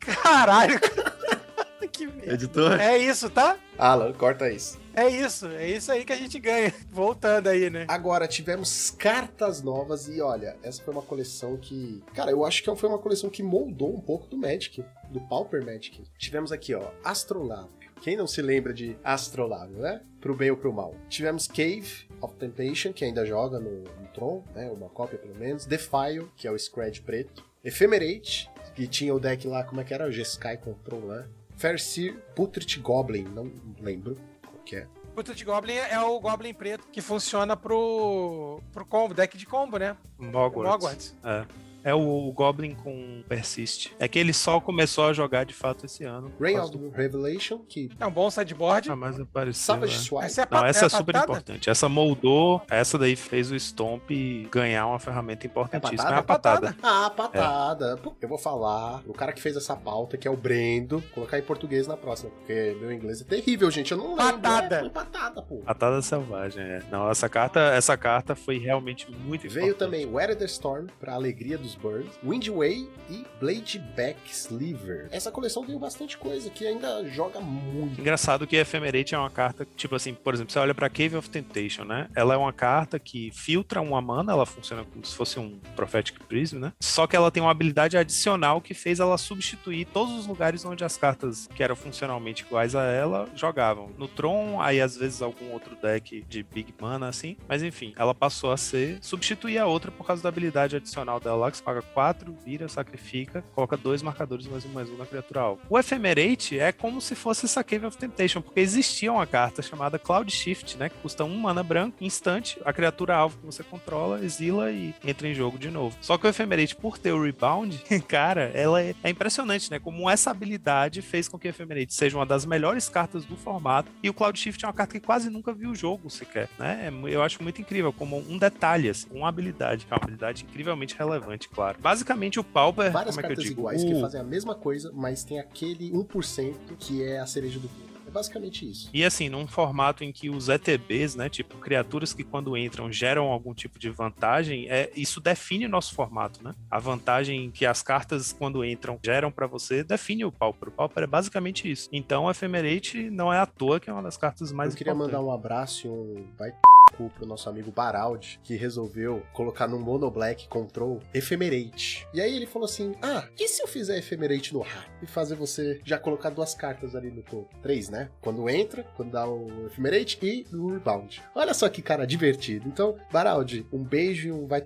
Caralho! que merda. Editor? É isso, tá? Alan, corta isso. É isso, é isso aí que a gente ganha. Voltando aí, né? Agora, tivemos cartas novas e olha, essa foi uma coleção que. Cara, eu acho que foi uma coleção que moldou um pouco do Magic, do Pauper Magic. Tivemos aqui, ó, Astrolábio. Quem não se lembra de Astrolábio, né? Pro bem ou pro mal. Tivemos Cave of Temptation, que ainda joga no, no Tron, né? Uma cópia pelo menos. Defile, que é o Scred preto. Ephemerate, que tinha o deck lá, como é que era? O G-Sky Control, né? Fairseer, Putrid Goblin, não lembro qual que é. Tut Goblin é o Goblin preto que funciona pro, pro combo, deck de combo, né? Mogwarts. Hogwarts. É. É o, o Goblin com Persist. É que ele só começou a jogar de fato esse ano. Causa of Revelation, que É um bom sideboard. Ah, mas apareceu. Savage é. Swipe. Essa é a, Não, essa é, a super patada? importante. Essa moldou, essa daí fez o Stomp ganhar uma ferramenta importantíssima. É, É a patada. Ah, patada. Pô, Eu vou falar, o cara que fez essa pauta, que é o Brendo, colocar em português na próxima, porque meu inglês é terrível, gente. Eu não lembro. Patada. É, foi patada, pô. Patada selvagem, é. Não, essa carta, essa carta foi realmente muito Veio importante. também Weather Storm, pra alegria dos birds, Windway e Blade Back Sliver. Essa coleção veio bastante coisa que ainda joga muito. Engraçado que Ephemerate é uma carta, tipo assim, por exemplo, você olha pra Cave of Temptation, né? Ela é uma carta que filtra uma mana, ela funciona como se fosse um Prophetic Prism, né? Só que ela tem uma habilidade adicional que fez ela substituir todos os lugares onde as cartas que eram funcionalmente iguais a ela jogavam. No Tron, aí às vezes algum outro deck de Big Mana, assim. Mas enfim, ela passou a ser substituir a outra por causa da habilidade adicional dela lá, que paga 4, vira, sacrifica, coloca dois marcadores mais um mais um na criatura alvo. O Ephemerate é como se fosse essa Cave of Temptation, porque existia uma carta chamada Cloud Shift, né? Que custa um mana branco, instante, a criatura alvo que você controla, exila e entra em jogo de novo. Só que o Ephemerate, por ter o rebound, cara, ela é, é impressionante, né? Como essa habilidade fez com que o Ephemerate seja uma das melhores cartas do formato. E o Cloud Shift é uma carta que quase nunca viu o jogo sequer, né? É Eu acho muito incrível, como um detalhe, assim, uma habilidade, é uma habilidade incrivelmente relevante, claro. Basicamente, o Pauper, Várias como é que eu cartas digo? iguais O- que fazem a mesma coisa, mas tem aquele 1% que é a cereja do bolo. É basicamente isso. E assim, num formato em que os ETBs, né, tipo criaturas que quando entram geram algum tipo de vantagem, é isso define o nosso formato, né? A vantagem que as cartas quando entram geram pra você define o Pauper. O Pauper é basicamente isso. Então, o Ephemerate não é à toa que é uma das cartas mais Eu queria importantes. mandar um abraço e um vai cu pro nosso amigo Baraldi, que resolveu colocar no Mono Black Control Ephemerate. E aí ele falou assim: Ah, e se eu fizer Ephemerate no Ra? E fazer você já colocar duas cartas ali no topo? Três, né? Quando entra, quando dá o Ephemerate e o Rebound. Olha só que cara divertido. Então, Baraldi, um beijo e um vai.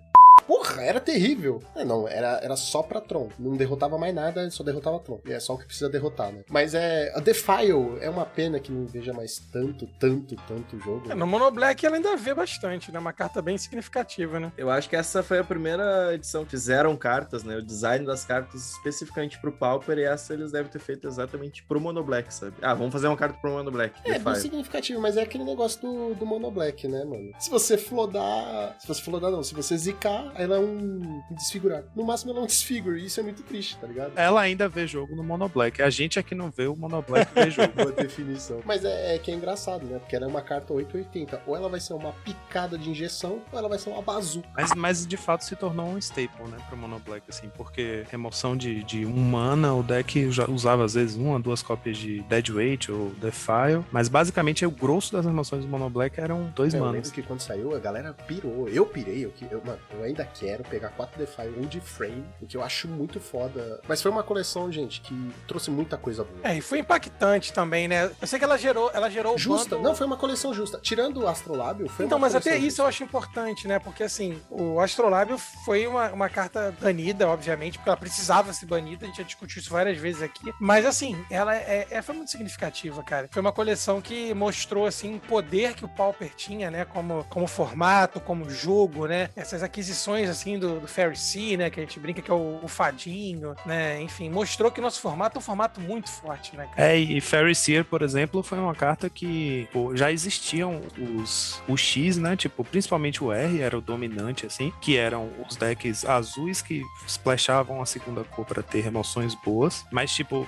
Porra, era terrível. É, não, era, era só pra Tron. Não derrotava mais nada, só derrotava Tron. E é só o que precisa derrotar, né? Mas é. A Defile é uma pena que não veja mais tanto, tanto, tanto jogo. É, no Mono Black ela ainda vê bastante, né? Uma carta bem significativa, né? Eu acho que essa foi a primeira edição que fizeram cartas, né? O design das cartas especificamente pro Pauper, e essa eles devem ter feito exatamente pro Mono Black, sabe? Ah, vamos fazer uma carta pro Mono Black. É, bem significativo, mas é aquele negócio do, do Mono Black, né, mano? Se você flodar. Se você flodar, não. Se você zicar, ela é um, desfigurado. No máximo, ela é um desfigure. E isso é muito triste, tá ligado? Ela ainda vê jogo no Mono Black. A gente é que não vê o Mono Black ver jogo. Boa definição. Mas é, é que é engraçado, né? Porque ela é uma carta 880. Ou ela vai ser uma picada de injeção, ou ela vai ser uma bazuca. Mas, mas de fato se tornou um staple, né, pro Mono Black, assim, porque remoção de, de um mana, o deck já usava às vezes uma, duas cópias de Deadweight ou Defile, mas basicamente o grosso das remoções do Mono Black eram dois É, eu lembro que quando saiu, a galera pirou. Eu pirei, eu, que- eu, mano, eu ainda quero pegar 4 Defy ou de frame, porque eu acho muito foda. Mas foi uma coleção, gente, que trouxe muita coisa boa. É, e foi impactante também, né? Eu sei que ela gerou, ela gerou o Justa, bundle- não, foi uma coleção justa. Tirando o Astrolábio, foi Então, mas até coleção isso eu acho importante, né? Porque assim, o Astrolábio foi uma, uma carta banida, obviamente, porque ela precisava ser banida, a gente já discutiu isso várias vezes aqui. Mas assim, ela é, é- foi muito significativa, cara. Foi uma coleção que mostrou assim o poder que o Pauper tinha, né? Como, como formato, como jogo, né? Essas aquisições assim do, do Fairy Sea, né? Que a gente brinca que é o, o fadinho, né? Enfim, mostrou que o nosso formato é um formato muito forte, né, cara? É, e Fairy Seer, por exemplo, foi uma carta que pô, já existiam os, o X, né? Tipo, principalmente o R era o dominante, assim, que eram os decks azuis que splashavam a segunda cor pra ter remoções boas. Mas, tipo,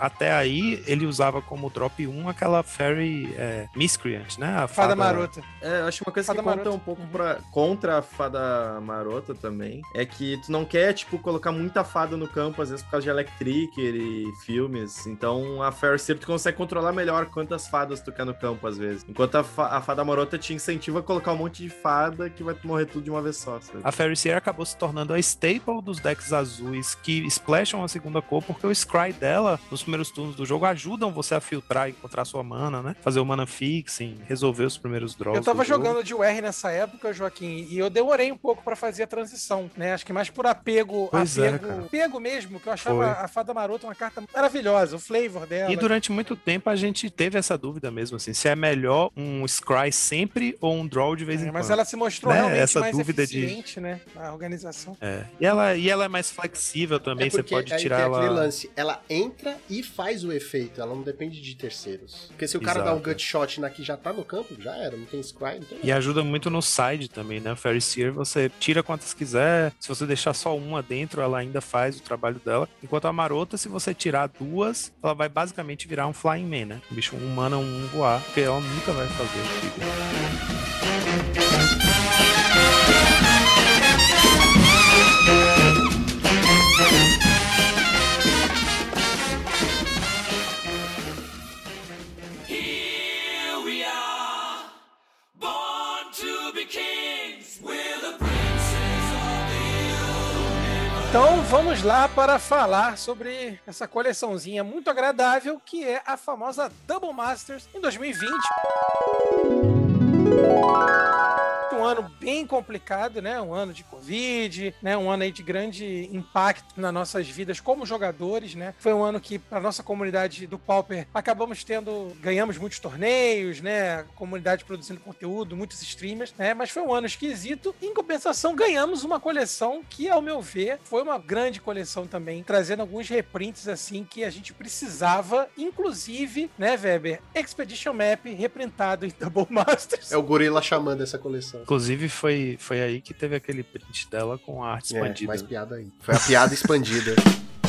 até aí ele usava como drop 1 aquela Fairy é, Miscreant, né? A Fada Marota. É, eu acho uma coisa Fada que conta marota. um pouco pra, contra a fada marota também. É que tu não quer, tipo, colocar muita fada no campo, às vezes por causa de Electric e filmes. Então a Fair Seer tu consegue controlar melhor quantas fadas tu quer no campo, às vezes. Enquanto a, fa- a fada marota te incentiva a colocar um monte de fada que vai morrer tudo de uma vez só, sabe? A Fairy Seer acabou se tornando a staple dos decks azuis que splasham a segunda cor, porque o Scry dela, nos primeiros turnos do jogo, ajudam você a filtrar e encontrar sua mana, né? Fazer o mana fixing, resolver os primeiros draws. Eu tava do jogo. jogando de UR nessa época, Joaquim, e eu demorei um pouco pra fazer a transição, né? Acho que mais por apego, Pois é, apego, cara. apego mesmo, que eu achava Foi. a Fada Maroto uma carta maravilhosa, o flavor dela. E durante muito tempo a gente teve essa dúvida mesmo, assim, se é melhor um Scry sempre ou um Draw de vez em É, quando. mas ela se mostrou Né? realmente Essa mais dúvida de- eficiente, né? A organização. É. E, ela, e ela é mais flexível também, é você pode tirar aquele ela. lance, ela entra e faz o efeito, ela não depende de terceiros. Porque se o cara dá um Exato. gut shot na que já tá no campo, já era, não tem scry, não tem E ajuda muito no side também, né? O Fairy Seer você tira quantas quiser. Se você deixar só uma dentro, ela ainda faz o trabalho dela. Enquanto a Marota, se você tirar duas, ela vai basicamente virar um Flying Man, né? Um bicho um mana, um voar. Porque ela nunca vai fazer o vamos lá para falar sobre essa coleçãozinha muito agradável que é a famosa Double Masters em 2020. Um ano bem complicado, né? Um ano de Covid, né? Um ano aí de grande impacto nas nossas vidas como jogadores, né? Foi um ano que, para nossa comunidade do Pauper, acabamos tendo, ganhamos muitos torneios, né? Comunidade produzindo conteúdo, muitos streamers, né? Mas foi um ano esquisito. Em compensação, ganhamos uma coleção que, ao meu ver, foi uma grande coleção também, trazendo alguns reprints assim que a gente precisava, inclusive, né, Weber? Expedition Map reprintado em Double Masters. É o gorila chamando essa coleção. Inclusive, foi, foi aí que teve aquele print dela com a arte É, expandida. mais piada aí. Foi a piada expandida.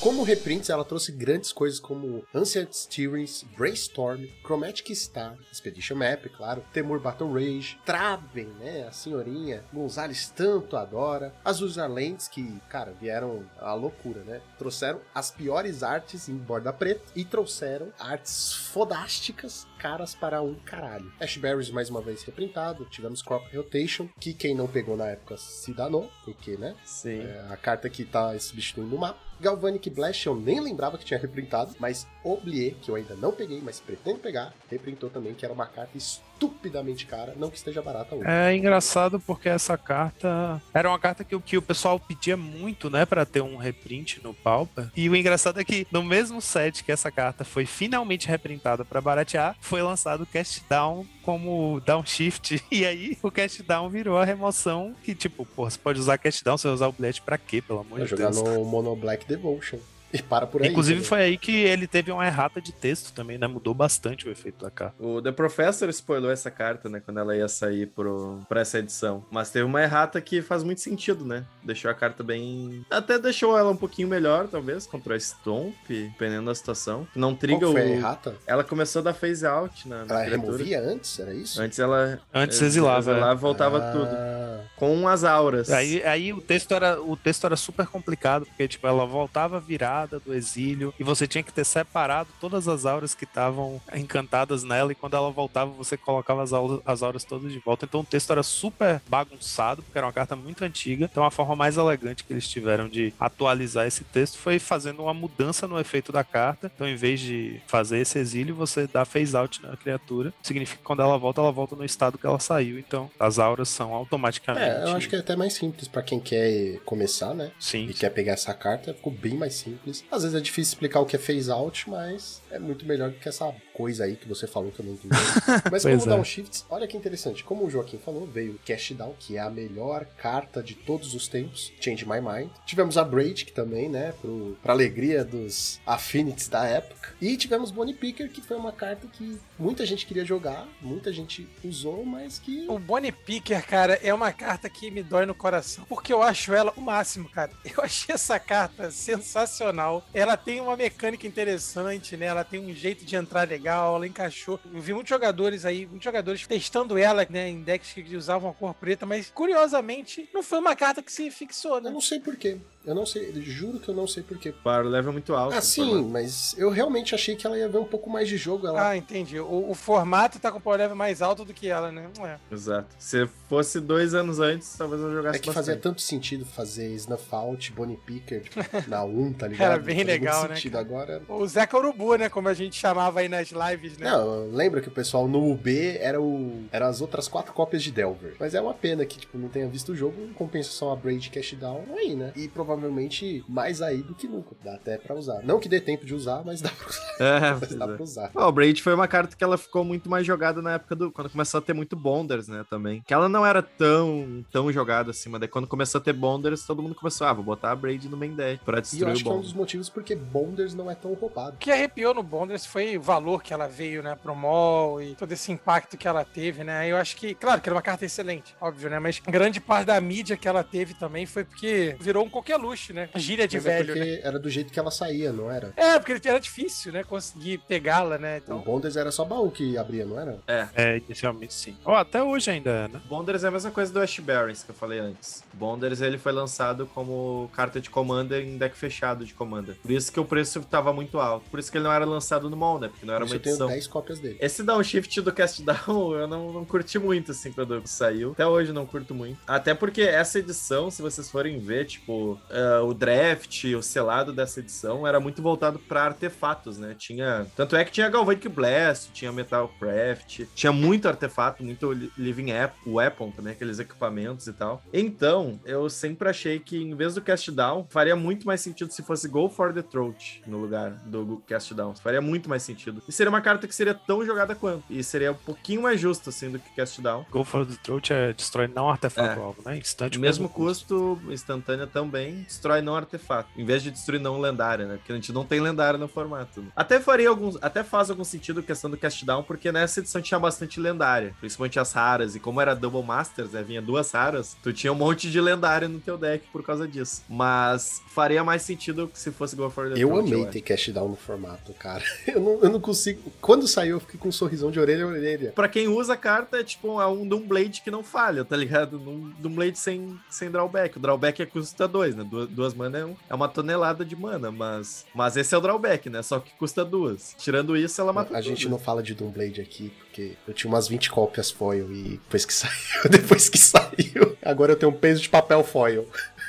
Como reprints, ela trouxe grandes coisas como Ancient Steerings, Brainstorm, Chromatic Star, Expedition Map, claro, Temur Battle Rage, Traben, né, a senhorinha, Gonzales tanto adora, as Lands, que, cara, vieram a loucura, né, trouxeram as piores artes em borda preta e trouxeram artes fodásticas, caras para um caralho. Ashberries mais uma vez reprintado, tivemos Crop Rotation, que quem não pegou na época se danou, porque, né, Sim. é a carta que tá substituindo o mapa. Galvanic Blast eu nem lembrava que tinha reprintado, mas Oblier, que eu ainda não peguei, mas pretendo pegar, reprintou também, que era uma carta estupidamente cara, não que esteja barata hoje. É engraçado porque essa carta era uma carta que, o- que o pessoal pedia muito, né, Pra ter um reprint no Pauper. E o engraçado é que no mesmo set que essa carta foi finalmente reprintada pra baratear, foi lançado o Cast Down como Downshift. E aí o Cast Down virou a remoção que, tipo, pô, você pode usar Cast Down, você vai usar o bilhete pra quê, pelo amor de jogar Deus. no Mono Black Devotion. E para por aí. Inclusive também. foi aí que ele teve uma errata de texto também, né? Mudou bastante o efeito da carta. O The Professor spoilou essa carta, né? Quando ela ia sair pro, pra essa edição. Mas teve uma errata que faz muito sentido, né? Deixou a carta bem. Até deixou ela um pouquinho melhor, talvez, contra a Stomp, dependendo da situação. Não Qual triga que foi a o. errata? Ela começou da phase out na, na Ela criatura. removia antes, era isso? Antes ela. Antes exilava. exilava e voltava Ah, tudo. Com as auras. Aí, aí o texto era o texto era super complicado, porque tipo, ela voltava virada do exílio e você tinha que ter separado todas as auras que estavam encantadas nela e quando ela voltava você colocava as auras, as auras todas de volta. Então o texto era super bagunçado, porque era uma carta muito antiga. Então a forma mais elegante que eles tiveram de atualizar esse texto foi fazendo uma mudança no efeito da carta. Então em vez de fazer esse exílio, você dá phase out na criatura. Significa que quando ela volta, ela volta no estado que ela saiu. Então as auras são automaticamente É, eu acho que é até mais simples pra quem quer começar, né? Sim. E quer pegar essa carta, ficou bem mais simples. Às vezes é difícil explicar o que é phase out, mas é muito melhor do que essa coisa aí que você falou que eu não entendi. Mas como é. downshifts, olha que interessante. Como o Joaquim falou, veio o Cash Down, que é a melhor carta de todos os tempos. Change My Mind. Tivemos a Braid, que também, né, pro, pra alegria dos Affinities da época. E tivemos Bonnie Picker, que foi uma carta que muita gente queria jogar, muita gente usou, mas que O Bonnie Picker, cara, é uma carta que me dói no coração, porque eu acho ela o máximo, cara. Eu achei essa carta sensacional. Ela tem uma mecânica interessante, né? Ela tem um jeito de entrar legal, ela encaixou. Eu vi muitos jogadores aí, muitos jogadores testando ela, né, em decks que usavam a cor preta, mas curiosamente não foi uma carta que se fixou, eu né? não sei porquê. Eu não sei, eu juro que eu não sei porquê. Para o level é muito alto. Ah, sim, formato. mas eu realmente achei que ela ia ver um pouco mais de jogo. Ela Ah, entendi. O, o formato tá com o power level mais alto do que ela, né? É. Exato. Se fosse dois anos antes, talvez eu jogasse é que fazia bastante. tanto sentido fazer Snuff Out, Bonnie Picker tipo, na 1, tá ligado? Era bem legal, né? Agora. O Zeca Urubu, né? Como a gente chamava aí nas lives, né? Não, lembra que o pessoal no UB era o. Era as outras quatro cópias de Delver. Mas é uma pena que, tipo, não tenha visto o jogo em compensação a Braid Cash Down aí, né? E provavelmente mais aí do que nunca. Dá até pra usar. Não que dê tempo de usar, mas dá pra usar. É, Mas dá é. pra usar. O Braid foi uma carta que ela ficou muito mais jogada na época do. Quando começou a ter muito Bonders, né? Também. Que ela não era tão, tão jogada assim, mas daí quando começou a ter Bonders, todo mundo começou, ah, vou botar a Braid no main deck pra E eu destruir acho o que é motivos porque Bonders não é tão roubado. O que arrepiou no Bonders foi o valor que ela veio, né, pro mall e todo esse impacto que ela teve, né? Eu acho que, claro, que era uma carta excelente, óbvio, né? Mas grande parte da mídia que ela teve também foi porque virou um coqueluche, né? Gíria de Mas é velho, porque né? era do jeito que ela saía, não era? É, porque era difícil, né? Conseguir pegá-la, né? O Então, Bonders era só baú que abria, não era? É, inicialmente sim. Ó, até hoje ainda é, né? Bonders é a mesma coisa do Ash Barrens que eu falei antes. Bonders ele foi lançado como carta de Commander em deck fechado de Commander. Por isso que o preço tava muito alto. Por isso que ele não era lançado no mall, né? Porque não era Mas uma eu tenho edição. 10 cópias dele. Esse downshift do Cast Down eu não, não curti muito, assim, quando saiu. Até hoje não curto muito. Até porque essa edição, se vocês forem ver, tipo, ah, o draft, o selado dessa edição era muito voltado pra artefatos, né? Tinha. Tanto é que tinha Galvanic Blast, tinha Metalcraft, tinha muito artefato, muito li- Living Weapon também, aqueles equipamentos e tal. Então, eu sempre achei que em vez do Cast Down, faria muito mais sentido se fosse Go for the Throat no lugar do Cast Down. Faria muito mais sentido. E seria uma carta que seria tão jogada quanto. E seria um pouquinho mais justo, assim, do que Cast Down. Go for the Throat é destrói não artefato É. alvo, né? Instante Mesmo custo, instantânea também, destrói não artefato. Em vez de destruir não lendária, né? Porque a gente não tem lendária no formato. né? Até faria alguns. Até faz algum sentido a questão do cast down, porque nessa edição tinha bastante lendária. Principalmente as raras. E como era Double Masters, né? Vinha duas raras, tu tinha um monte de lendária no teu deck por causa disso. Mas faria mais sentido se fosse Go for the Eu Throat, amei acho. ter cash down no formato, cara. Eu não, eu não consigo. Quando saiu, eu fiquei com um sorrisão de orelha a orelha. Pra quem usa a carta, é tipo é um Doomblade que não falha, tá ligado? Um Doomblade sem, sem drawback. O drawback é custa 2, né? Duas, duas mana é, um- é uma tonelada de mana, mas, mas esse é o drawback, né? Só que custa duas. Tirando isso, ela mata A gente tudo. não fala de Doomblade aqui, porque eu tinha umas 20 cópias foil e depois que saiu, depois que saiu, agora eu tenho um peso de papel foil.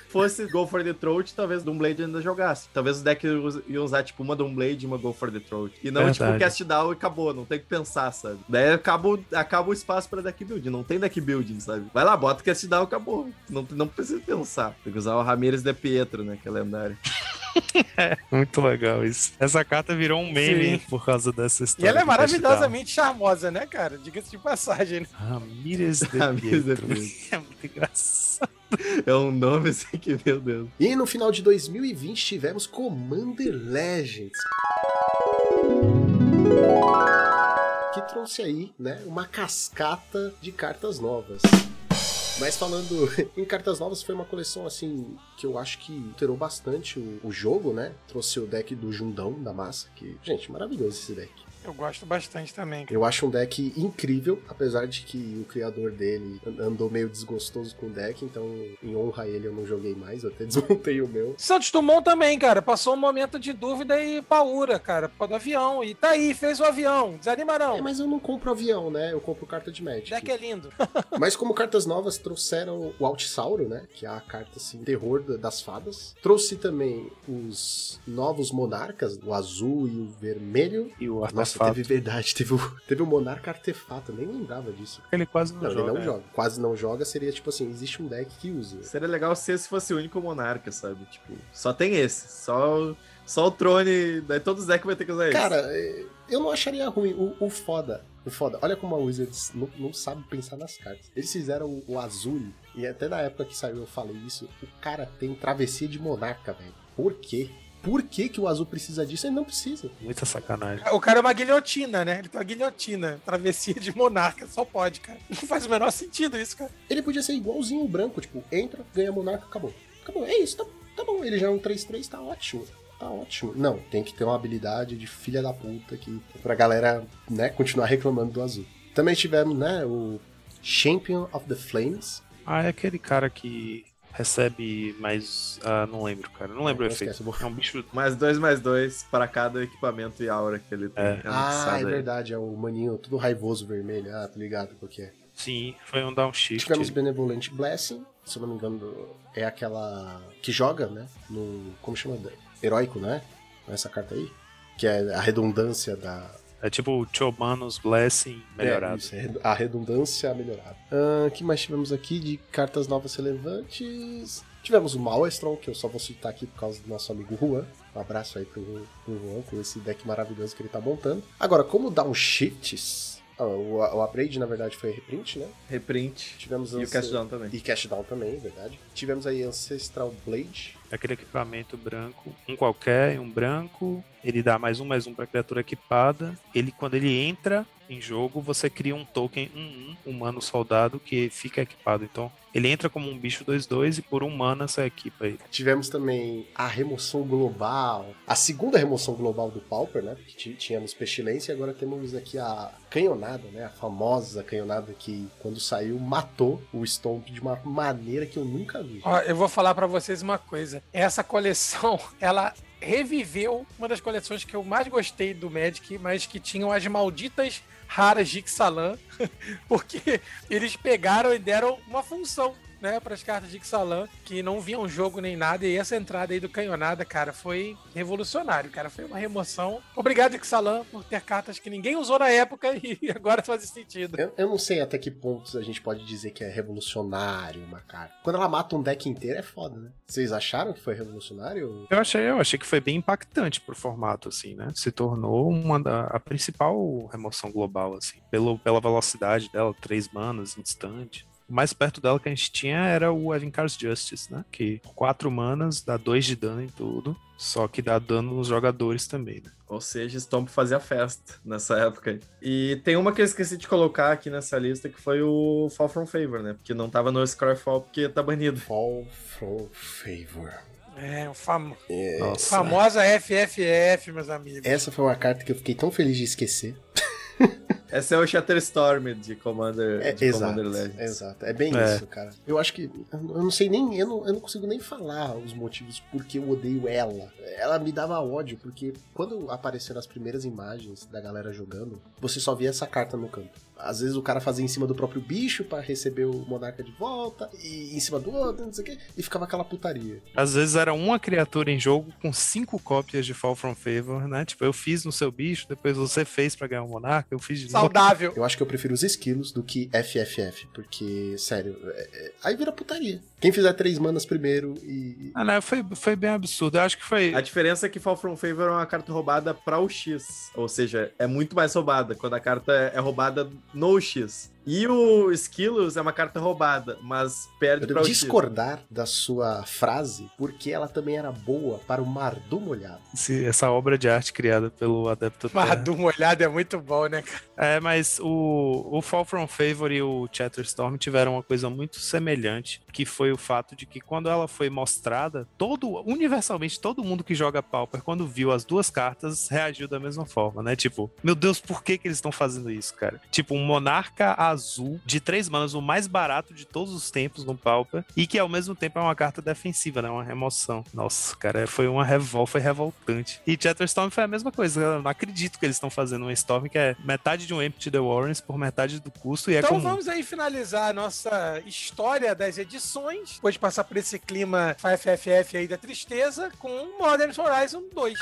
Fosse Go for the Throat, talvez Doomblade ainda jogasse. Talvez os decks us- iam usar, tipo, uma Doomblade e uma Go for the Throat. E não, tipo, Verdade. cast down e acabou, não tem que pensar, sabe? Daí acaba, o- acaba o espaço pra deck build, não tem deck building, sabe? Vai lá, bota cast down e acabou. Não, não precisa pensar. Tem que usar o Ramirez de Pietro, né, que é lendário. Muito legal isso. Essa carta virou um meme Sim. por causa dessa e história. ela é maravilhosamente charmosa, né, cara? Diga-se de passagem, né? Down. Ramirez de Ramirez de Pietro. Pietro. É muito engraçado. É um nome assim que, meu Deus. E no final de 2020 tivemos Commander Legends. Que trouxe aí, né, uma cascata de cartas novas. Mas falando em cartas novas, foi uma coleção assim que eu acho que alterou bastante o, o jogo, né? Trouxe o deck do Jundão da massa, que, gente, maravilhoso esse deck. Eu gosto bastante também. cara. Eu acho um deck incrível, apesar de que o criador dele andou meio desgostoso com o deck, então em honra a ele eu não joguei mais, eu até desmontei o meu. Santos Dumont também, cara. Passou um momento de dúvida e paura, cara, por causa do avião. E tá aí, fez o avião. Desanima É, mas eu não compro avião, né? Eu compro carta de O Magic. deck é lindo. Mas como cartas novas trouxeram o Altsauro, né? Que é a carta assim, terror da- das fadas. Trouxe também os novos monarcas, o azul e o vermelho. E o Nossa, artefato. teve verdade, teve o, teve o monarca artefato, eu nem lembrava disso. Ele quase não, Não, joga. ele não né? joga. Quase não joga seria tipo assim, existe um deck que usa. Seria legal se esse fosse o único monarca, sabe? Tipo, só tem esse. Só, só o Trone. Daí todos os decks vai ter que usar esse. Cara, é, eu não acharia ruim. O, o foda, o foda, olha como a Wizards não, não sabe pensar nas cartas. Eles fizeram o, o azul, e até na época que saiu eu falei isso, o cara tem travessia de monarca, velho. Por quê? Por que, que o azul precisa disso? Ele não precisa. Muita sacanagem. O cara é uma guilhotina, né? Ele tem uma guilhotina. Travessia de monarca. Só pode, cara. Não faz o menor sentido isso, cara. Ele podia ser igualzinho o branco, tipo, entra, ganha monarca, acabou. Acabou, é isso, tá, tá bom. Ele já é um 3-3, tá ótimo. Tá ótimo. Não, tem que ter uma habilidade de filha da puta aqui pra galera, né, continuar reclamando do azul. Também tivemos, né, o Champion of the Flames. Ah, é aquele cara que recebe mais. Ah, não lembro, cara. Não lembro o Não efeito. esquece, É um bicho. Mais dois, mais dois para cada equipamento e aura que ele tem. É. uma Ah, é aí. verdade, é o maninho todo raivoso vermelho. Ah, tô ligado qual que é. Sim, foi um downshift. Tivemos Benevolent Blessing, se eu não me engano, é aquela que joga, né? No. Como chama? heróico, né? Essa carta aí. Que é a redundância da. É tipo o Chomanos Blessing melhorado. É, isso, é a redundância melhorada. O que mais tivemos aqui de cartas novas relevantes? Tivemos o Maelstrom, que eu só vou citar aqui por causa do nosso amigo Juan. Um abraço aí pro, pro Juan com esse deck maravilhoso que ele tá montando. Agora, como downshifts, ah, o, o upgrade na verdade foi reprint, né? Reprint. Tivemos E o ance- Cast Down também. E Cash Down também, é verdade. Tivemos aí Ancestral Blade. Aquele equipamento branco, um qualquer, um branco. Ele dá mais um, mais um pra criatura equipada. Ele, quando ele entra em jogo, você cria um token 1-1, humano soldado, que fica equipado. Então, ele entra como um bicho 2-2 e por um mana você equipa ele. Tivemos também a remoção global, a segunda remoção global do Pauper, né? Porque tínhamos pestilência e agora temos aqui a canhonada, né? A famosa canhonada que, quando saiu, matou o Stomp de uma maneira que eu nunca vi. Ó, eu vou falar pra vocês uma coisa. Essa coleção, ela reviveu uma das coleções que eu mais gostei do Magic, mas que tinham as malditas raras de Ixalan, porque eles pegaram e deram uma função. Né, para as cartas de Ixalan, que não viam jogo nem nada, e essa entrada aí do Canhonada, cara, foi revolucionário, cara, foi uma remoção. Obrigado, Ixalan, por ter cartas que ninguém usou na época e agora faz sentido. Eu, eu não sei até que pontos a gente pode dizer que é revolucionário uma carta. Quando ela mata um deck inteiro é foda, né? Vocês acharam que foi revolucionário? Eu achei, eu achei que foi bem impactante pro formato, assim, né? Se tornou uma da, a principal remoção global, assim, pelo, pela velocidade dela, três manas, instante. O mais perto dela que a gente tinha era o Evincar's Justice, né? Que quatro manas dá dois de dano em tudo, só que dá dano nos jogadores também, né? Ou seja, Stomp fazia festa nessa época. aí. E tem uma que eu esqueci de colocar aqui nessa lista, que foi o Fall From Favor, né? Porque não tava no Scarfall porque tá banido. Fall from Favor. É, o famo... É, Nossa. famosa FFF, meus amigos. essa foi uma carta que eu fiquei tão feliz de esquecer. Essa é o Shatterstorm de Commander, É, de exato, Commander Legends. exato. É bem É. isso, cara. Eu acho que. Eu não sei nem. Eu não, eu não consigo nem falar os motivos porque eu odeio ela. Ela me dava ódio, porque quando apareceram as primeiras imagens da galera jogando, você só via essa carta no campo. Às vezes o cara fazia em cima do próprio bicho pra receber o monarca de volta, e em cima do outro, não sei o quê, e ficava aquela putaria. Às vezes era uma criatura em jogo com cinco cópias de Fall From Favor, né? Tipo, eu fiz no seu bicho, depois você fez pra ganhar um monarca, eu fiz de novo. Saudável. Eu acho que eu prefiro os esquilos do que FFF, porque, sério, é- é- aí vira putaria. Quem fizer três manas primeiro e. Ah, não, foi, foi bem absurdo. Eu acho que foi. A diferença é que Fall From Favor é uma carta roubada para o X. Ou seja, é muito mais roubada quando a carta é roubada no X. E o Skillos é uma carta roubada, mas perde Eu para o discordar da sua frase, porque ela também era boa para o Mardu molhado. esse- essa obra de arte criada pelo Adepto. Madu molhado é muito bom, né, cara? É, mas o, o Fall From Favor e o Chatterstorm tiveram uma coisa muito semelhante, que foi o fato de que quando ela foi mostrada, todo, universalmente, todo mundo que joga Pauper, quando viu as duas cartas, reagiu da mesma forma, né? Tipo, meu Deus, por que que eles estão fazendo isso, cara? Tipo, um Monarca azul de três manas, o mais barato de todos os tempos no Pauper, e que ao mesmo tempo é uma carta defensiva, né? Uma remoção. Nossa, cara, foi uma revol, foi revoltante. E Chatterstorm foi a mesma coisa. Eu não acredito que eles estão fazendo um Storm que é metade de um Empty the Warrens por metade do custo e é Então comum. vamos aí finalizar a nossa história das edições, depois de passar por esse clima FFF aí da tristeza, com Modern Horizon 2.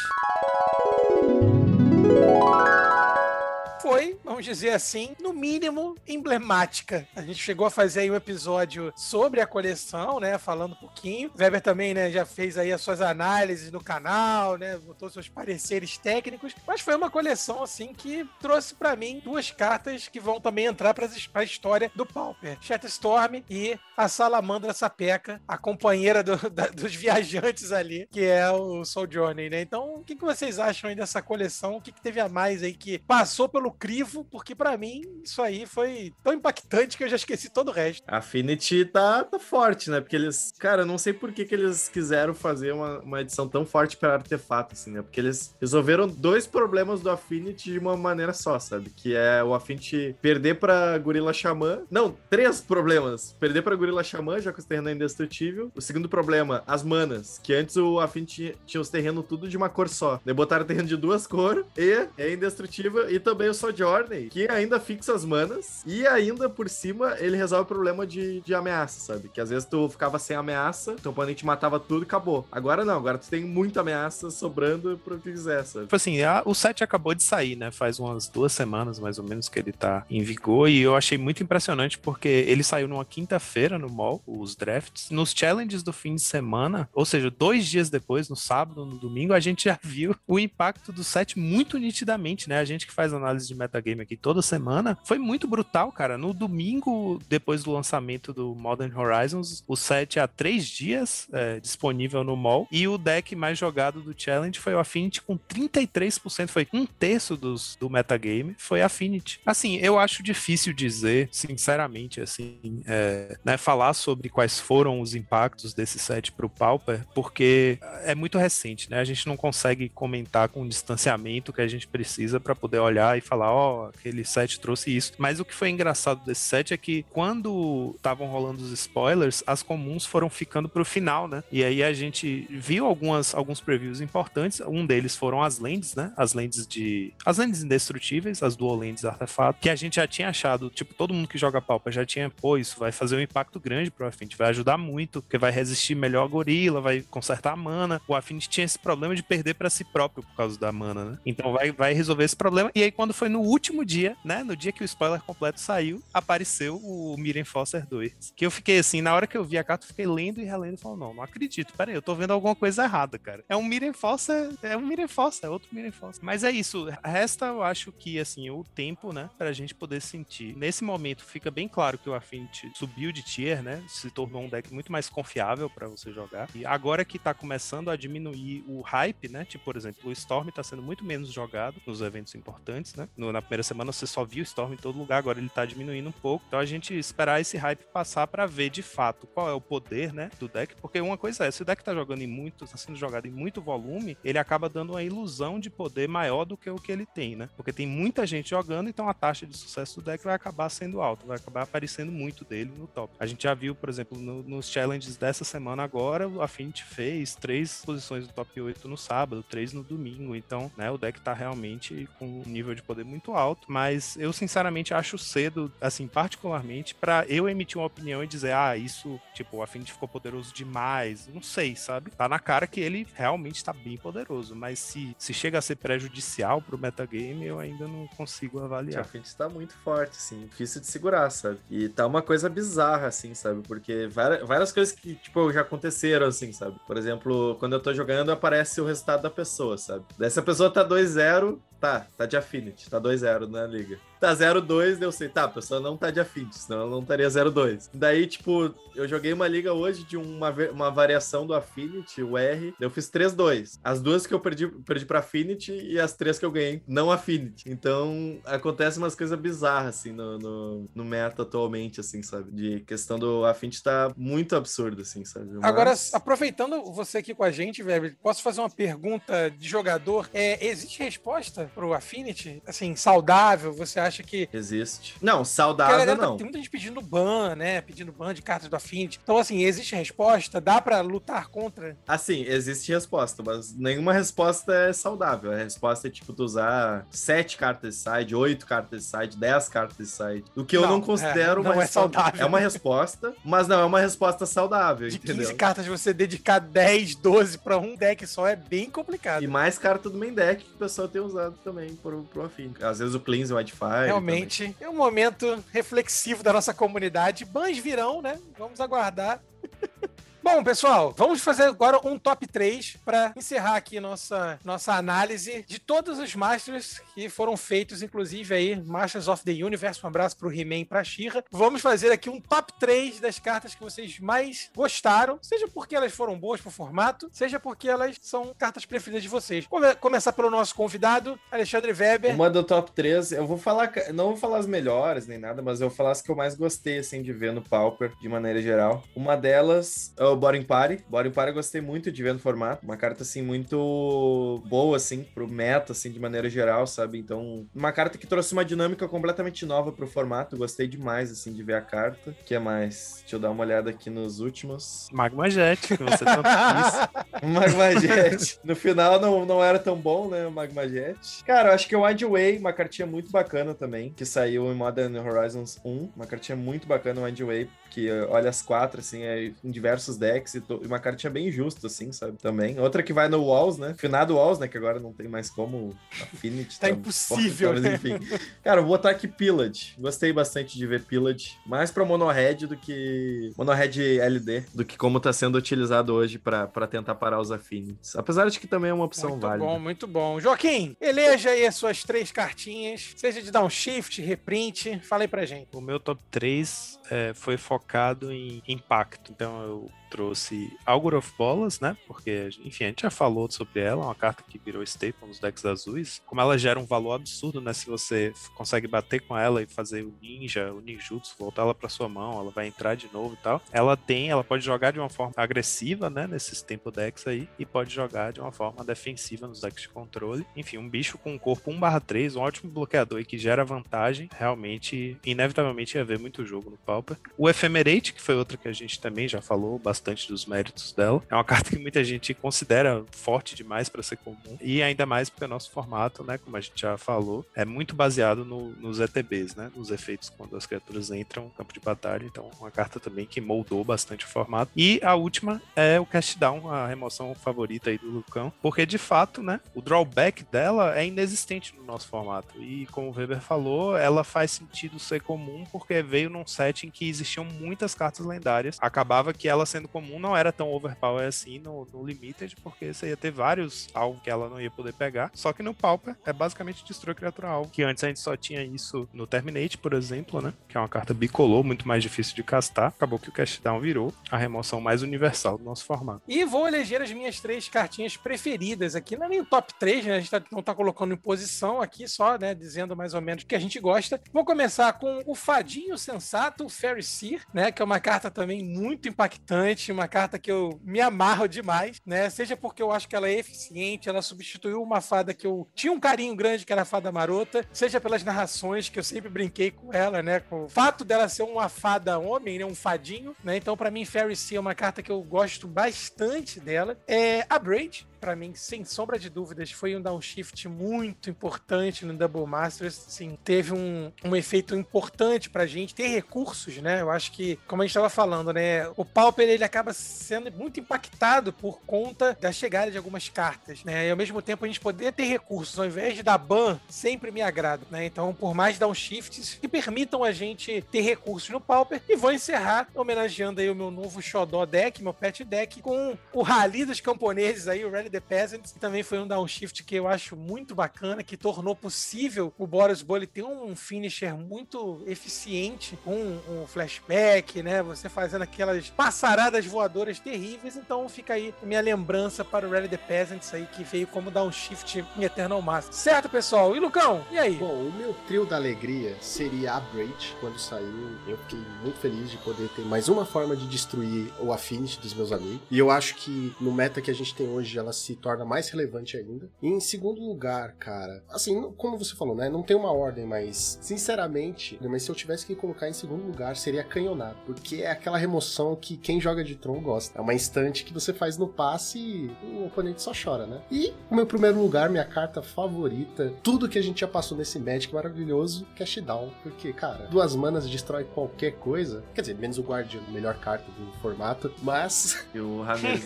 Foi, vamos dizer assim, no mínimo emblemática. A gente chegou a fazer aí um episódio sobre a coleção, né, falando um pouquinho. O Weber também, né, já fez aí as suas análises no canal, né, botou seus pareceres técnicos, mas foi uma coleção assim que trouxe pra mim duas cartas que vão também entrar para a história do Pauper. Shatterstorm e a Salamandra Sapeca, a companheira do- da- dos viajantes ali, que é o Sojourner, né? Então, o que, que vocês acham aí dessa coleção? O que, que teve a mais aí que passou pelo crivo? Porque pra mim, isso aí foi tão impactante que eu já esqueci todo o resto. A Affinity tá, tá forte, né? Porque eles. Cara, eu não sei por que, que eles quiseram fazer uma, uma edição tão forte para artefato, assim, né? Porque eles resolveram dois problemas do Affinity de uma maneira só, sabe? Que é o Affinity perder pra Gorila Xamã. Não, três problemas. Perder pra Gorila Xamã, já que o terreno é indestrutível. O segundo problema, as manas. Que antes o Affinity tinha os terrenos tudo de uma cor só. Daí botaram terreno de duas cores e é indestrutível. E também o Sojourner, que ainda fixa as manas e ainda por cima ele resolve o problema de, de ameaça, sabe? Que às vezes tu ficava sem ameaça, teu oponente matava tudo e acabou. Agora não, agora tu tem muita ameaça sobrando pro que quiser, sabe? Tipo assim, a- o set acabou de sair, né? Faz umas duas semanas, mais ou menos, que ele tá em vigor. E eu achei muito impressionante porque ele saiu numa quinta-feira no mall, os drafts. Nos challenges do fim de semana, ou seja, dois dias depois, no sábado, no domingo, a gente já viu o impacto do set muito nitidamente, né? A gente que faz análise de metagame aqui toda semana, foi muito brutal, cara. No domingo, depois do lançamento do Modern Horizons, o set há três dias é, disponível no mall. E o deck mais jogado do Challenge foi o Affinity com 33%, foi um terço dos, do metagame, foi Affinity. Assim, eu acho difícil dizer, sinceramente, assim, é, né, falar sobre quais foram os impactos desse set pro Pauper, porque é muito recente, né? A gente não consegue comentar com o distanciamento que a gente precisa para poder olhar e falar, ó, aquele set trouxe isso. Mas o que foi engraçado desse set é que quando estavam rolando os spoilers, as comuns foram ficando pro final, né? E aí a gente viu algumas, alguns previews importantes. Um deles foram as lentes, né? As lentes de. As lentes indestrutíveis, as dual lentes artefato, que a gente já tinha achado, tipo, todo mundo que joga Pauper já tinha, pô, isso vai fazer um impacto grande pro Affinity, vai ajudar muito, porque vai resistir melhor a gorila, vai consertar a mana. O Affinity tinha esse problema de perder para si próprio por causa da mana, né? Então vai, vai resolver esse problema. E aí, quando foi no último dia, né? No dia que o spoiler completo saiu, apareceu o Miren Foster 2. Que eu fiquei assim, na hora que eu vi a carta, eu fiquei lendo e relendo e falando, não, não acredito, peraí, eu tô vendo alguma coisa errada, cara. É um Miren Foster, é um Miren Foster, é outro Miren Foster. Mas é isso, resta, eu acho que, assim, o tempo, né, pra gente poder sentir. Nesse momento, fica bem claro que o Affinity subiu de tier, né, se tornou um deck muito mais confiável pra você jogar. E agora que tá começando a diminuir o hype, né, tipo, por exemplo, o Storm tá sendo muito menos jogado nos eventos importantes, né. No- na primeira semana você só viu o Storm em todo lugar, agora ele tá diminuindo um pouco. Então a gente esperar esse hype passar pra ver de fato qual é o poder, né, do deck, porque uma coisa é, se o deck tá jogando em muito, tá sendo jogado em muito volume, ele acaba dando uma ilusão de poder maior do que o que ele tem, né? Porque tem muita gente jogando, então a taxa de sucesso do deck vai acabar sendo alta, vai acabar aparecendo muito dele no top. A gente já viu, por exemplo, no- nos challenges dessa semana agora, o Affinity fez três posições do top 8 no sábado, três no domingo, então, né, o deck tá realmente com um nível de poder muito alto, mas eu sinceramente acho cedo, assim, particularmente, pra eu emitir uma opinião e dizer, ah, isso, tipo, o Affinity ficou poderoso demais, não sei, sabe? Tá na cara que ele realmente tá bem poderoso, mas se, se chega a ser prejudicial pro metagame, eu ainda não consigo O avaliar. Affinity tá muito forte, assim, difícil de segurar, sabe? E tá uma coisa bizarra, assim, sabe? Porque várias, várias coisas que, tipo, já aconteceram, assim, sabe? Por exemplo, quando eu tô jogando, aparece o resultado da pessoa, sabe? Daí se a pessoa tá 2-0, tá, tá de Affinity, tá 2-0 na liga. Tá 0-2, eu sei, tá, a pessoa não tá de Affinity, senão ela não estaria 0-2. Daí, tipo, eu joguei uma liga hoje de uma, uma variação do Affinity, o R, eu fiz 3-2. As duas que eu perdi, perdi pra Affinity e as três que eu ganhei não Affinity. Então, acontecem umas coisas bizarras, assim, no, no, no meta atualmente, assim, sabe? De questão do Affinity tá muito absurdo, assim, sabe? Mas- Agora, aproveitando você aqui com a gente, velho, posso fazer uma pergunta de jogador? É, existe resposta pro Affinity? Assim, saudável? Você acha que. Existe. Não, saudável galera tá- não. tem muita gente pedindo ban, né? Pedindo ban de cartas do Affinity. Então, assim, existe resposta? Dá pra lutar contra? Assim, existe resposta, mas nenhuma resposta é saudável. A resposta é tipo tu usar sete cartas de side, oito cartas de side, dez cartas de side. O que eu Não, não, considero é, não uma é resposta- saudável. É uma resposta, mas não é uma resposta saudável, De entendeu? 15 cartas, você dedicar 10, 12 pra um deck só é bem complicado. E mais carta do main deck que o pessoal tem usado também pro, pro afim. Às vezes o Cleanse o Wildfire. Realmente, é um momento reflexivo da nossa comunidade. Bans virão, né? Vamos aguardar. Bom, pessoal, vamos fazer agora um top 3 para encerrar aqui nossa, nossa análise de todos os Masters que foram feitos, inclusive aí, Masters of the Universe. Um abraço pro He-Man e pra She-Ra. Vamos fazer aqui um top 3 das cartas que vocês mais gostaram, seja porque elas foram boas pro formato, seja porque elas são cartas preferidas de vocês. Come- começar pelo nosso convidado, Alexandre Weber. Uma do top 3, eu vou falar, não vou falar as melhores nem nada, mas eu vou falar as que eu mais gostei, assim, de ver no Pauper, de maneira geral. Uma delas é o Boring Party. Boring Party eu gostei muito de ver no formato. Uma carta, assim, muito boa, assim, pro meta, assim, de maneira geral, sabe? Então, uma carta que trouxe uma dinâmica completamente nova pro formato. Gostei demais, assim, de ver a carta. O que é mais? Deixa eu dar uma olhada aqui nos últimos. Magma Jet, que você tanto quis. Magma Jet. No final não, não era tão bom, né? O Magma Jet. Cara, eu acho que o Wind Way, uma cartinha muito bacana também, que saiu em Modern Horizons 1. Uma cartinha muito bacana, o Wind Way, que olha as quatro, assim, é em diversos decks e to- e uma cartinha bem justa, assim, sabe? Também. Outra que vai no Walls, né? Finado Walls, né? Que agora não tem mais como Affinity. Tá tá impossível, mas né? enfim. Cara, eu vou botar aqui Pillage. Gostei bastante de ver Pillage. Mais pra Monohead do que. Monohead LD. Do que como tá sendo utilizado hoje pra pra tentar parar os Affinities. Apesar de que também é uma opção Muito válida. bom, muito bom. Joaquim, eleja aí as suas três cartinhas, seja de downshift, reprint, fala aí pra gente. O meu top 3 foi focado em impacto. Então eu trouxe Augur of Bolas, né? Porque, enfim, a gente já falou sobre ela, uma carta que virou staple nos decks azuis. Como ela gera um valor absurdo, né? Se você consegue bater com ela e fazer o ninja, o ninjutsu, voltar ela pra sua mão, ela vai entrar de novo e tal. Ela tem, ela pode jogar de uma forma agressiva, né? Nesses tempo decks aí, e pode jogar de uma forma defensiva nos decks de controle. Enfim, um bicho com um corpo 1/3, um ótimo bloqueador e que gera vantagem. Realmente, inevitavelmente ia haver muito jogo no Pauper. O Ephemerate, que foi outra que a gente também já falou bastante dos méritos dela. É uma carta que muita gente considera forte demais para ser comum. E ainda mais porque o nosso formato, né, como a gente já falou, é muito baseado no- nos ETBs, né, nos efeitos quando as criaturas entram no campo de batalha. Então, uma carta também que moldou bastante o formato. E a última é o Cast Down, a remoção favorita aí do Lucão, porque de fato, né, o drawback dela é inexistente no nosso formato. E como o Weber falou, ela faz sentido ser comum porque veio num set em que existiam muitas cartas lendárias. Acabava que ela sendo comum não era tão overpower assim no, no Limited, porque você ia ter vários alvos que ela não ia poder pegar. Só que no Pauper é basicamente destruir criatura alvo. Que antes a gente só tinha isso no Terminate, por exemplo, né? Que é uma carta bicolor, muito mais difícil de castar. Acabou que o Cast Down virou a remoção mais universal do nosso formato. E vou eleger as minhas três cartinhas preferidas aqui. Não é nem o top 3, né? A gente tá- não tá colocando em posição aqui, só, né? Dizendo mais ou menos o que a gente gosta. Vou começar com o Fadinho Sensato, o Fairy Seer, né? Que é uma carta também muito impactante, uma carta que eu me amarro demais, né? Seja porque eu acho que ela é eficiente, ela substituiu uma fada que eu tinha um carinho grande, que era a fada marota, seja pelas narrações que eu sempre brinquei com ela, né? Com o fato dela ser uma fada homem, né? Um fadinho, né? Então, pra mim, Fairy Seer é uma carta que eu gosto bastante dela. É a Braid, pra mim, sem sombra de dúvidas, foi um downshift muito importante no Double Masters. Assim, teve um, um efeito importante pra gente ter recursos, né? Eu acho que, como a gente estava falando, né? O Pauper ele acaba sendo muito impactado por conta da chegada de algumas cartas, né? E ao mesmo tempo a gente poder ter recursos ao invés de dar ban, sempre me agrada, né? Então, por mais downshifts que permitam a gente ter recursos no Pauper, e vou encerrar homenageando aí o meu novo Xodó deck, meu pet deck, com o Rally dos camponeses aí, o Rally the Peasants, que também foi um downshift que eu acho muito bacana, que tornou possível o Boros Bully ter um finisher muito eficiente, com um flashback, né? Você fazendo aquelas passaradas voadoras terríveis. Então fica aí minha lembrança para o Rally the Peasants aí, que veio como downshift em Eternal Master. Certo, pessoal? E Lucão, e aí? Bom, o meu trio da alegria seria a Braid. Quando saiu, eu fiquei muito feliz de poder ter mais uma forma de destruir o Affinity dos meus amigos. E eu acho que no meta que a gente tem hoje, ela se torna mais relevante ainda. E em segundo lugar, cara, assim, como você falou, né? Não tem uma ordem, mas sinceramente, mas se eu tivesse que colocar em segundo lugar, seria canhonar. Porque é aquela remoção que quem joga de Tron gosta. É uma instante que você faz no passe e o oponente só chora, né? E o meu primeiro lugar, minha carta favorita, tudo que a gente já passou nesse Magic maravilhoso, Cash Down. Porque, cara, duas manas destrói qualquer coisa. Quer dizer, menos o Guardian, melhor carta do formato. Mas E o Ramirez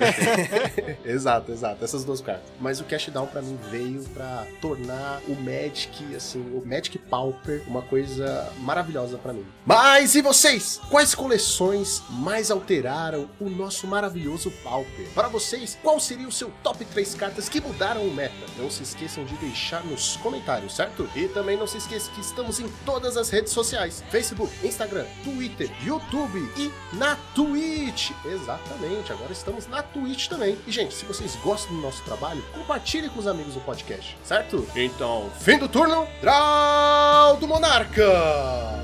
exato, exato. Essas duas cartas. Mas o Cash Down pra mim veio pra tornar o Magic, assim, o Magic Pauper uma coisa maravilhosa pra mim. Mas e vocês? Quais coleções mais alteraram o nosso maravilhoso Pauper? Para vocês, qual seria o seu top 3 cartas que mudaram o meta? Não se esqueçam de deixar nos comentários, certo? E também não se esqueça que estamos em todas as redes sociais: Facebook, Instagram, Twitter, YouTube e na Twitch. Exatamente, agora estamos na Twitch também. E, gente, se vocês gostam do nosso trabalho, compartilhe com os amigos do podcast, certo? Então, fim do turno, Draw do Monarca!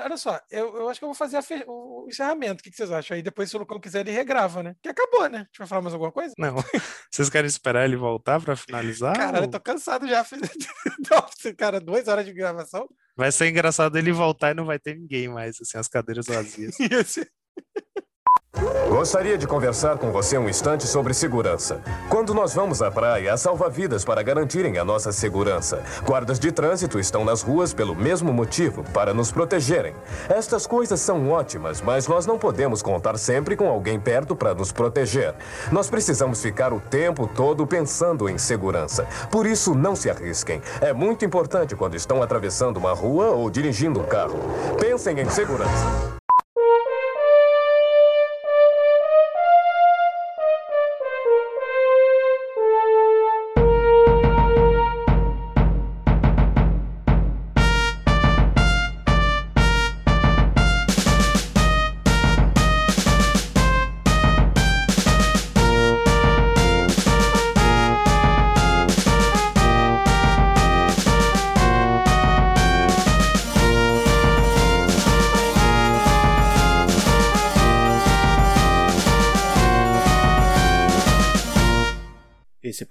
Olha só, eu, eu acho que eu vou fazer fe- o encerramento. O que, que vocês acham? Aí depois, se o Lucão quiser, ele regrava, né? Que acabou, né? Deixa eu falar mais alguma coisa? Não. Vocês querem esperar ele voltar pra finalizar? Eu ou- tô cansado já. Nossa, cara, duas horas de gravação. Vai ser engraçado ele voltar e não vai ter ninguém mais, assim, as cadeiras vazias. Gostaria de conversar com você um instante sobre segurança. Quando nós vamos à praia, há salva-vidas para garantirem a nossa segurança. Guardas de trânsito estão nas ruas pelo mesmo motivo, para nos protegerem. Estas coisas são ótimas, mas nós não podemos contar sempre com alguém perto para nos proteger. Nós precisamos ficar o tempo todo pensando em segurança. Por isso, não se arrisquem. É muito importante quando estão atravessando uma rua ou dirigindo um carro. Pensem em segurança.